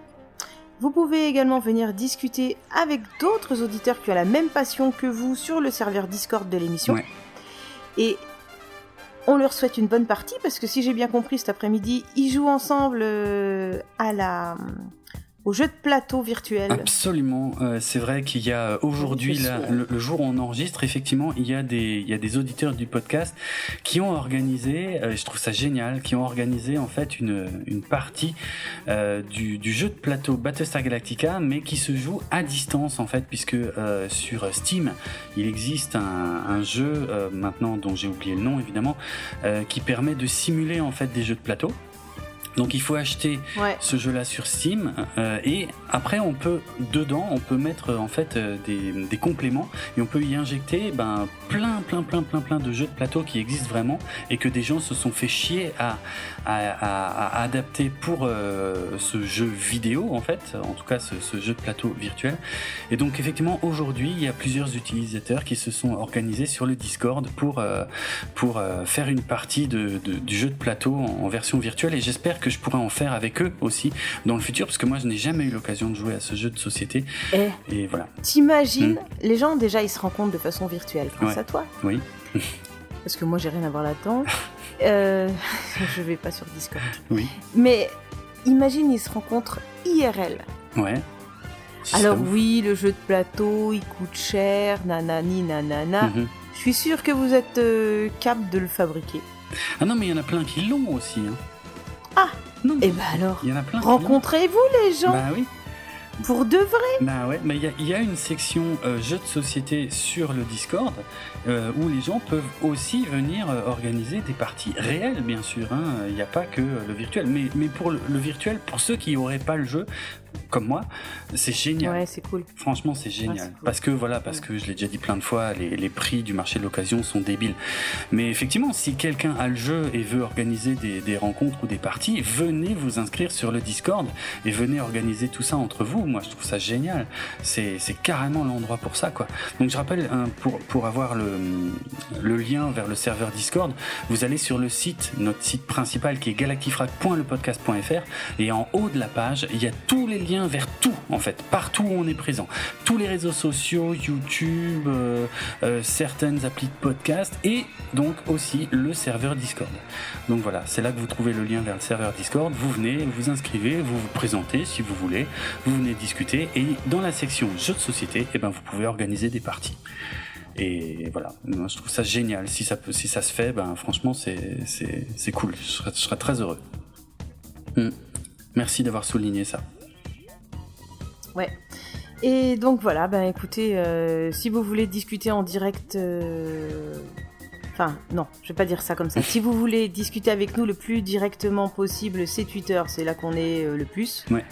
Vous pouvez également venir discuter avec d'autres auditeurs qui ont la même passion que vous sur le serveur Discord de l'émission. Ouais. Et on leur souhaite une bonne partie parce que si j'ai bien compris cet après-midi, ils jouent ensemble euh, à la au jeu de plateau virtuel. Absolument, euh, c'est vrai qu'il y a aujourd'hui, le, le jour où on enregistre, effectivement, il y a des, il y a des auditeurs du podcast qui ont organisé, euh, je trouve ça génial, qui ont organisé en fait une, une partie euh, du, du jeu de plateau Battlestar Galactica, mais qui se joue à distance en fait, puisque euh, sur Steam, il existe un, un jeu euh, maintenant dont j'ai oublié le nom évidemment, euh, qui permet de simuler en fait des jeux de plateau. Donc il faut acheter Ouais. ce jeu-là sur Steam euh, et après on peut dedans on peut mettre euh, en fait euh, des, des compléments et on peut y injecter ben plein plein plein plein plein de jeux de plateau qui existent vraiment et que des gens se sont fait chier à, à, à- à adapter pour euh, ce jeu vidéo en fait en tout cas ce, ce jeu de plateau virtuel et donc effectivement aujourd'hui il y a plusieurs utilisateurs qui se sont organisés sur le Discord pour pour faire une partie de, de- du jeu de plateau en, en version virtuelle et j'espère que je pourrai en faire avec eux aussi dans le futur parce que moi je n'ai jamais eu l'occasion de jouer à ce jeu de société Eh, et voilà t'imagines, les gens déjà ils se rencontrent de façon virtuelle grâce Hmm. Ouais. à toi. oui [LAUGHS] Parce que moi j'ai rien à voir là-dedans. [LAUGHS] Euh, [LAUGHS] je vais pas sur Discord. oui Mais imagine ils se rencontrent IRL. ouais Alors oui, le jeu de plateau, il coûte cher, nanani, nanana. Mhm. Je suis sûre que vous êtes euh, cap de le fabriquer. ah non mais il y en a plein qui l'ont aussi hein. Ah non Et bah alors, il y en a plein qui l'ont. rencontrez-vous les gens bah oui pour de vrai? Bah ouais, mais il y a, il y a une section euh, jeux de société sur le Discord euh, où les gens peuvent aussi venir euh, organiser des parties réelles, bien sûr. hein. Il n'y a pas que le virtuel, mais, mais pour le, le virtuel, pour ceux qui n'auraient pas le jeu, comme moi, c'est génial. Ouais, c'est cool. Franchement, c'est génial. Parce que voilà, parce que je l'ai déjà dit plein de fois, les, les prix du marché de l'occasion sont débiles. Mais effectivement, si quelqu'un a le jeu et veut organiser des, des, rencontres ou des parties, venez vous inscrire sur le Discord et venez organiser tout ça entre vous. Moi, je trouve ça génial. C'est carrément l'endroit pour ça, quoi. Donc, je rappelle, hein, pour, pour avoir le, le lien vers le serveur Discord, vous allez sur le site, notre site principal qui est galactifrac.lepodcast.fr et en haut de la page, il y a tous les liens vers tout, en fait, partout où on est présent. Tous les réseaux sociaux, YouTube, euh, euh, certaines applis de podcast et donc aussi le serveur Discord. Donc voilà, c'est là que vous trouvez le lien vers le serveur Discord. Vous venez, vous inscrivez, vous vous présentez si vous voulez, vous venez discuter et dans la section jeux de société, eh ben, vous pouvez organiser des parties. Et voilà, moi je trouve ça génial. Si ça, peut, si ça se fait, ben franchement c'est cool. Je serais, je serais, très heureux. Hmm. Merci d'avoir souligné ça. Ouais. Et donc voilà, ben écoutez, euh, si vous voulez discuter en direct, euh... enfin non, je vais pas dire ça comme ça. [LAUGHS] si vous voulez discuter avec nous le plus directement possible, c'est Twitter, c'est là qu'on est euh, le plus. Ouais.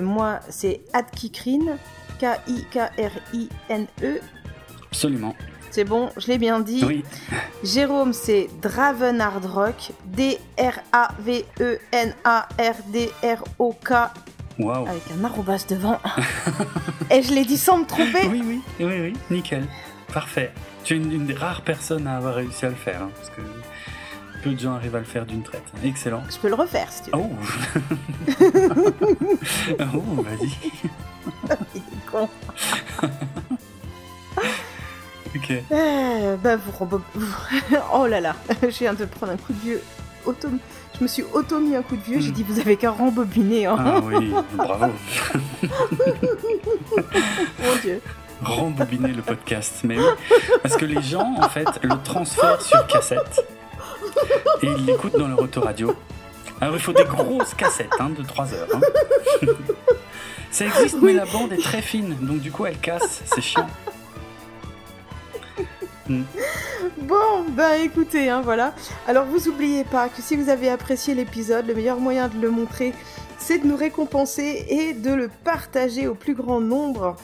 Moi, c'est Adkikrine, K-I-K-R-I-N-E. Absolument. C'est bon, je l'ai bien dit. Oui. Jérôme, c'est Draven Hard Rock, D-R-A-V-E-N-A-R-D-R-O-K. Wow. Avec un arrobas devant. Et je l'ai dit sans me tromper. Oui, oui, oui, oui, nickel. Parfait. Tu es une, une, des rares personnes à avoir réussi à le faire. Hein, parce que peu de gens arrivent à le faire d'une traite. Excellent. Je peux le refaire si tu veux. Oh, [LAUGHS] oh vas-y. Il est con. [LAUGHS] ok. Euh, bah, vous, [LAUGHS] oh là là, [LAUGHS] je viens de prendre un coup de vieux auto. Je me suis auto-mis un coup de vieux, j'ai dit vous avez qu'à rembobiner. Hein. Ah oui, [LAUGHS] bravo. Mon Dieu. Rembobiner le podcast, mais oui. Parce que les gens, en fait, le transfèrent sur cassette et ils l'écoutent dans leur autoradio. Alors il faut des grosses cassettes hein, de 3 heures. Hein. Ça existe, mais la bande est très fine, donc du coup elle casse, c'est chiant. Mm. Bon, bah écoutez, hein, voilà. Alors vous oubliez pas que si vous avez apprécié l'épisode, le meilleur moyen de le montrer, c'est de nous récompenser et de le partager au plus grand nombre.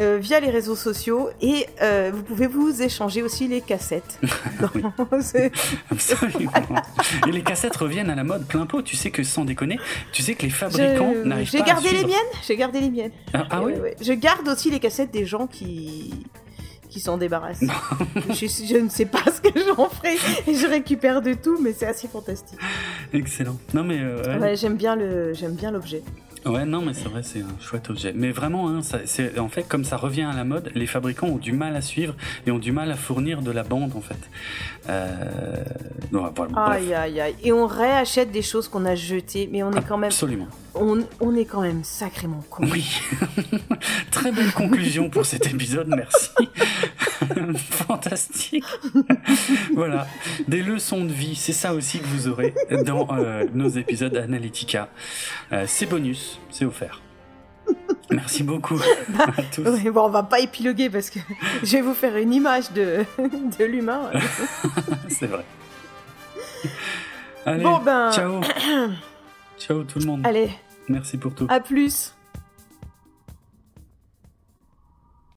Euh, via les réseaux sociaux et euh, vous pouvez vous échanger aussi les cassettes. [LAUGHS] Absolument. Et les cassettes reviennent à la mode plein pot. Tu sais que sans déconner, tu sais que les fabricants Je... n'arrivent pas J'ai gardé à les miennes? J'ai gardé les miennes. Ah, ah oui. Ouais, ouais. Je garde aussi les cassettes des gens qui qui s'en débarrassent. [LAUGHS] je, je, ne sais pas ce que j'en ferai et je récupère de tout, mais c'est assez fantastique. Excellent. Non mais euh, ouais. Ouais, j'aime bien le j'aime bien l'objet. Ouais, non, mais c'est vrai, c'est un chouette objet. Mais vraiment, hein, c'est, en fait, comme ça revient à la mode, les fabricants ont du mal à suivre et ont du mal à fournir de la bande, en fait. Euh... Non, voilà, aïe, aïe, aïe. Et on réachète des choses qu'on a jetées, mais on est quand même. Absolument. On, on est quand même sacrément con. Oui. [LAUGHS] Très belle conclusion pour cet épisode, merci. [LAUGHS] Fantastique. [LAUGHS] voilà. Des leçons de vie, c'est ça aussi que vous aurez dans euh, nos épisodes Analytica. Euh, c'est bonus, c'est offert. [LAUGHS] Merci beaucoup bah, à tous. Ouais, bon, on va pas épiloguer parce que [LAUGHS] je vais vous faire une image de, [LAUGHS] de l'humain. c'est vrai. Allez, bon ben. ciao. [CLEARS THROAT] ciao tout le monde. Allez. Merci pour tout. À plus.